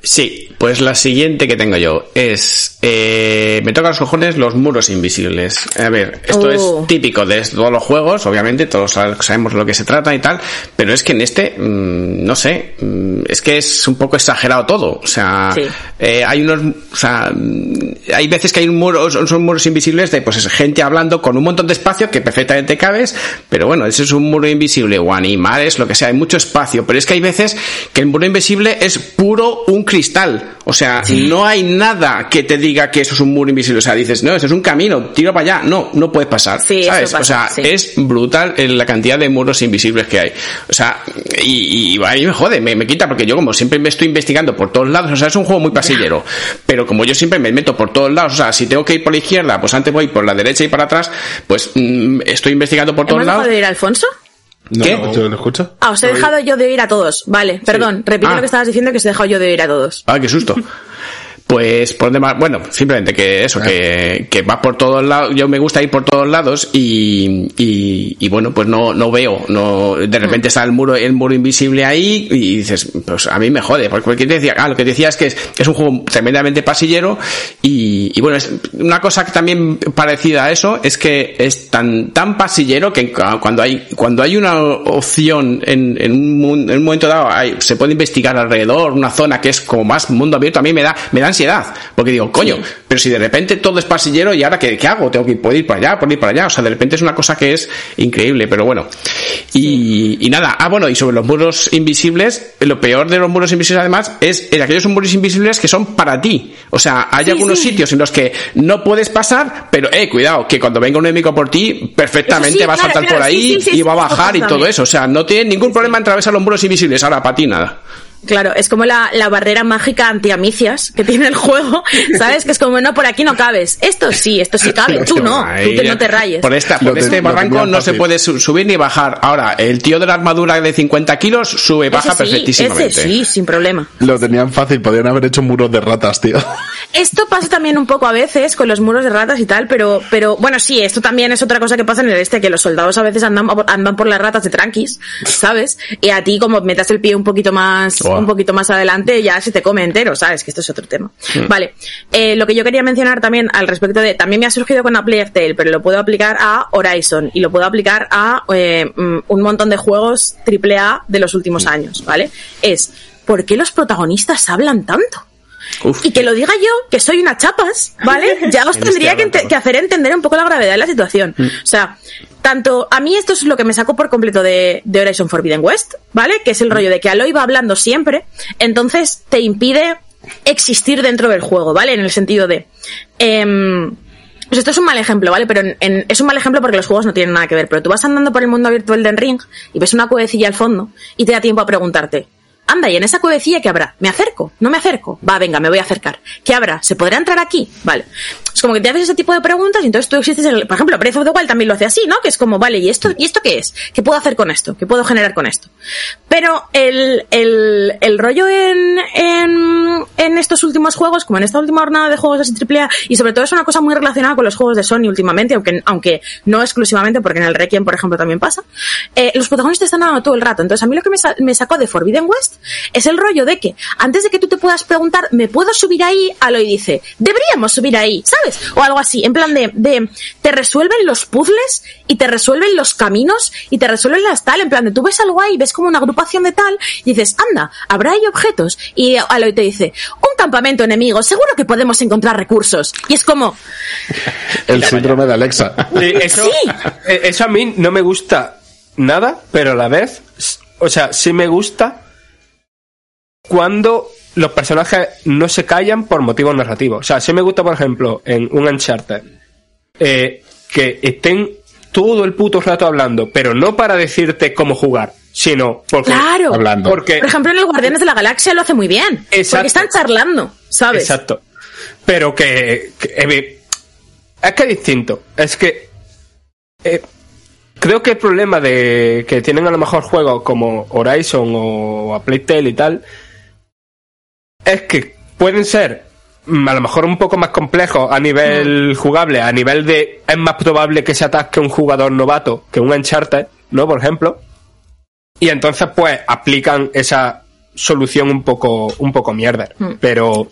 Sí, pues la siguiente que tengo yo es. eh, me toca los cojones los muros invisibles. A ver, esto Oh. es típico de todos los juegos, obviamente, todos sab- sabemos de lo que se trata y tal, pero es que en este, mm, no sé, mm, es que es un poco exagerado todo. O sea, Sí. eh, hay unos. O sea, mm, hay veces que hay un muro, son muros invisibles de pues es gente hablando con un montón de espacio que perfectamente cabes, pero bueno, ese es un muro invisible o animales, lo que sea, hay mucho espacio, pero es que hay veces que el muro invisible es puro un cristal, o sea, no hay nada que te diga que eso es un muro invisible, o sea, dices, no, eso es un camino, tiro para allá, no, no puedes pasar, Sí, eso ¿sabes? pasa, o sea, sí. es brutal en la cantidad de muros invisibles que hay, o sea, y, y a mí me jode, me, me quita, porque yo como siempre me estoy investigando por todos lados, o sea, es un juego muy pasillero, pero como yo siempre me meto por todos lados, o sea, si tengo que ir por la izquierda, pues antes voy por la derecha y para atrás, pues mm, estoy investigando por todos ¿Hemos dejado lados. de ir Alfonso? No, ¿Qué? no, ¿Yo lo escucho? Ah, os he dejado yo de oír a todos. Vale, perdón, repite Ah. lo que estabas diciendo que os he dejado yo de oír a todos. Ah, qué susto. Pues por demás, bueno, simplemente que eso, que, que va por todos lados, yo me gusta ir por todos lados y, y, y bueno, pues no, no veo, no, de repente está el muro, el muro invisible ahí y dices, pues a mí me jode, porque te decía, ah, lo que decía es que es, es un juego tremendamente pasillero y, y bueno, es una cosa que también parecida a eso es que es tan, tan pasillero que cuando hay, cuando hay una opción en, en, un, en un momento dado, hay- se puede investigar alrededor, una zona que es como más mundo abierto, a mí me da, me da ansiedad, porque digo, coño, pero si de repente todo es pasillero y ahora qué, qué hago, tengo que ir, puedo ir para allá, puedo ir para allá, o sea, de repente es una cosa que es increíble, pero bueno. Y, y nada, ah, bueno, y sobre los muros invisibles, lo peor de los muros invisibles además es en aquellos muros invisibles que son para ti. O sea, hay Sí, algunos sí. sitios en los que no puedes pasar, pero eh, cuidado, que cuando venga un enemigo por ti, perfectamente va a claro, saltar por ahí y va a bajar y todo eso. O sea, no tiene ningún problema en atravesar los muros invisibles. Ahora, para ti nada. Claro, es como la, la barrera mágica anti-amicias que tiene el juego, ¿sabes? Que es como, no, por aquí no cabes. Esto sí, esto sí cabe, tú no, tú que no te rayes. Por, esta, por te- este barranco no se puede su- subir ni bajar. Ahora, el tío de la armadura de 50 kilos sube, baja sí, perfectísimamente. ese sí, sin problema. Lo tenían fácil, podrían haber hecho muros de ratas, tío. Esto pasa también un poco a veces con los muros de ratas y tal, pero, pero bueno, sí, esto también es otra cosa que pasa en el este, que los soldados a veces andan, andan por las ratas de tranquis, ¿sabes? Y a ti como metas el pie un poquito más, Buah. un poquito más adelante ya se te come entero, ¿sabes? Que esto es otro tema. Hmm. Vale. Eh, lo que yo quería mencionar también al respecto de, también me ha surgido con A Plague Tale, pero lo puedo aplicar a Horizon y lo puedo aplicar a eh, mm, un montón de juegos AAA de los últimos años, ¿vale? Es, ¿por qué los protagonistas hablan tanto? Uf. Y que lo diga yo, que soy una chapas, ¿vale? Ya os En tendría este que, ente- rato. que hacer entender un poco la gravedad de la situación. O sea, tanto, a mí esto es lo que me sacó por completo de, de Horizon Forbidden West, ¿vale? Que es el rollo de que Aloy va hablando siempre, entonces te impide existir dentro del juego, ¿vale? En el sentido de... em, pues esto es un mal ejemplo, ¿vale? Pero en- en- es un mal ejemplo porque los juegos no tienen nada que ver. Pero tú vas andando por el mundo del Den Ring y ves una cuevecilla al fondo y te da tiempo a preguntarte, anda, ¿y en esa cuevecilla qué habrá? ¿Me acerco? ¿No me acerco? Va, venga, me voy a acercar. ¿Qué habrá? ¿Se podrá entrar aquí? Vale. Es como que te haces ese tipo de preguntas y entonces tú existes el... Por ejemplo, Breath of the Wild también lo hace así, ¿no? Que es como, vale, ¿y esto, ¿y esto qué es? ¿Qué puedo hacer con esto? ¿Qué puedo generar con esto? Pero el, el, el rollo en, en, en estos últimos juegos, como en esta última jornada de juegos así AAA, y sobre todo es una cosa muy relacionada con los juegos de Sony últimamente, aunque, aunque no exclusivamente, porque en el Requiem, por ejemplo, también pasa, eh, los protagonistas están hablando todo el rato. Entonces, a mí lo que me, sa- sacó de Forbidden West es el rollo de que, antes de que tú te puedas preguntar, ¿me puedo subir ahí? Aloy dice, deberíamos subir ahí, ¿sabes? O algo así, en plan de, de, te resuelven los puzzles y te resuelven los caminos y te resuelven las tal, en plan de, tú ves algo ahí, ves como una agrupación de tal, y dices, anda, habrá ahí objetos. Y Aloy te dice, un campamento enemigo, seguro que podemos encontrar recursos. Y es como, El síndrome de Alexa. Sí, eso, Sí. eh, eso a mí no me gusta nada, pero a la vez, o sea, sí me gusta cuando los personajes no se callan por motivos narrativos. O sea, sí me gusta, por ejemplo, en un Uncharted, eh, que estén todo el puto rato hablando, pero no para decirte cómo jugar, sino porque... claro. Hablando. Porque, Por ejemplo, en el Guardianes de la Galaxia lo hace muy bien. Exacto. Porque están charlando, ¿sabes? Exacto. Pero que, que, eh, es que es distinto. Es que eh, creo que el problema de que tienen a lo mejor juegos como Horizon o a Playtale y tal es que pueden ser mm, a lo mejor un poco más complejos a nivel jugable, a nivel de es más probable que se atasque un jugador novato que un Uncharted, ¿no? Por ejemplo. Y entonces pues aplican esa solución un poco un poco mierda, Mm. pero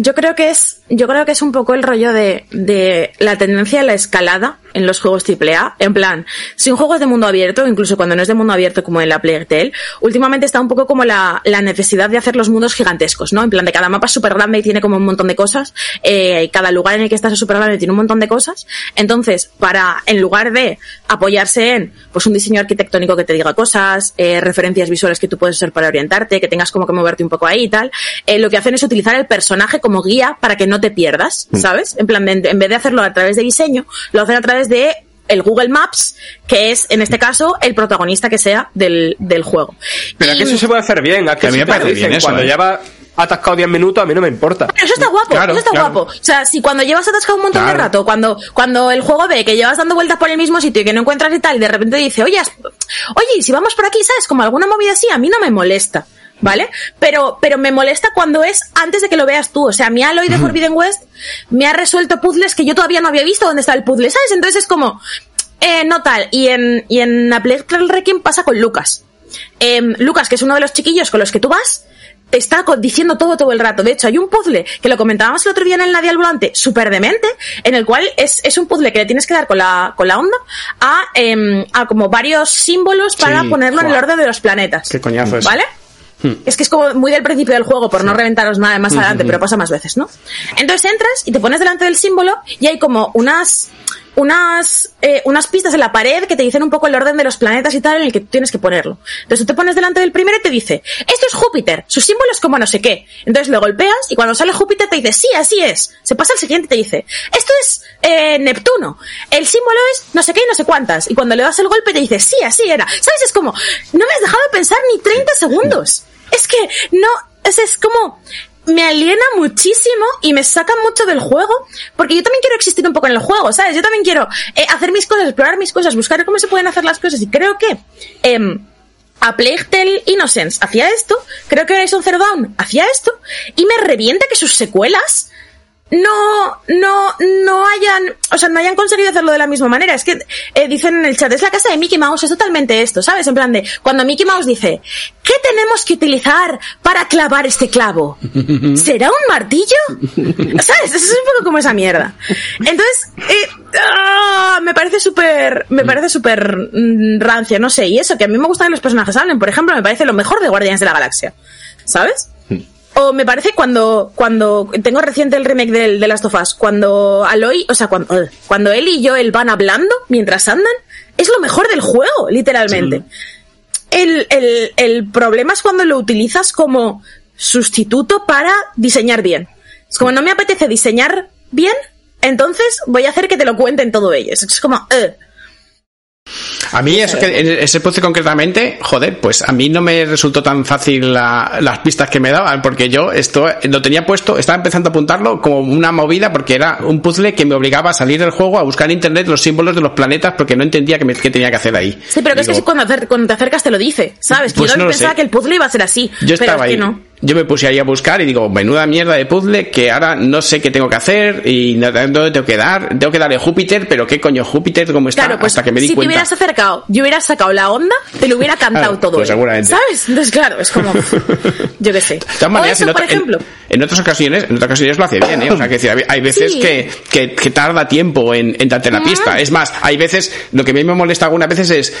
Yo creo que es, yo creo que es un poco el rollo de, de la tendencia a la escalada en los juegos AAA. En plan, si un juego es de mundo abierto, incluso cuando no es de mundo abierto como en la Plague Tale, últimamente está un poco como la, la necesidad de hacer los mundos gigantescos, ¿no? En plan, de cada mapa es súper grande y tiene como un montón de cosas, eh, y cada lugar en el que estás es súper grande y tiene un montón de cosas. Entonces, para, en lugar de apoyarse en, pues un diseño arquitectónico que te diga cosas, eh, referencias visuales que tú puedes usar para orientarte, que tengas como que moverte un poco ahí y tal, eh, lo que hacen es utilizar el personaje como guía para que no te pierdas, ¿sabes? En plan, de- en vez de hacerlo a través de diseño, lo hacen a través de el Google Maps, que es, en este caso, el protagonista que sea del, del juego. pero que Y- eso se puede hacer bien, es que A mí me parece bien eso, cuando ¿eh? lleva atascado 10 minutos a mí no me importa. Pero eso está guapo, Claro, eso está claro. guapo. O sea, si cuando llevas atascado un montón de rato, cuando, cuando el juego ve que llevas dando vueltas por el mismo sitio y que no encuentras y tal, y de repente dice, oye, oye, y si vamos por aquí, ¿sabes? Como alguna movida así, a mí no me molesta. ¿Vale? Pero, pero me molesta cuando es antes de que lo veas tú. O sea, mi Aloy de Forbidden West me ha resuelto puzzles que yo todavía no había visto dónde está el puzzle, ¿sabes? Entonces es como, eh, no tal. Y en, y en A Plague Requiem pasa con Lucas. Em, Lucas, que es uno de los chiquillos con los que tú vas, te está diciendo todo todo el rato. De hecho, hay un puzzle que lo comentábamos el otro día en el Nadia al Volante, súper demente, en el cual es, es un puzzle que le tienes que dar con la, con la onda a, em, a como varios símbolos para Sí, ponerlo en el orden de los planetas. Qué coñazo es. ¿Vale? Es que es como muy del principio del juego, por no reventaros nada más adelante, pero pasa más veces, ¿no? Entonces entras y te pones delante del símbolo y hay como unas unas eh, unas pistas en la pared que te dicen un poco el orden de los planetas y tal en el que tú tienes que ponerlo. Entonces tú te pones delante del primero y te dice, esto es Júpiter, su símbolo es como no sé qué. Entonces lo golpeas y cuando sale Júpiter te dice, sí, así es. Se pasa al siguiente y te dice, esto es eh, Neptuno, el símbolo es no sé qué y no sé cuántas. Y cuando le das el golpe te dice, sí, así era. ¿Sabes? Es como, no me has dejado pensar ni 30 segundos. Es que no, es, es como, me aliena muchísimo y me saca mucho del juego, porque yo también quiero existir un poco en el juego, ¿sabes? Yo también quiero eh, hacer mis cosas, explorar mis cosas, buscar cómo se pueden hacer las cosas, y creo que em, a Plague Tale Innocence hacía esto, creo que Horizon Zero Dawn hacía esto, y me revienta que sus secuelas no, no, no hayan, o sea, no hayan conseguido hacerlo de la misma manera. Es que eh, dicen en el chat, es la casa de Mickey Mouse, es totalmente esto, ¿sabes? En plan de, cuando Mickey Mouse dice, ¿qué tenemos que utilizar para clavar este clavo? ¿Será un martillo? ¿Sabes? Eso es un poco como esa mierda. Entonces, eh, ah, me parece súper, me parece súper mm, rancio, no sé, y eso, que a mí me gusta que los personajes hablen, por ejemplo, me parece lo mejor de Guardianes de la Galaxia. ¿Sabes? O me parece cuando, cuando, tengo reciente el remake del, de Last of Us, cuando Aloy, o sea, cuando, eh, cuando él y Joel van hablando mientras andan, es lo mejor del juego, literalmente. El, el, el problema es cuando lo utilizas como sustituto para diseñar bien. Es como no me apetece diseñar bien, entonces voy a hacer que te lo cuenten todo ellos. Es como, eh. A mí eso que en ese puzzle concretamente, joder, pues a mí no me resultó tan fácil la- las pistas que me daban, porque yo esto lo tenía puesto, estaba empezando a apuntarlo como una movida, porque era un puzzle que me obligaba a salir del juego a buscar en internet los símbolos de los planetas, porque no entendía qué, me- qué tenía que hacer ahí. Sí, pero que es que cuando, te acercas te lo dice, ¿sabes? Que Pues yo no pensaba sé. que el puzzle iba a ser así. Yo pero estaba es que no. Yo me puse ahí a buscar y digo, menuda mierda de puzzle que ahora no sé qué tengo que hacer y no- dónde tengo que dar. Tengo que darle a Júpiter, pero qué coño Júpiter, cómo está, Claro, pues hasta que me di si te cuenta. hubieras acercado y hubieras sacado la onda, te lo hubiera cantado Claro, todo. pues seguramente. ¿Sabes? Entonces, claro, es como. Yo qué sé. De todas O maneras, eso, en, por ejemplo. en otras ocasiones, en otras ocasiones lo hace bien, ¿eh? O sea, que decir, hay- veces Sí. que, que, que tarda tiempo en, en darte la pista. Es más, hay veces, lo que a mí me molesta algunas veces es,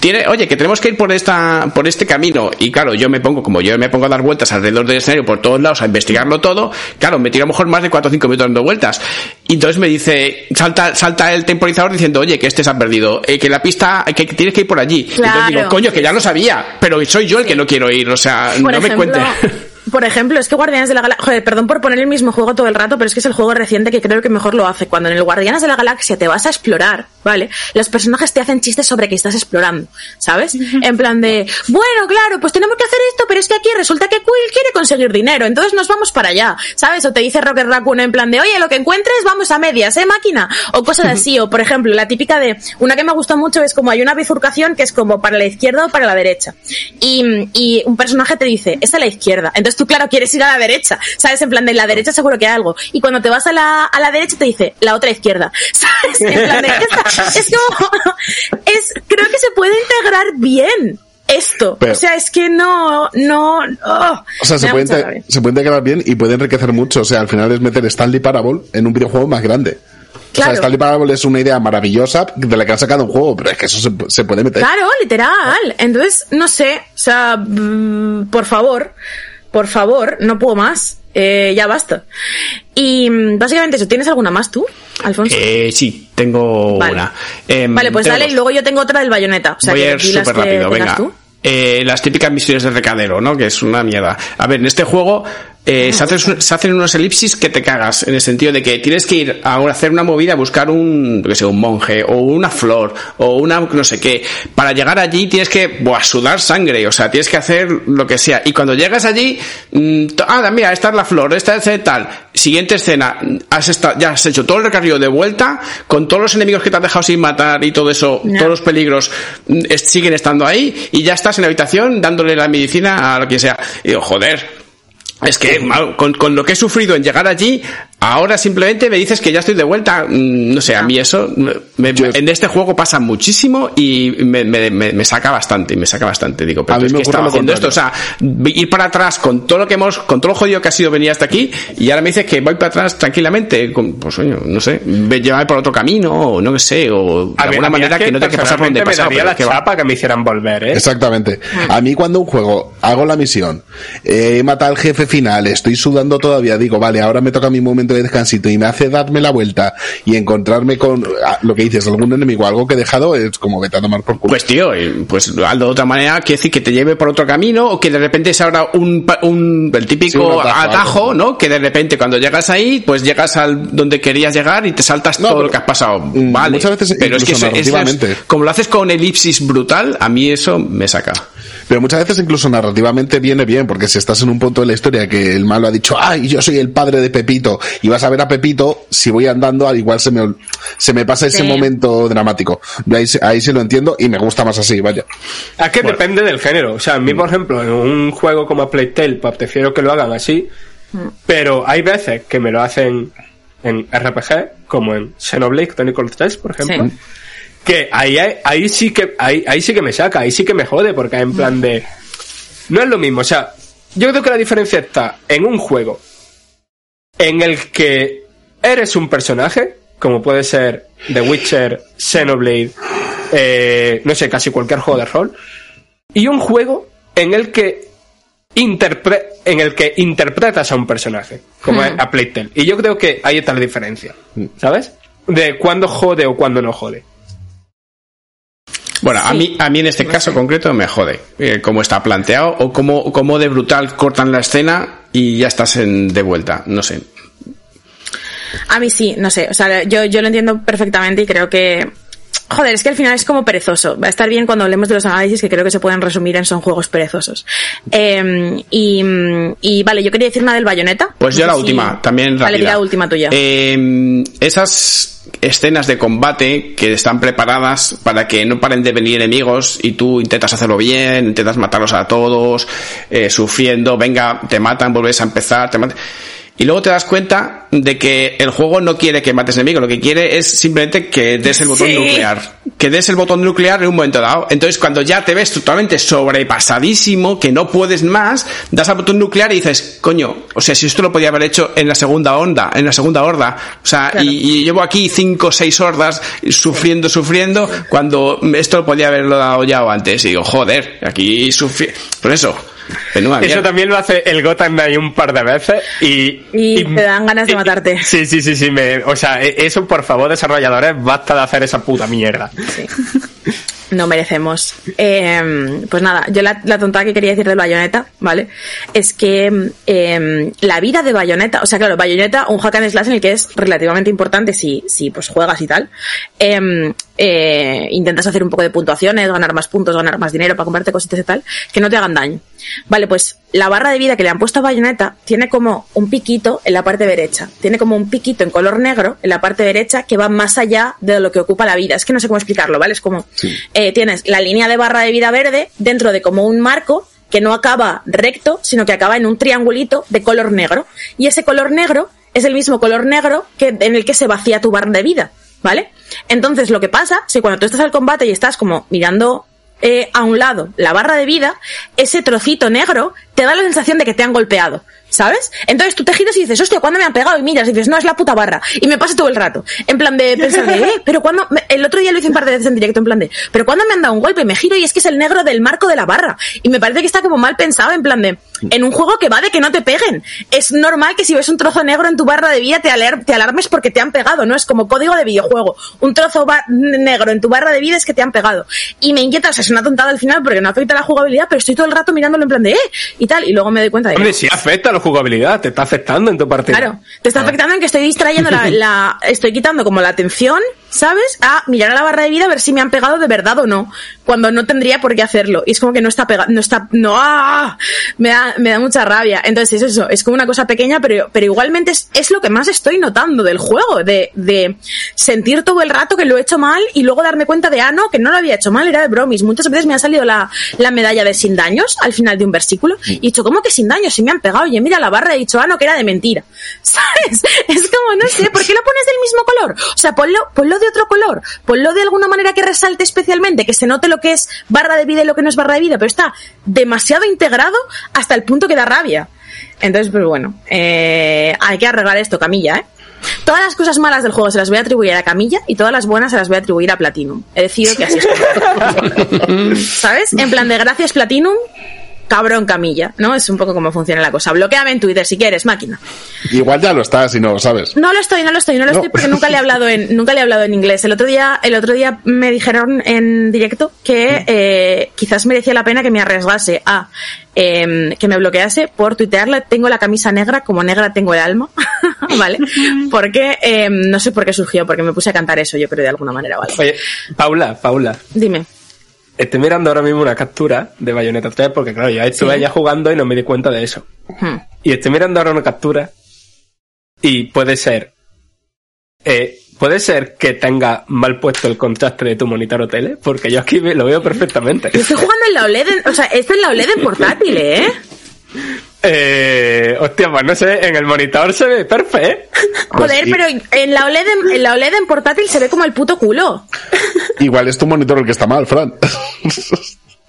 tiene, oye, que tenemos que ir por esta, por este camino. Y claro, yo me pongo, como yo me pongo a dar vueltas alrededor del escenario por todos lados a investigarlo todo, claro, me tiro a lo mejor más de 4 o 5 minutos dando vueltas. Y entonces me dice, salta, salta el temporizador diciendo, oye, que este se ha perdido, eh, que la pista, que tienes que ir por allí. Entonces Claro. digo, coño, que ya lo sabía, pero soy yo el que no quiero ir, o sea, Por no me cuente. por ejemplo, es que Guardianes de la Galaxia. Joder, perdón por poner el mismo juego todo el rato, pero es que es el juego reciente que creo que mejor lo hace. Cuando en el Guardianes de la Galaxia te vas a explorar, ¿vale? Los personajes te hacen chistes sobre que estás explorando, ¿sabes? En plan de, bueno, claro, pues tenemos que hacer esto, pero es que aquí resulta que Quill quiere conseguir dinero, entonces nos vamos para allá, ¿sabes? O te dice Rocket Raccoon en plan de, oye, lo que encuentres, vamos a medias, ¿eh, máquina? O cosas así, o por ejemplo, la típica de, una que me gustó mucho es como hay una bifurcación que es como para la izquierda o para la derecha. Y, y un personaje te dice, esta es la izquierda. Entonces tú, claro, quieres ir a la derecha, ¿sabes? En plan de la derecha seguro que hay algo. Y cuando te vas a la, a la derecha te dice, la otra izquierda, ¿sabes? En plan de, es como, es, creo que se puede integrar bien esto. Pero- o sea, es que no, no, oh, O sea, se puede, mucha inte- rabia. se puede integrar bien y puede enriquecer mucho. O sea, al final es meter Stanley Parable en un videojuego más grande. O Claro. sea, Stanley Parable es una idea maravillosa de la que han sacado un juego, pero es que eso se, se puede meter. Claro, literal. Entonces, no sé, o sea, mm, por favor, por favor, no puedo más. Eh, ya basta. Y mm, básicamente eso, ¿tienes alguna más tú, Alfonso? Eh, sí, tengo Vale. una. Em, vale, pues dale, dos. y luego yo tengo otra del bayoneta. O sea, Voy que a ir súper rápido, venga. tú. Eh, las típicas misiones de recadero, ¿no? Que es una mierda. A ver, en este juego eh, se, hacen, se hacen unos elipsis que te cagas, en el sentido de que tienes que ir a hacer una movida, a buscar un, que sé, un monje, o una flor, o una no sé qué. Para llegar allí tienes que, buah, sudar sangre, o sea, tienes que hacer lo que sea. Y cuando llegas allí, mm, to- ah, mira, esta es la flor, esta es tal. Siguiente escena, has esta- ya has hecho todo el recorrido de vuelta, con todos los enemigos que te has dejado sin matar y todo eso, todos los peligros mm, siguen estando ahí, y ya estás en la habitación dándole la medicina a lo que sea. Y digo, joder, es que con, con lo que he sufrido en llegar allí, ahora simplemente me dices que ya estoy de vuelta. Mm, No sé, a mí eso me- Yo- en este juego pasa muchísimo y me, me- me- me saca bastante, me saca bastante. Digo, pero A mí es me que ocurre estaba haciendo esto, o sea, ir para atrás con todo lo que hemos, con todo lo jodido que ha sido venir hasta aquí y ahora me dices que voy para atrás tranquilamente, con- pues oye, no sé, llevarme por otro camino o no sé, o de A alguna manera es que, no tenga que pasar por donde pasado. me daría la que va. chapa que me hicieran volver, ¿eh? Exactamente. A mí cuando un juego hago la misión, eh, he matado al jefe final, estoy sudando todavía, digo, vale, ahora me toca mi momento de descansito y me hace darme la vuelta y encontrarme con ah, lo que dices, algún enemigo, algo que he dejado, es como vete a tomar por culo. Pues tío, eh, pues hazlo de otra manera, quiere decir que te lleve por otro camino o que de repente se abra un, un el Sí, típico un atajo. ¿no? Que de repente cuando llegas ahí, pues llegas al donde querías llegar y te saltas No, todo pero, lo que has pasado. mm, Vale. muchas veces pero es que eso- es- como lo haces con elipsis brutal, a mí eso me saca. Pero muchas veces incluso narrativamente viene bien, porque si estás en un punto de la historia que el malo ha dicho, ay, yo soy el padre de Pepito, y vas a ver a Pepito, si voy andando, al igual se me, se me pasa ese Sí. momento dramático. Ahí, se- ahí sí lo entiendo y me gusta más así, vaya. Es que depende del género. O sea, a mí, por ejemplo, en un juego como a Playtale, pues prefiero que lo hagan así. Pero hay veces que me lo hacen en RPG, como en Xenoblade Chronicles 3, por ejemplo. Sí. Que ahí, hay- ahí sí que ahí, ahí sí que me saca, ahí sí que me jode, porque en plan de. No es lo mismo, o sea, yo creo que la diferencia está en un juego en el que eres un personaje, como puede ser The Witcher, Xenoblade, eh, no sé, casi cualquier juego de rol, y un juego en el que interpre- en el que interpretas a un personaje, como es a Plague Tale. Y yo creo que ahí está la diferencia, ¿sabes? De cuándo jode o cuándo no jode. Bueno, a mí, a mí en este caso concreto me jode eh, cómo está planteado o cómo, cómo de brutal cortan la escena y ya estás en, de vuelta. No sé. A mí sí, no sé. O sea, yo, yo lo entiendo perfectamente y creo que. Joder, es que al final es como perezoso. Va a estar bien cuando hablemos de los análisis que creo que se pueden resumir en son juegos perezosos. Eh, y, y vale, yo quería decir una del bayoneta. Pues No yo la si- última, también rápida. Vale, la última tuya. Eh, esas escenas de combate que están preparadas para que no paren de venir enemigos y tú intentas hacerlo bien, intentas matarlos a todos, eh, sufriendo, venga, te matan, vuelves a empezar, te matan. Y luego te das cuenta de que el juego no quiere que mates enemigos, lo que quiere es simplemente que des el botón Sí. nuclear. Que des el botón nuclear en un momento dado. Entonces cuando ya te ves totalmente sobrepasadísimo, que no puedes más, das al botón nuclear y dices, coño, o sea, si esto lo podía haber hecho en la segunda onda, en la segunda horda. O sea, Claro. y, y llevo aquí cinco o seis hordas sufriendo, sufriendo, cuando esto lo podía haberlo dado ya o antes. Y digo, joder, aquí sufrí. Por eso, Eso también lo hace el Gotham Knight un par de veces y... Y te dan ganas de matarte. Sí, sí, sí, sí. Me, o sea, e- eso por favor, desarrolladores, basta de hacer esa puta mierda. Sí. No merecemos. Eh, pues nada, yo la, la tontada que quería decir del Bayonetta, ¿vale? Es que eh, la vida de Bayonetta, o sea, claro, Bayonetta, un hack and slash en el que es relativamente importante si, si pues juegas y tal. eh, eh, intentas hacer un poco de puntuaciones, ganar más puntos, ganar más dinero para comprarte cositas y tal, que no te hagan daño. Vale, pues la barra de vida que le han puesto a Bayonetta tiene como un piquito en la parte derecha. Tiene como un piquito en color negro en la parte derecha que va más allá de lo que ocupa la vida. Es que no sé cómo explicarlo, ¿vale? Es como eh, tienes la línea de barra de vida verde dentro de como un marco que no acaba recto, sino que acaba en un triangulito de color negro. Y ese color negro es el mismo color negro que, en el que se vacía tu barra de vida, ¿vale? Entonces lo que pasa es que cuando tú estás al combate y estás como mirando eh, a un lado la barra de vida, ese trocito negro te da la sensación de que te han golpeado, ¿sabes? Entonces tú te giras y dices, hostia, ¿cuándo me han pegado? Y miras y dices, no, es la puta barra. Y me pasa todo el rato. En plan de pensar de, eh, pero cuando, el otro día lo hice un par de veces en directo, en plan de, pero cuando me han dado un golpe, me giro y es que es el negro del marco de la barra. Y me parece que está como mal pensado, en plan de, en un juego que va de que no te peguen. Es normal que si ves un trozo negro en tu barra de vida te, te alarmes porque te han pegado, no es como código de videojuego. Un trozo negro en tu barra de vida es que te han pegado. Y me inquieta, o sea, es una tontada al final porque no afecta la jugabilidad, pero estoy todo el rato mirándolo en plan de, eh, y tal, y luego me doy cuenta de Hombre, si afecta jugabilidad, te está afectando en tu partida. Claro, te está afectando en que estoy distrayendo la, la- estoy quitando como la atención, ¿sabes? A mirar a la barra de vida a ver si me han pegado de verdad o no, cuando no tendría por qué hacerlo. Y es como que no está pegado, no está, no, ¡ah! me da, me da mucha rabia. Entonces es eso, es como una cosa pequeña, pero, pero igualmente es, es lo que más estoy notando del juego, de, de sentir todo el rato que lo he hecho mal y luego darme cuenta de, ah, no, que no lo había hecho mal, era de bromis. Muchas veces me ha salido la, la medalla de sin daños al final de un versículo y he dicho, ¿cómo que sin daños? Si me han pegado, oye, mira la barra, he dicho, ah, no, que era de mentira. ¿Sabes? Es como, no sé, ¿por qué lo pones del mismo color? O sea, ponlo, ponlo de otro color, ponlo de alguna manera que resalte especialmente, que se note lo que es barra de vida y lo que no es barra de vida, pero está demasiado integrado hasta el punto que da rabia. Entonces, pues bueno, eh, hay que arreglar esto, Camilla, ¿eh? Todas las cosas malas del juego se las voy a atribuir a Camilla y todas las buenas se las voy a atribuir a Platinum. He decidido que así es. como- ¿Sabes? En plan de gracias Platinum, cabrón Camilla, ¿no? Es un poco como funciona la cosa. Bloqueame en Twitter si quieres, máquina. Igual ya lo estás y no lo sabes. No lo estoy, no lo estoy, no lo No. estoy porque nunca le he hablado en, nunca le he hablado en inglés. El otro día, el otro día me dijeron en directo que eh, quizás merecía la pena que me arriesgase a em, que me bloquease por tuitearle. Tengo la camisa negra, como negra tengo el alma, ¿vale? Porque em, no sé por qué surgió, porque me puse a cantar eso, yo creo de alguna manera, ¿vale? Oye, Paula, Paula. Dime. Estoy mirando ahora mismo una captura de Bayonetta 3 porque, claro, ya estuve Sí. ya jugando y no me di cuenta de eso. Hmm. Y estoy mirando ahora una captura y puede ser. Eh, puede ser que tenga mal puesto el contraste de tu monitor o tele, porque yo aquí lo veo perfectamente. Yo estoy jugando en la OLED, en- o sea, esto es la OLED en portátil, ¿eh? Eh, hostia, pues no sé, en el monitor se ve perfecto. Joder, y- pero en la, OLED en, en la OLED en portátil se ve como el puto culo. Igual es tu monitor el que está mal, Fran.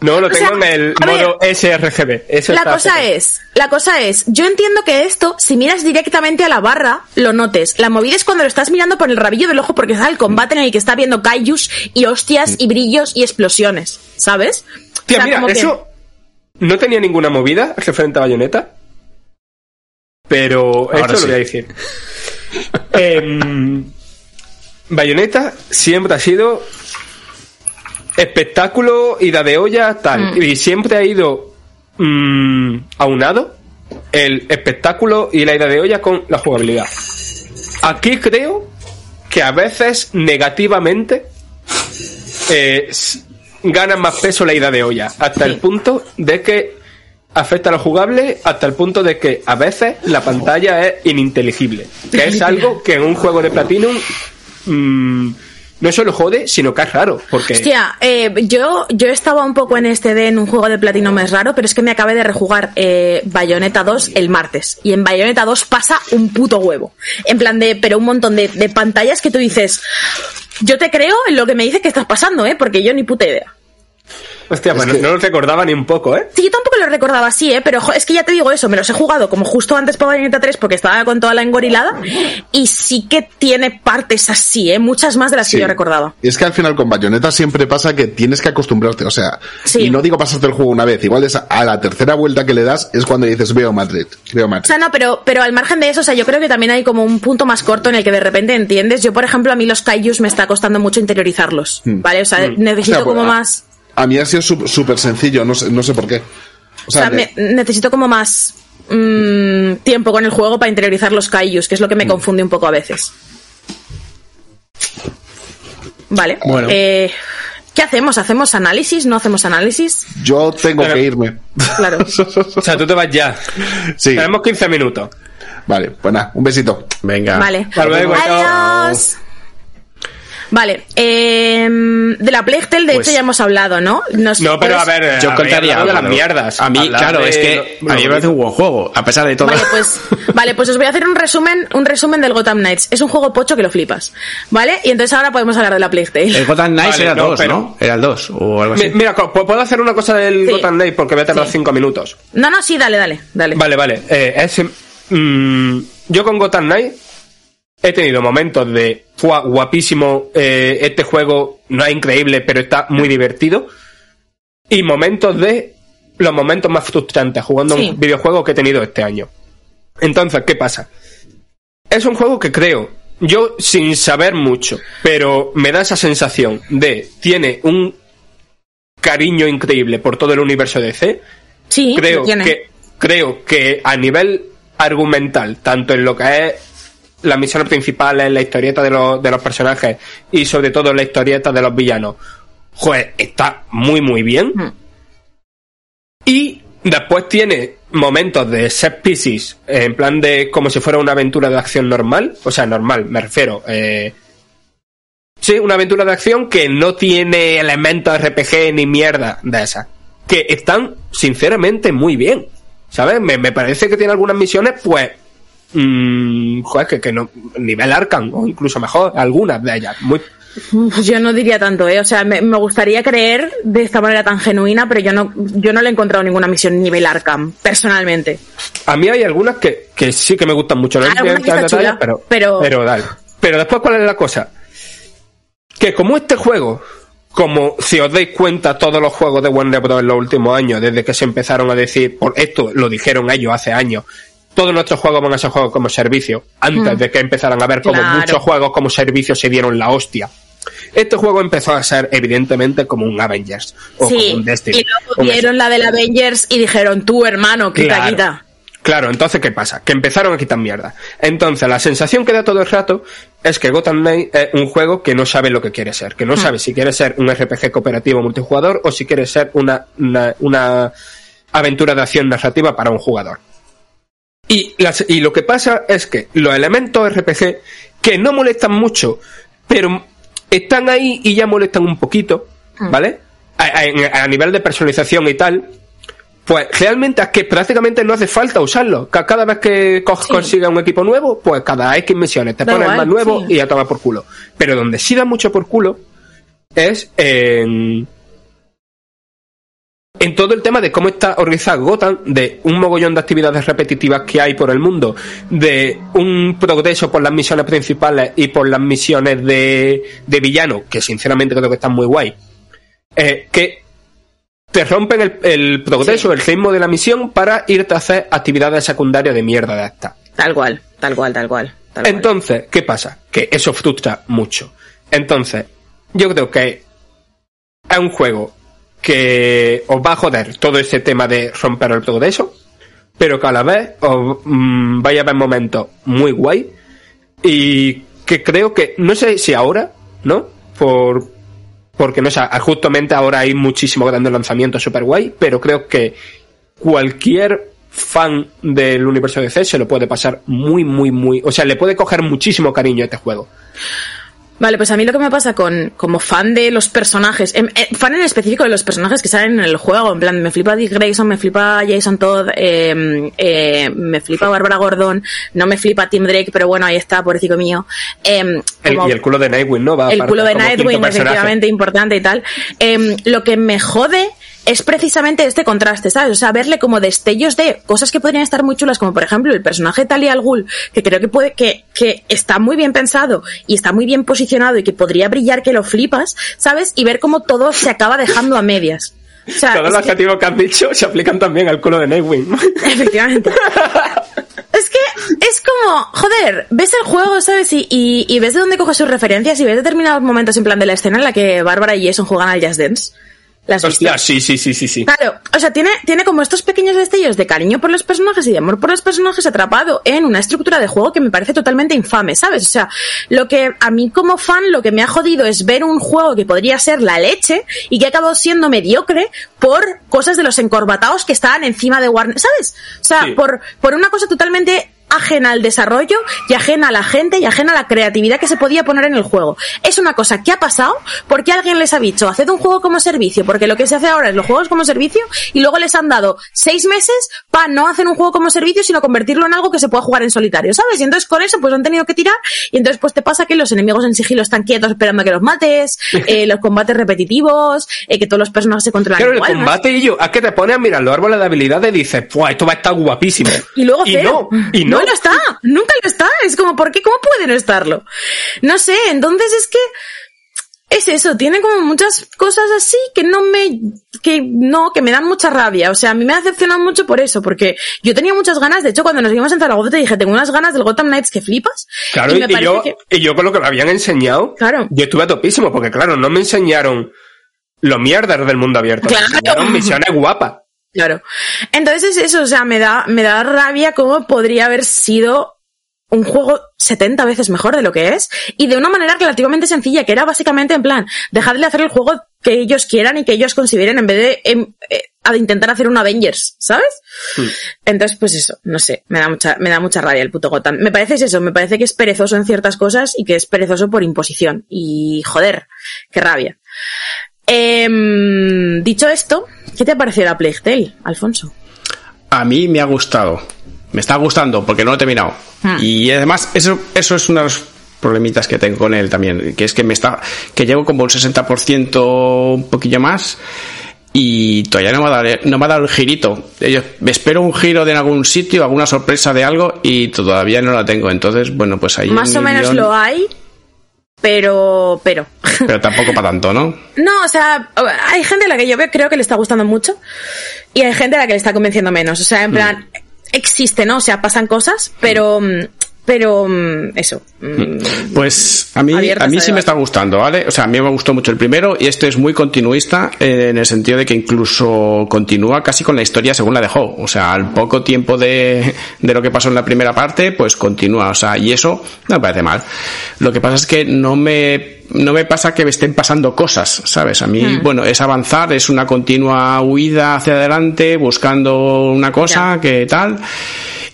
No, lo O sea, tengo en el a ver, modo sRGB. Eso La está cosa perfecto. es, la cosa es, yo entiendo que esto, si miras directamente a la barra, lo notes. La movida es cuando lo estás mirando por el rabillo del ojo porque está el combate en el que está viendo kaijus y hostias y brillos y explosiones, ¿sabes? O Tía, sea, mira, como que- eso no tenía ninguna movida referente a Bayonetta. Pero Ahora esto sí. lo voy a decir. Em, Bayonetta siempre ha sido espectáculo, ida de olla, tal. Mm. Y siempre ha ido mm, aunado el espectáculo y la ida de olla con la jugabilidad. Aquí creo que a veces negativamente eh, gana más peso la ida de olla, hasta el punto de que afecta a lo jugable, hasta el punto de que a veces la pantalla es ininteligible, que es algo que en un juego de Platinum mm, no solo jode, sino que es raro, porque Hostia, eh, yo, yo estaba un poco en este de en un juego de platino más raro, pero es que me acabé de rejugar eh, Bayonetta 2 el martes. Y en Bayonetta 2 pasa un puto huevo. En plan de, pero un montón de, de pantallas que tú dices, yo te creo en lo que me dices que estás pasando, ¿eh? Porque yo ni puta idea. Hostia, pues Es no- que- no lo recordaba ni un poco, ¿eh? Sí, yo tampoco lo recordaba así, ¿eh? Pero es que ya te digo eso, me los he jugado como justo antes para Bayonetta 3 porque estaba con toda la engorilada y sí que tiene partes así, ¿eh? Muchas más de las Sí. que yo recordaba. Es que al final con Bayonetta siempre pasa que tienes que acostumbrarte, o sea, Sí. y no digo pasarte el juego una vez, igual es a la tercera vuelta que le das es cuando dices veo Madrid, veo O Madrid. sea, no, pero, pero al margen de eso, o sea, yo creo que también hay como un punto más corto en el que de repente entiendes. Yo, por ejemplo, a mí los kaijus me está costando mucho interiorizarlos, Hmm. ¿vale? O sea, O necesito sea, como a- más... A mí ha sido súper sencillo, no sé, no sé por qué. O O sea, me- necesito como más mm, tiempo con el juego para interiorizar los kaijus, que es lo que me confunde un poco a veces. Vale. Bueno. Eh, ¿Qué hacemos? ¿Hacemos análisis? ¿No hacemos análisis? yo tengo Pero- que irme. Claro. O sea, tú te vas ya. sí, Tenemos 15 minutos. vale, pues nada, un besito. Venga. Vale. Hasta luego. Adiós. Vale. eh, de la Playtel, de Pues- hecho, ya hemos hablado, ¿no? Nos- No, pero a ver, Yo contaría de las mierdas. A mí, claro, de es que lo- a mí me parece un buen juego, a pesar de todo. Vale, pues, vale, pues os voy a hacer un resumen, un resumen del Gotham Knights. Es un juego pocho que lo flipas, ¿vale? Y entonces ahora podemos hablar de la Playtel. El Gotham Knights Vale, era no, 2, pero- ¿no? Era el 2 o algo Mi- así. Mira, puedo hacer una cosa del Sí. Gotham Knight porque voy a tardar Sí. 5 minutos. No, no, sí, dale, dale, dale. Vale, vale. Eh, es, mm, yo con Gotham Knight he tenido momentos de fue guapísimo, eh, este juego no es increíble, pero está muy divertido. Y momentos de los momentos más frustrantes jugando Sí. un videojuego que he tenido este año. Entonces, ¿qué pasa? Es un juego que creo, yo sin saber mucho, pero me da esa sensación de tiene un cariño increíble por todo el universo de DC Sí, creo tiene. que creo que a nivel argumental tanto en lo que es las misiones principales la historieta de los, de los personajes y sobre todo la historieta de los villanos joder está muy muy bien Mm. y después tiene momentos de set pieces eh, en plan de como si fuera una aventura de acción normal o sea normal me refiero eh, Sí, una aventura de acción que no tiene elementos RPG ni mierda de esas. Que están, sinceramente, muy bien. ¿Sabes? Me, me parece que tiene algunas misiones, pues. Mm, joder, que, que no. Nivel Arkham, o incluso mejor, algunas de ellas. Muy, Pues yo no diría tanto, ¿eh? O sea, me, me gustaría creer de esta manera tan genuina, pero yo no, yo no le he encontrado ninguna misión nivel Arkham, personalmente. a mí hay algunas que, que sí que me gustan mucho. No que detalles, chula, pero, pero- pero dale. Pero después, ¿cuál es la cosa? Que como este juego, como si os dais cuenta, todos los juegos de Warner Bros. en los últimos años, desde que se empezaron a decir, por esto lo dijeron ellos hace años, todos nuestros juegos van a ser juegos como servicio, antes Mm. de que empezaran a ver como Claro. muchos juegos como servicio se dieron la hostia. Este juego empezó a ser evidentemente como un Avengers o sí, como un Destiny. y luego vieron la del Avengers y dijeron, tú hermano, quita, Claro. quita. Claro, entonces, ¿qué pasa? Que empezaron a quitar mierda. Entonces, la sensación que da todo el rato es que Gotham Knight es un juego que no sabe lo que quiere ser. Que no sabe si quiere ser un RPG cooperativo multijugador o si quiere ser una, una, una aventura de acción narrativa para un jugador. Y, las- y lo que pasa es que los elementos RPG, que no molestan mucho, pero están ahí y ya molestan un poquito, ¿vale? A, a- a nivel de personalización y tal, pues realmente es que prácticamente no hace falta usarlo. Ca- Cada vez que co- Sí. consigas un equipo nuevo, pues cada X misiones te Da pones igual, más nuevo sí. y a tomar por culo. Pero donde sí da mucho por culo es en. En todo el tema de cómo está organizado Gotham, de un mogollón de actividades repetitivas que hay por el mundo, de un progreso por las misiones principales y por las misiones de, de villano, que sinceramente creo que están muy guay, eh, que te rompen el, el progreso, el ritmo de la misión para irte a hacer actividades secundarias de mierda de. Tal cual, tal cual, tal cual. tal cual. Entonces, ¿qué pasa? Que eso frustra mucho. Entonces, yo creo que es un juego que os va a joder todo ese tema de romper el progreso, pero que a la vez os mm, vaya a haber momentos muy guay y que creo que, no sé si ahora, ¿no? Por, porque no sé, justamente ahora hay muchísimos grandes lanzamientos super guay, pero creo que cualquier fan del universo DC se lo puede pasar muy, muy, muy, o sea, le puede coger muchísimo cariño a este juego. Vale, pues a mí lo que me pasa con, como fan de los personajes, em, eh, fan en específico de los personajes que salen en el juego, en plan, me flipa Dick Grayson, me flipa Jason Todd, eh, eh, me flipa Bárbara Gordon, no me flipa Tim Drake, pero bueno, ahí está, pobrecito mío. Em, El- como- y el culo de Nightwing, ¿no? Va el culo de Nightwing, efectivamente, importante y tal. Em, lo que me jode es precisamente este contraste, ¿sabes? O sea, verle como destellos de cosas que podrían estar muy chulas, como por ejemplo el personaje de Talia al Ghul, que creo que puede, que, que está muy bien pensado y está muy bien posicionado y que podría brillar que lo flipas, ¿sabes? Y ver cómo todo se acaba dejando a medias. O sea, Todos los que- adjetivos que has dicho se aplican también al culo de Nightwing. Efectivamente. es que es como, joder, ves el juego, ¿sabes? Y, y, y ves de dónde coge sus referencias y ves determinados momentos en plan de la escena en la que Bárbara y Jason juegan al Just Dance. ¿Las? Hostia, sí, sí, sí, sí, sí. Claro, o sea, tiene, tiene como estos pequeños destellos de cariño por los personajes y de amor por los personajes atrapado en una estructura de juego que me parece totalmente infame, ¿sabes? O sea, lo que a mí como fan lo que me ha jodido es ver un juego que podría ser la leche y que ha acabado siendo mediocre por cosas de los encorbatados que estaban encima de Warner, ¿sabes? O sea, Sí. por, por una cosa totalmente ajena al desarrollo y ajena a la gente y ajena a la creatividad que se podía poner en el juego. Es una cosa que ha pasado porque alguien les ha dicho, haced un juego como servicio, porque lo que se hace ahora es los juegos como servicio y luego les han dado seis meses para no hacer un juego como servicio, sino convertirlo en algo que se pueda jugar en solitario, ¿sabes? Y entonces con eso pues han tenido que tirar y entonces pues te pasa que los enemigos en sigilo están quietos esperando a que los mates, eh, los combates repetitivos, eh, que todos los personajes se controlan Claro, el igual, ¿no? combate y yo, es que te pones a mirar los árboles de habilidades y dices, ¡Buah, esto va a estar guapísimo! Y luego y no, y no. Lo está, nunca lo está. Es como, ¿por qué? ¿Cómo puede no estarlo? No sé, entonces es que es eso, tiene como muchas cosas así que no me, que no, que me dan mucha rabia. O sea, a mí me ha decepcionado mucho por eso, porque yo tenía muchas ganas, de hecho, cuando nos vimos en Zaragoza te dije, tengo unas ganas del Gotham Knights que flipas. Claro, y me yo, que, y yo con lo que me habían enseñado, Claro. yo estuve a topísimo, porque claro, no me enseñaron los mierdas del mundo abierto, Claro. me enseñaron misiones guapas. Claro. Entonces es eso, o sea, me da, me da rabia cómo podría haber sido un juego 70 veces mejor de lo que es y de una manera relativamente sencilla, que era básicamente en plan, dejadle hacer el juego que ellos quieran y que ellos consideren en vez de em, eh, a intentar hacer un Avengers, ¿sabes? Entonces, pues eso, no sé, me da mucha, me da mucha rabia el puto Gotham. Me parece es eso, me parece que es perezoso en ciertas cosas y que es perezoso por imposición. Y joder, qué rabia. Em, dicho esto, ¿qué te ha parecido la Plague Tale, Alfonso? A mí me ha gustado. Me está gustando porque no lo he terminado. Hmm. Y además, eso, eso es una de los problemitas que tengo con él también. Que es que me está, que llevo como un 60% un poquillo más. Y todavía no me ha dado, no me ha dado el girito. Yo espero un giro de algún sitio, alguna sorpresa de algo, y todavía no la tengo. Entonces, bueno, pues ahí. Más o menos guión- lo hay, pero, pero. Pero tampoco para tanto, ¿no? No, o sea, hay gente a la que yo veo, creo que le está gustando mucho y hay gente a la que le está convenciendo menos. O sea, en plan, existe, ¿no? O sea, pasan cosas, pero, mm, pero, mm, eso. mm, Pues a mí, a mí sí me está gustando, ¿vale? O sea, a mí me gustó mucho el primero y este es muy continuista eh, en el sentido de que incluso continúa casi con la historia según la dejó. O sea, al poco tiempo de, de lo que pasó en la primera parte, pues continúa. O sea, y eso no me parece mal. Lo que pasa es que no me, no me pasa que me estén pasando cosas, ¿sabes? A mí, Hmm. bueno, es avanzar, es una continua huida hacia adelante, buscando una cosa Ya. que tal.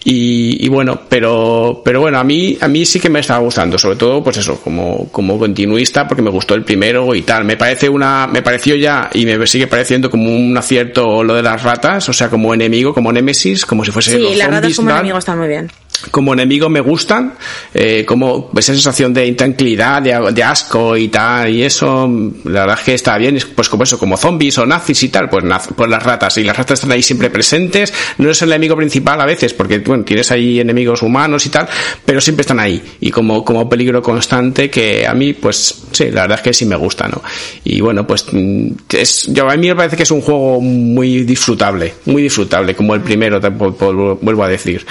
Y, y bueno, pero, pero bueno, a mí, a mí sí que me estaba gustando, sobre todo, pues eso, como, como continuista, porque me gustó el primero y tal. Me parece una, me pareció ya, y me sigue pareciendo como un acierto lo de las ratas, o sea, como enemigo, como némesis, como si fuese Sí, los las ratas como enemigo están muy bien. Como enemigo me gustan, eh, como esa sensación de intranquilidad, de, de asco y tal, y eso, la verdad es que está bien, es pues como eso, como zombies o nazis y tal, pues, naz- pues las ratas, y las ratas están ahí siempre presentes, no es el enemigo principal a veces, porque bueno, tienes ahí enemigos humanos y tal, pero siempre están ahí, y como, como peligro constante que a mí, pues sí, la verdad es que sí me gusta, ¿no? Y bueno, pues mm, es, yo, a mí me parece que es un juego muy disfrutable, muy disfrutable, como el primero, vuelvo a decir.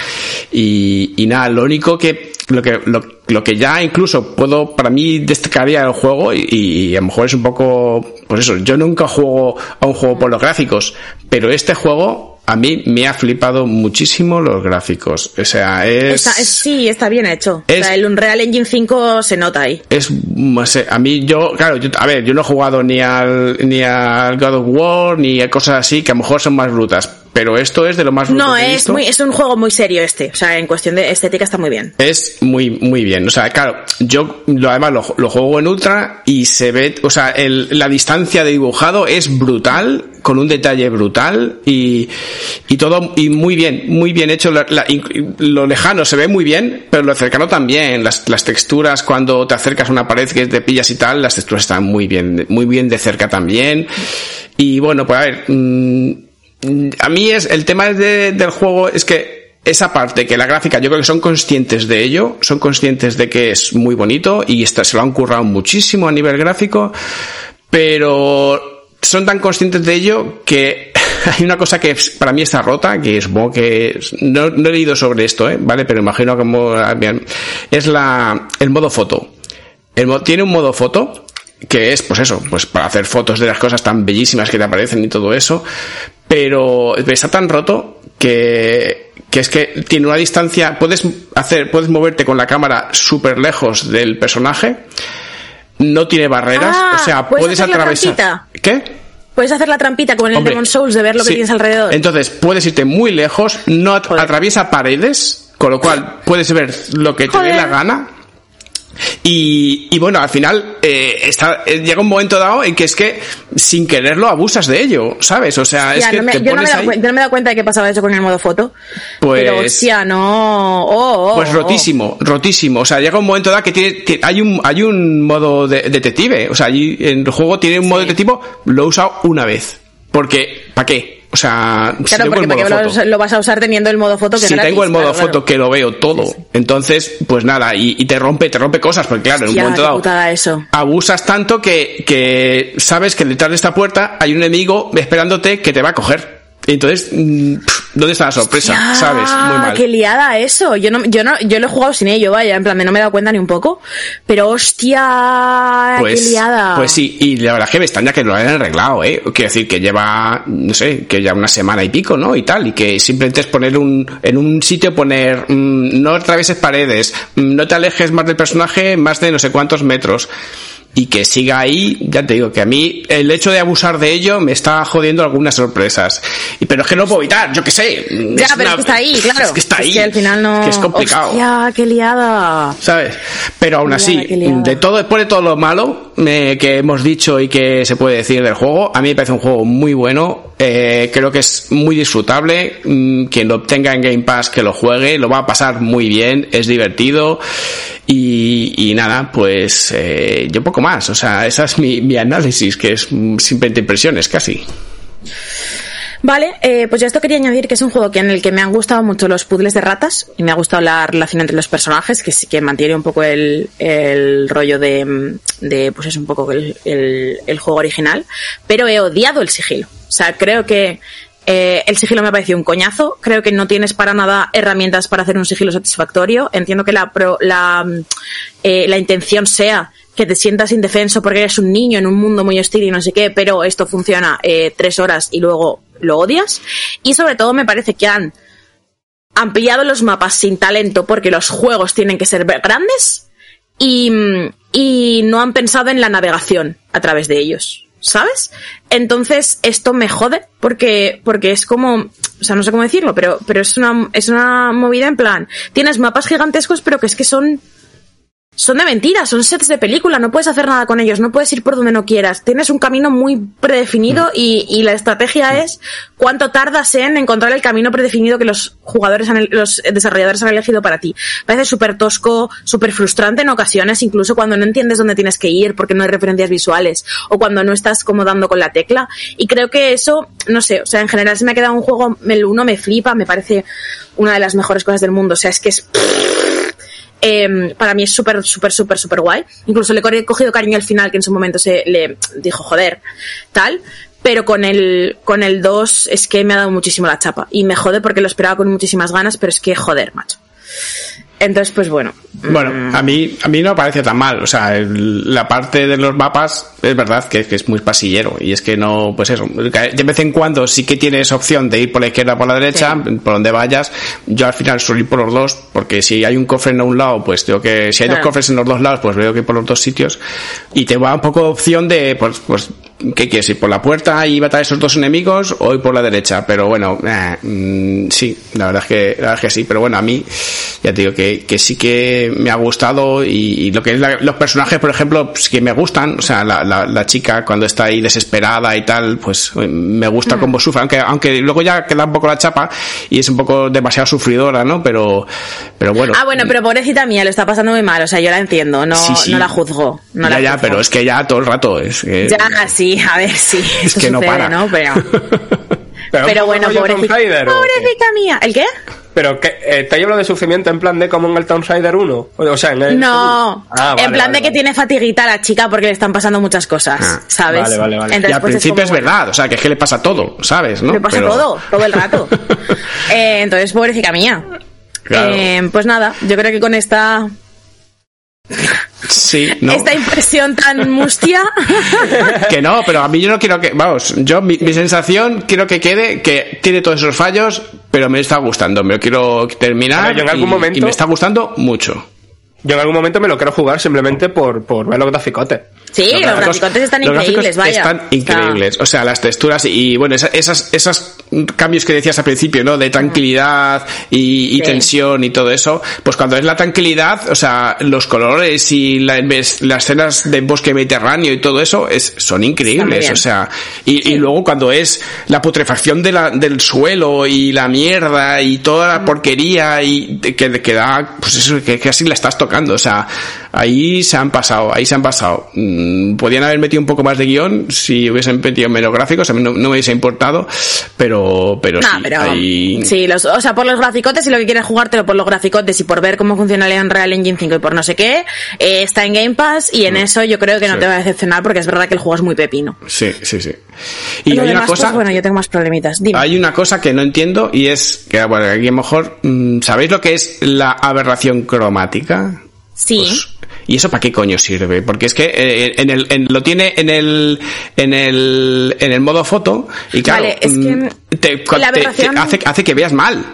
Y, y nada, lo único que, lo que, lo, lo que ya incluso puedo, para mí destacaría el juego, y, y a lo mejor es un poco, pues eso, yo nunca juego a un juego por los gráficos, pero este juego, a mí me ha flipado muchísimo los gráficos. O sea, es... Está- es- sí, está bien hecho. Es- O sea, el Unreal Engine 5 se nota ahí. es a mí yo claro yo, a ver yo no he jugado ni al ni al God of War ni a cosas así que a lo mejor son más brutas pero esto es de lo más No, que he es visto. muy, es un juego muy serio este. O sea, en cuestión de estética está muy bien. Es muy, muy bien. O sea, claro, yo lo, además lo, lo juego en ultra y se ve, o sea, el- la distancia de dibujado es brutal, con un detalle brutal y, y todo, y muy bien, muy bien hecho. La- la- inc- lo lejano se ve muy bien, pero lo cercano también. Las, las texturas cuando te acercas a una pared que te pillas y tal, las texturas están muy bien, muy bien de cerca también. Y bueno, pues a ver, mm, a mí es el tema de- del juego es que esa parte que la gráfica yo creo que son conscientes de ello son conscientes de que es muy bonito y se lo han currado muchísimo a nivel gráfico pero son tan conscientes de ello que hay una cosa que para mí está rota que supongo que no, he leído sobre esto ¿eh? vale pero imagino como bien, es la el modo foto. Tiene un modo foto que es pues eso pues para hacer fotos de las cosas tan bellísimas que te aparecen y todo eso pero está tan roto que que es que tiene una distancia puedes hacer puedes moverte con la cámara súper lejos del personaje no tiene barreras Ah, o sea ¿puedes puedes atravesar? ¿qué? Puedes hacer la trampita como en el Hombre, Demon Souls de ver lo que tienes alrededor. Entonces, puedes irte muy lejos, no at- Joder. atraviesa paredes, con lo cual puedes ver lo que te dé la gana. Y, y bueno, al final eh, está, eh, llega un momento dado en que es que sin quererlo abusas de ello, ¿sabes? O sea, es que no me- te yo, no me ahí, yo no me he dado cuenta de que pasaba eso con el modo foto. Pues- Pero, hostia, no. Oh, oh, pues oh. rotísimo, rotísimo. O sea, llega un momento dado que tiene, hay un, hay un modo de, detective. O sea, allí en el juego tiene un modo detective, lo he usado una vez. Porque, ¿para qué? O sea, si Claro, tengo el porque ¿para qué modo lo, foto. lo vas a usar teniendo el modo foto que si gratis? tengo el modo Claro, claro. foto que lo veo todo entonces pues nada y, y te rompe te rompe cosas porque claro en un momento dado eso. abusas tanto que, que sabes que detrás de esta puerta hay un enemigo esperándote que te va a coger entonces mm, ¿dónde está la sorpresa? Ya, ¿sabes? muy mal Qué liada eso. Yo no, yo no, yo lo he jugado sin ello, vaya, en plan no me he dado cuenta ni un poco. Pero hostia, qué pues, liada. pues sí, y la verdad es que me extraña que lo hayan arreglado, ¿eh? Quiero decir que lleva, no sé, que ya una semana y pico, ¿no? Y tal, y que simplemente es poner un, en un sitio poner, mm, no atravieses paredes, mm, no te alejes más del personaje más de no sé cuántos metros. Y que siga ahí, ya te digo que a mí el hecho de abusar de ello me está jodiendo algunas sorpresas. Y, pero es que no puedo evitar, yo qué sé. Ya, pero es que está ahí, claro. Es que está ahí. que al final no. Que es complicado. Hostia, qué liada. ¿sabes? Pero aún así, de todo, después de todo lo malo eh, que hemos dicho y que se puede decir del juego, a mí me parece un juego muy bueno. Eh, creo que es muy disfrutable. mm, quien lo obtenga en Game Pass, que lo juegue, lo va a pasar muy bien, es divertido. Y, nada, pues eh, yo poco más. O sea, esa es mi, análisis, que es mm, simplemente impresiones casi. Vale, eh, pues yo esto quería añadir que es un juego que en el que me han gustado mucho los puzzles de ratas y me ha gustado la relación entre los personajes, que sí que mantiene un poco el, el rollo de, mm, pues es un poco el, el juego original, pero he odiado el sigilo. O sea, creo que eh, el sigilo me ha parecido un coñazo. Creo que no tienes para nada herramientas para hacer un sigilo satisfactorio. Entiendo que la, pro- la, mm, eh, la intención sea que te sientas indefenso porque eres un niño en un mundo muy hostil y no sé qué, pero esto funciona eh, tres horas y luego lo odias. Y sobre todo me parece que han ampliado los mapas sin talento porque los juegos tienen que ser grandes y, mm, y no han pensado en la navegación a través de ellos. ¿Sabes? Entonces esto me jode porque, porque es como, o sea, no sé cómo decirlo, pero, pero es una, es una movida en plan, tienes mapas gigantescos pero que es que son son de mentira, son sets de película, no puedes hacer nada con ellos, no puedes ir por donde no quieras. Tienes un camino muy predefinido y, y la estrategia es cuánto tardas en encontrar el camino predefinido que los jugadores, han, los desarrolladores han elegido para ti. Parece súper tosco, súper frustrante en ocasiones, incluso cuando no entiendes dónde tienes que ir porque no hay referencias visuales o cuando no estás como dando con la tecla. Y creo que eso, no sé, o sea, en general se me ha quedado un juego, el uno me flipa, me parece una de las mejores cosas del mundo. O sea, es que es eh, para mí es súper, súper, súper, súper guay. Incluso le he cogido cariño al final, que en su momento se le dijo, joder, tal. Pero con el, con el 2 es que me ha dado muchísimo la chapa. Y me jode porque lo esperaba con muchísimas ganas, pero es que joder, macho. Entonces, pues bueno. Bueno, a mí, a mí no me parece tan mal. O sea, el- la parte de los mapas es verdad que, que es muy pasillero. Y es que no, pues eso. De vez en cuando sí que tienes opción de ir por la izquierda o por la derecha, por donde vayas. Yo al final suelo ir por los dos, porque si hay un cofre en un lado, pues tengo que, si hay dos Claro. cofres en los dos lados, pues veo que ir por los dos sitios. Y te va un poco opción de, pues, pues, ¿qué quieres? ¿Ir por la puerta y matar a esos dos enemigos o ir por la derecha? Pero bueno, eh, mm, sí, la verdad es que, la verdad es que sí. Pero bueno, a mí, ya te digo que, que sí que me ha gustado y, y lo que es la- los personajes, por ejemplo, pues que me gustan, o sea, la, la, la chica cuando está ahí desesperada y tal, pues eh, me Mm. gusta cómo sufre, aunque, aunque luego ya queda un poco la chapa y es un poco demasiado sufridora, ¿no? Pero, pero bueno. Ah, bueno, pero pobrecita mía, lo está pasando muy mal. O sea, yo la entiendo, no, Sí, sí. no la juzgo. No ya, ya, juzgo. pero es que ya todo el rato es que- Ya, sí, a ver, sí. es que no sucede, para. ¿no? Pero, Pero, pero bueno, pobrecita, Raider, ¿o qué? pobrecita mía. ¿El qué? Pero que eh, te hablando de sufrimiento en plan de como en el Tomb Raider 1. O sea, en el No, Ah, vale, en plan vale, de que vale. tiene fatiguita la chica porque le están pasando muchas cosas, Ah, ¿sabes? vale, vale, vale. y al pues, principio es, como, verdad, o sea, que es que le pasa todo, ¿sabes? ¿no? Le pasa Pero- todo, todo el rato. Eh, entonces, pobrecita mía. Claro. Eh, pues nada, yo creo que con esta, Sí, no. esta impresión tan mustia, Que no, pero a mí yo no quiero que. Vamos, yo mi, mi sensación quiero que quede que tiene todos esos fallos, pero me está gustando. Me lo quiero terminar. A ver, yo en algún y, momento- y me está gustando mucho. Yo en algún momento me lo quiero jugar simplemente por, por ver los graficotes. sí, los graficotes están los increíbles, vaya. Están increíbles. O sea, las texturas y, y, bueno, esas, esas, cambios que decías al principio, ¿no? De tranquilidad y, y Sí. tensión y todo eso. Pues cuando es la tranquilidad, o sea, los colores y la- las escenas de bosque mediterráneo y todo eso es, son increíbles. O sea, y, y luego cuando es la putrefacción de la, del suelo y la mierda y toda la porquería y que, que da, pues eso, que, que así la estás tocando. O sea, ahí se han pasado, ahí se han pasado. Mm, podían haber metido un poco más de guion si hubiesen metido menos gráficos, a mí no, no me hubiese importado, pero, pero No, sí, pero sí, los, o sea, por los graficotes, si lo que quieres jugártelo por los graficotes y por ver cómo funciona el Unreal Engine 5 y por no sé qué, eh, está en Game Pass y en eso yo creo que no Mm. Sí. te va a decepcionar porque es verdad que el juego es muy pepino. sí, sí, sí. Y hay una demás, cosa, pues, bueno, yo tengo más problemitas. Dime. Hay una cosa que no entiendo y es que, bueno, aquí a lo mejor, mm, ¿sabéis lo que es la aberración cromática? sí. Pues, ¿Y eso para qué coño sirve? Porque es que eh, en el, en- lo tiene en el, en el, en el modo foto y claro, Vale, es que mm, te, te- te hace, hace que veas mal.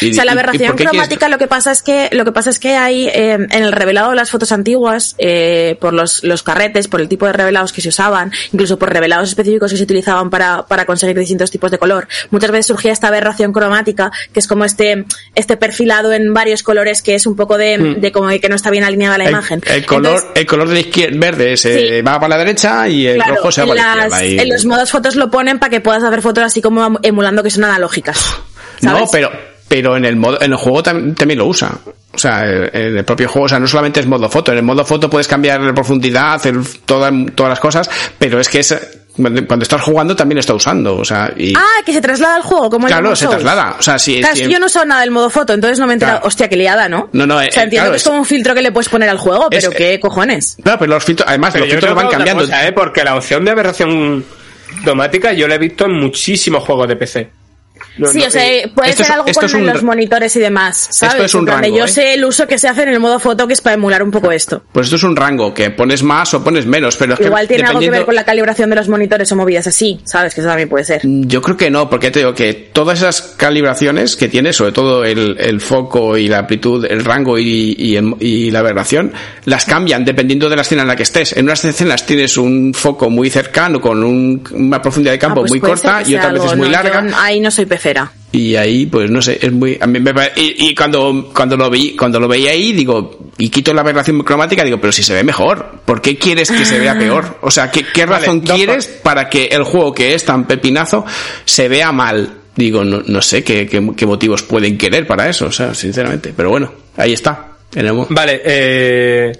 Y- O sea, la aberración cromática lo que pasa es que lo que pasa es que hay eh, en el revelado de las fotos antiguas eh, por los, los carretes, por el tipo de revelados que se usaban, incluso por revelados específicos que se utilizaban para, para conseguir distintos tipos de color. Muchas veces surgía esta aberración cromática, que es como este este perfilado en varios colores que es un poco de, de como que no está bien alineada la Hmm. el, imagen. el color, Entonces, el color de la izquierda verde se Sí. va para la derecha y el Claro, rojo se va para la izquierda. y- en los modos fotos lo ponen para que puedas hacer fotos así como emulando que son analógicas. No, pero, pero en el modo, en el juego tam- también lo usa. O sea, eh, en el propio juego, o sea, no solamente es modo foto, en el modo foto puedes cambiar la profundidad, hacer todas, todas las cosas, pero es que es, cuando estás jugando también lo está usando, o sea, y Ah, que se traslada al juego, como el claro, se Souls. traslada. O sea, si, Claro, si- es que yo no sé nada del modo foto, entonces no me he enterado. Claro. Hostia, qué liada, ¿no? No, no, O eh, sea, entiendo claro, que es es- como un filtro que le puedes poner al juego, pero Es- ¿qué cojones? Claro, pero los filtros, además, Pero los filtros van que cambiando. cosa, ¿eh? Porque la opción de aberración cromática yo la he visto en muchísimos juegos de PC. No, sí, no, o sea, eh, puede esto ser es- algo esto con un los monitores y demás, ¿sabes? es un En plan de rango, yo ¿eh? sé el uso que se hace en el modo foto que es para emular un poco esto. Pues esto es un rango, que pones más o pones menos, pero es que Igual tiene algo que ver con la calibración de los monitores o movidas así, ¿sabes? Que eso también puede ser. Yo creo que no, porque te digo que todas esas calibraciones que tiene, sobre todo el, el foco y la amplitud, el rango y, y, el- y la aberración, las cambian dependiendo de la escena en la que estés. En unas escenas tienes un foco muy cercano con un- una profundidad de campo Ah, pues muy corta y otras veces muy no, larga. yo ahí no soy pecera. Y ahí, pues no sé, es muy, a mí me y, y cuando, cuando lo vi, cuando lo veía ahí, digo, y quito la aberración cromática, digo, pero si se ve mejor, ¿por qué quieres que se vea peor? O sea, ¿qué, qué razón quieres para que el juego que es tan pepinazo se vea mal? Digo, no, no sé qué, qué, qué motivos pueden querer para eso, o sea, sinceramente, pero bueno, ahí está. Tenemos. Vale, eh,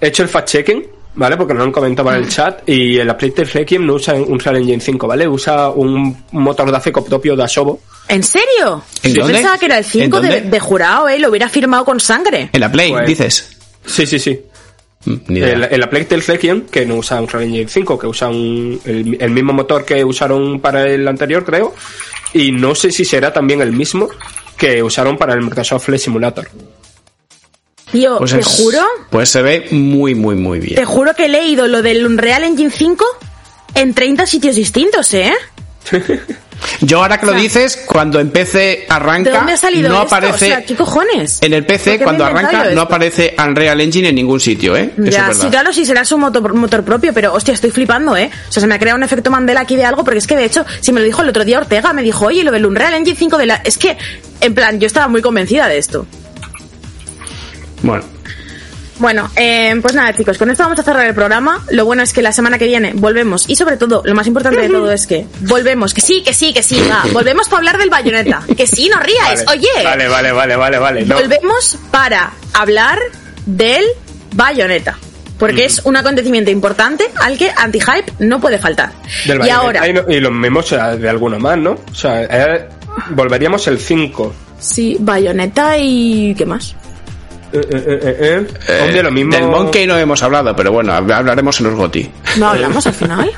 he hecho el fact-checking, ¿vale? Porque nos han comentado en el chat y el PlayStation Requiem no usa un Real Engine 5, ¿vale? Usa un motor gráfico propio de Asobo. ¿En serio? ¿En Yo dónde? pensaba que era el 5 ¿En de, de jurado, ¿eh? Lo hubiera firmado con sangre. En la Play, Pues- dices. Sí, sí, sí. Mm, Ni idea. El, el Requiem, que no usa un Real Engine 5, que usa un- el, el mismo motor que usaron para el anterior, creo. Y no sé si será también el mismo que usaron para el Microsoft Flight Simulator. Tío, Pues te es- juro, Pues se ve muy, muy, muy bien. te juro que he leído lo del Unreal Engine 5 en 30 sitios distintos, ¿eh? Yo ahora que lo O sea, dices, cuando en PC arranca, ¿De dónde ha salido no esto? aparece... O sea, ¿qué cojones? En el ¿Por PC, cuando arranca, no aparece Unreal Engine en ningún sitio, ¿eh? Eso Ya, es sí, claro, sí, será su motor, motor propio, pero hostia, estoy flipando, ¿eh? O sea, se me ha creado un efecto Mandela aquí de algo, porque es que de hecho, si me lo dijo el otro día Ortega, me dijo, oye, lo del Unreal Engine 5 de la. Es que, en plan, yo estaba muy convencida de esto. Bueno, Bueno, eh, pues nada, chicos, con esto vamos a cerrar el programa. Lo bueno es que la semana que viene volvemos, y sobre todo, lo más importante de todo es que volvemos, que sí, que sí, que sí, va, volvemos para hablar del bayoneta. Que sí, no ríais, Vale, oye. Vale, vale, vale, vale, vale. No. Volvemos para hablar del bayoneta. Porque es un acontecimiento importante al que anti-hype no puede faltar. Del y ahora, Y, los sea, de alguno más, ¿no? O sea, eh, volveríamos el 5. sí, bayoneta y. ¿Qué más? Eh, eh, eh, eh, eh. Hombre, lo mismo. del Monkey no hemos hablado, pero bueno, hab- hablaremos en los GOTI. ¿No hablamos al final?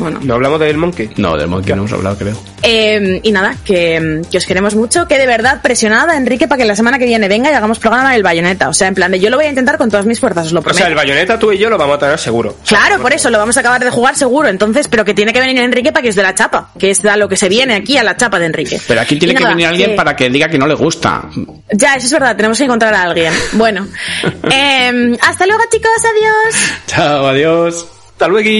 Bueno. ¿No hablamos del Monkey? No, del Monkey no hemos hablado, creo. Eh, y nada, que, que os queremos mucho, que de verdad presionada, Enrique, para que la semana que viene venga y hagamos programa del bayoneta. O sea, en plan de yo lo voy a intentar con todas mis fuerzas, os lo O prometo. sea, el Bayonetta tú y yo lo vamos a tener seguro. Claro, por eso lo vamos a acabar de jugar seguro, entonces, pero que tiene que venir Enrique para que os dé la chapa, que es a lo que se viene aquí a la chapa de Enrique. Pero aquí tiene Y que nada, venir alguien que- para que diga que no le gusta. Ya, eso es verdad, tenemos que encontrar a alguien. Bueno, eh, hasta luego chicos, adiós. Chao, adiós. Hasta luego.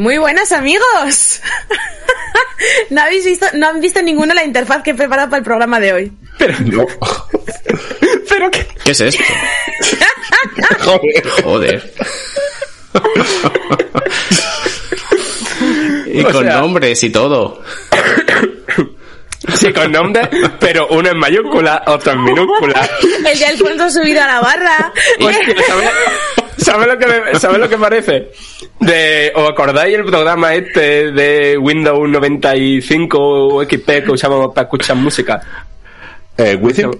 Muy buenas amigos. No habéis visto, no han visto ninguno la interfaz que he preparado para el programa de hoy. No. Pero que... ¿Qué es esto? Joder. Joder. y O con sea- nombres y todo. Sí, con nombre, pero uno en mayúscula, otro en minúscula. El de Alfonso subido a la barra. Hostia, ¿sabes, ¿sabes lo que me- ¿sabes lo que parece? De, ¿Os acordáis el programa este de Windows 95 o XP que usábamos para escuchar música? Eh, Within.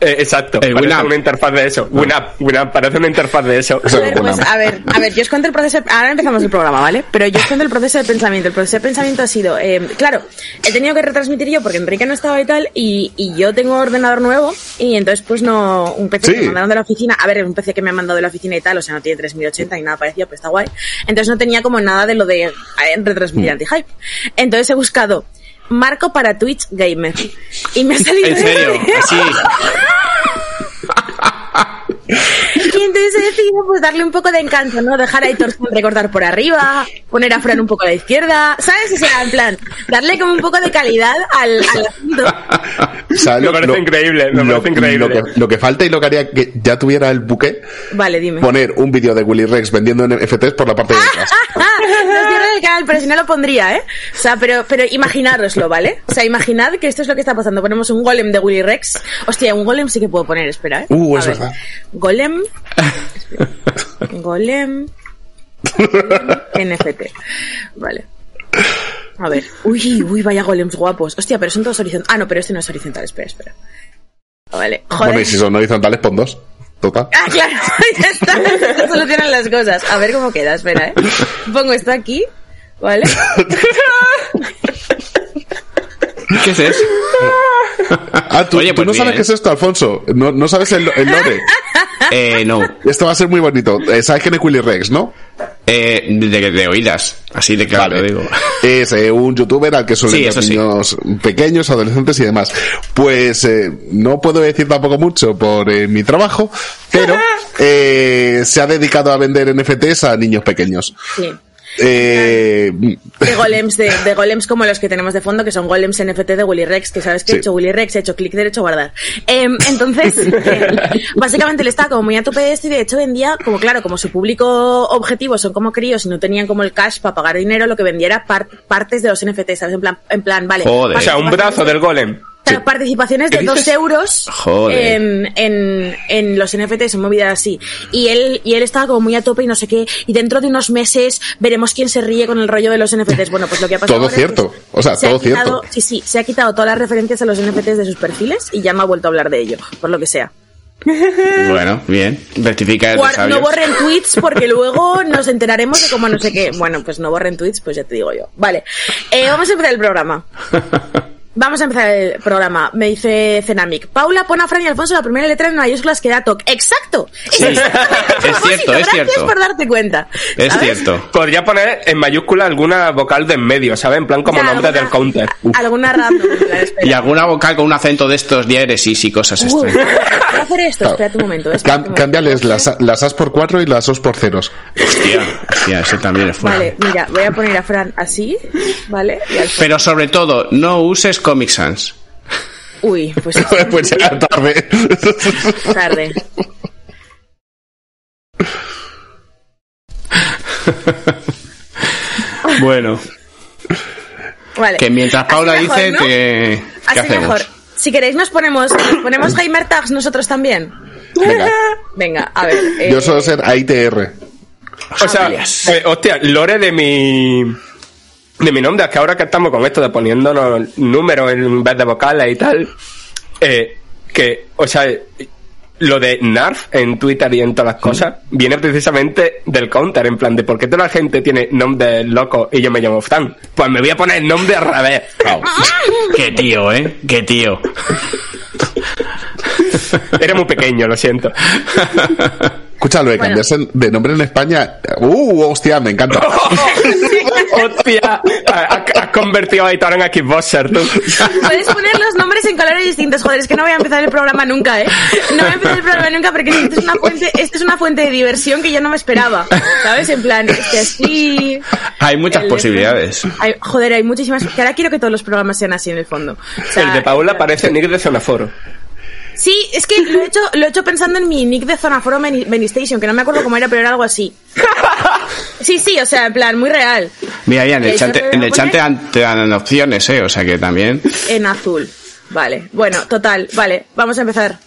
Eh, exacto, parece Winamp. una interfaz de eso. Winamp, Winamp, parece una interfaz de eso. A ver, pues, a ver, a ver, yo os cuento el proceso. Ahora empezamos el programa, ¿vale? Pero yo os cuento el proceso de pensamiento. El proceso de pensamiento ha sido, eh, claro, he tenido que retransmitir yo porque Enrique no estaba y tal, y, y yo tengo ordenador nuevo, y entonces, pues no, un PC que me mandaron de la oficina, a ver, es un PC que me han mandado de la oficina y tal, o sea, no tiene 3080 ni nada parecido, pero está guay. Entonces no tenía como nada de lo de eh, retransmitir Mm. anti-hype. Entonces he buscado marco para Twitch Gamer. Y me ha salido. En serio, así. Y entonces he decidido pues darle un poco de encanto, ¿no? Dejar a Aitor recortar por arriba, poner a Fran un poco a la izquierda, ¿sabes? O sea, en plan, darle como un poco de calidad al, al asunto. O sea, Me parece increíble, me lo, parece increíble. Lo que, lo que falta y lo que haría que ya tuviera el buque, Vale, dime. poner un vídeo de Willy Rex vendiendo NFTs por la parte de atrás. no cierro el canal, pero si no lo pondría, ¿eh? O sea, pero, pero imaginároslo, ¿vale? O sea, imaginad que esto es lo que está pasando. Ponemos un golem de Willy Rex. Hostia, un golem sí que puedo poner, espera, ¿eh? Uh, A es ver. verdad. Golem. Golem. NFT. Vale. A ver. Uy, uy, vaya golems guapos. Hostia, pero son todos horizontales. Ah, no, pero este no es horizontal. Espera, espera. Vale. Joder. Bueno, y si son horizontales, pon dos. Total. Ah, claro, ya está. Se solucionan las cosas. A ver cómo queda, espera, ¿eh? Pongo esto aquí, ¿vale? ¿Qué es eso? Ah, tú, Oye, tú pues no sabes qué es esto, Alfonso. No, no sabes el, el lore. Eh, no. Esto va a ser muy bonito. Eh, ¿Sabes quién es Willy Rex, no? Eh, de, de oídas. Así de claro, lo digo. Es eh, un youtuber al que suelen Sí, ver eso sí. niños pequeños, adolescentes y demás. Pues eh, no puedo decir tampoco mucho por eh, mi trabajo, pero eh, se ha dedicado a vender NFTs a niños pequeños. Sí. Eh, De golems, de, de golems como los que tenemos de fondo, que son golems NFT de Willy Rex, que sabes que Sí. he hecho Willy Rex, he hecho clic derecho, guardar. Em, entonces, eh, básicamente él estaba como muy a tope de esto y de hecho vendía, como claro, como su público objetivo son como críos y no tenían como el cash para pagar dinero, lo que vendía era par- partes de los NFT, ¿sabes? En plan, en plan vale. Joder. O sea, un brazo del golem. Participaciones de ¿Qué dos dices? euros Joder. en, en, en los NFTs, en movidas así. Y él, y él estaba como muy a tope y no sé qué. Y dentro de unos meses veremos quién se ríe con el rollo de los NFTs. Bueno, pues lo que ha pasado. Todo ahora es que cierto. O sea, se ha todo quitado- cierto. Sí, sí, se ha quitado todas las referencias a los NFTs de sus perfiles y ya no ha vuelto a hablar de ello, por lo que sea. Bueno, bien. Rectifica el no borren tweets porque luego nos enteraremos de cómo no sé qué. Bueno, pues no borren tweets, pues ya te digo yo. Vale, Eh, vamos a empezar el programa. Vamos a empezar el programa. Me dice Cenamic. Paula, pon a Fran y Alfonso la primera letra en mayúsculas que da TOC. ¡Exacto! Sí. Es, Es cierto, es Gracias cierto. por darte cuenta. Es ¿sabes? cierto. Podría poner en mayúscula alguna vocal de en medio, ¿sabes? En plan como Ya, nombre alguna- del counter. Alguna random. Y alguna vocal con un acento de estos diéresis y cosas extrañas. voy a hacer esto. Espérate un momento. espérate un momento. cámbiales las, las As por 4 y las Os por ceros. Hostia, hostia, ese también es fuerte. Vale, mira, voy a poner a Fran así, ¿vale? Y. Pero sobre todo, no uses Comic Sans. Uy, pues pues tarde. tarde. Bueno, Vale. que mientras Paula mejor, dice ¿no? que... ¿Qué Así hacemos? mejor. Si queréis nos ponemos, nos ponemos gamer tags nosotros también. Venga, Venga, a ver. eh, yo suelo ser AITR. O sea, eh, hostia, lore de mi. De mi nombre, es que ahora que estamos con esto de poniéndonos números en vez de vocales y tal, eh, que, o sea, lo de NARF en Twitter y en todas las cosas viene precisamente del counter, en plan de por qué toda la gente tiene nombre loco y yo me llamo Fran. Pues me voy a poner el nombre al revés. Qué tío, ¿eh? Qué tío. Era muy pequeño, lo siento. Escucha, lo de Bueno. cambiarse de nombre en España. Uh, hostia, me encanta. Hostia, has, convertido a Aitor en Xboxer, tú. Puedes poner los nombres en colores distintos. Joder, es que no voy a empezar el programa nunca, ¿eh? No voy a empezar el programa nunca porque esto es una fuente, esto es una fuente de diversión que yo no me esperaba. ¿Sabes? En plan, este así. Hay muchas el posibilidades. Hay- joder, hay muchísimas. Que ahora quiero que todos los programas sean así en el fondo. O sea, El de Paula parece Nick de Zonaforo. Sí, es que lo he hecho, lo he hecho pensando en mi nick de Zona Foro Meni- Benistation, que no me acuerdo cómo era, pero era algo así. Sí, sí, o sea, en plan, muy real. Mira, ya en el ¿Eso chat, en el chat poner? te dan, te dan opciones, ¿eh? O sea que también. En azul. Vale. Bueno, total. Vale. Vamos a empezar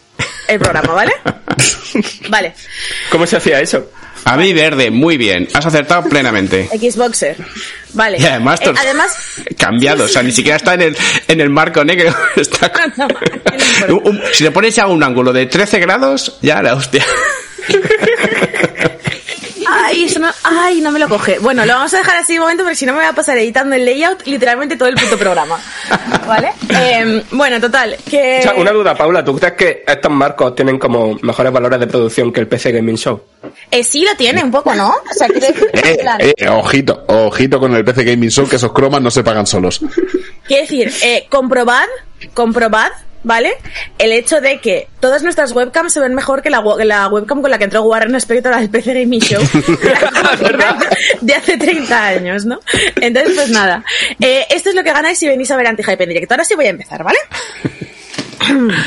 el programa, ¿vale? Vale. ¿Cómo se hacía eso? A mí verde, muy bien. Has acertado plenamente. Xboxer. Vale. Y además, Eh, cambiado, o sea, ni siquiera está en el, en el marco negro. Está No, no si le pones ya un ángulo de 13 grados, ya la hostia. Ay, eso no, ay, no me lo coge. Bueno, lo vamos a dejar así un momento porque si no me voy a pasar editando el layout literalmente todo el puto programa. ¿Vale? Eh, bueno, total. Que... O sea, una duda, Paula, ¿tú crees que estos marcos tienen como mejores valores de producción que el PC Gaming Show? Eh, sí lo tiene un poco, ¿no? O sea, quiero decir, en Eh, eh, ojito, ojito con el PC Gaming Show, que esos cromas no se pagan solos. Quiero decir, eh, comprobad, comprobad, ¿vale? El hecho de que todas nuestras webcams se ven mejor que la, webcam con la que entró Warren Spector al PC Gaming Show de hace 30 años, ¿no? Entonces, pues nada. Eh, esto es lo que ganáis si venís a ver Anti-Hype en directo. Ahora sí voy a empezar, ¿vale?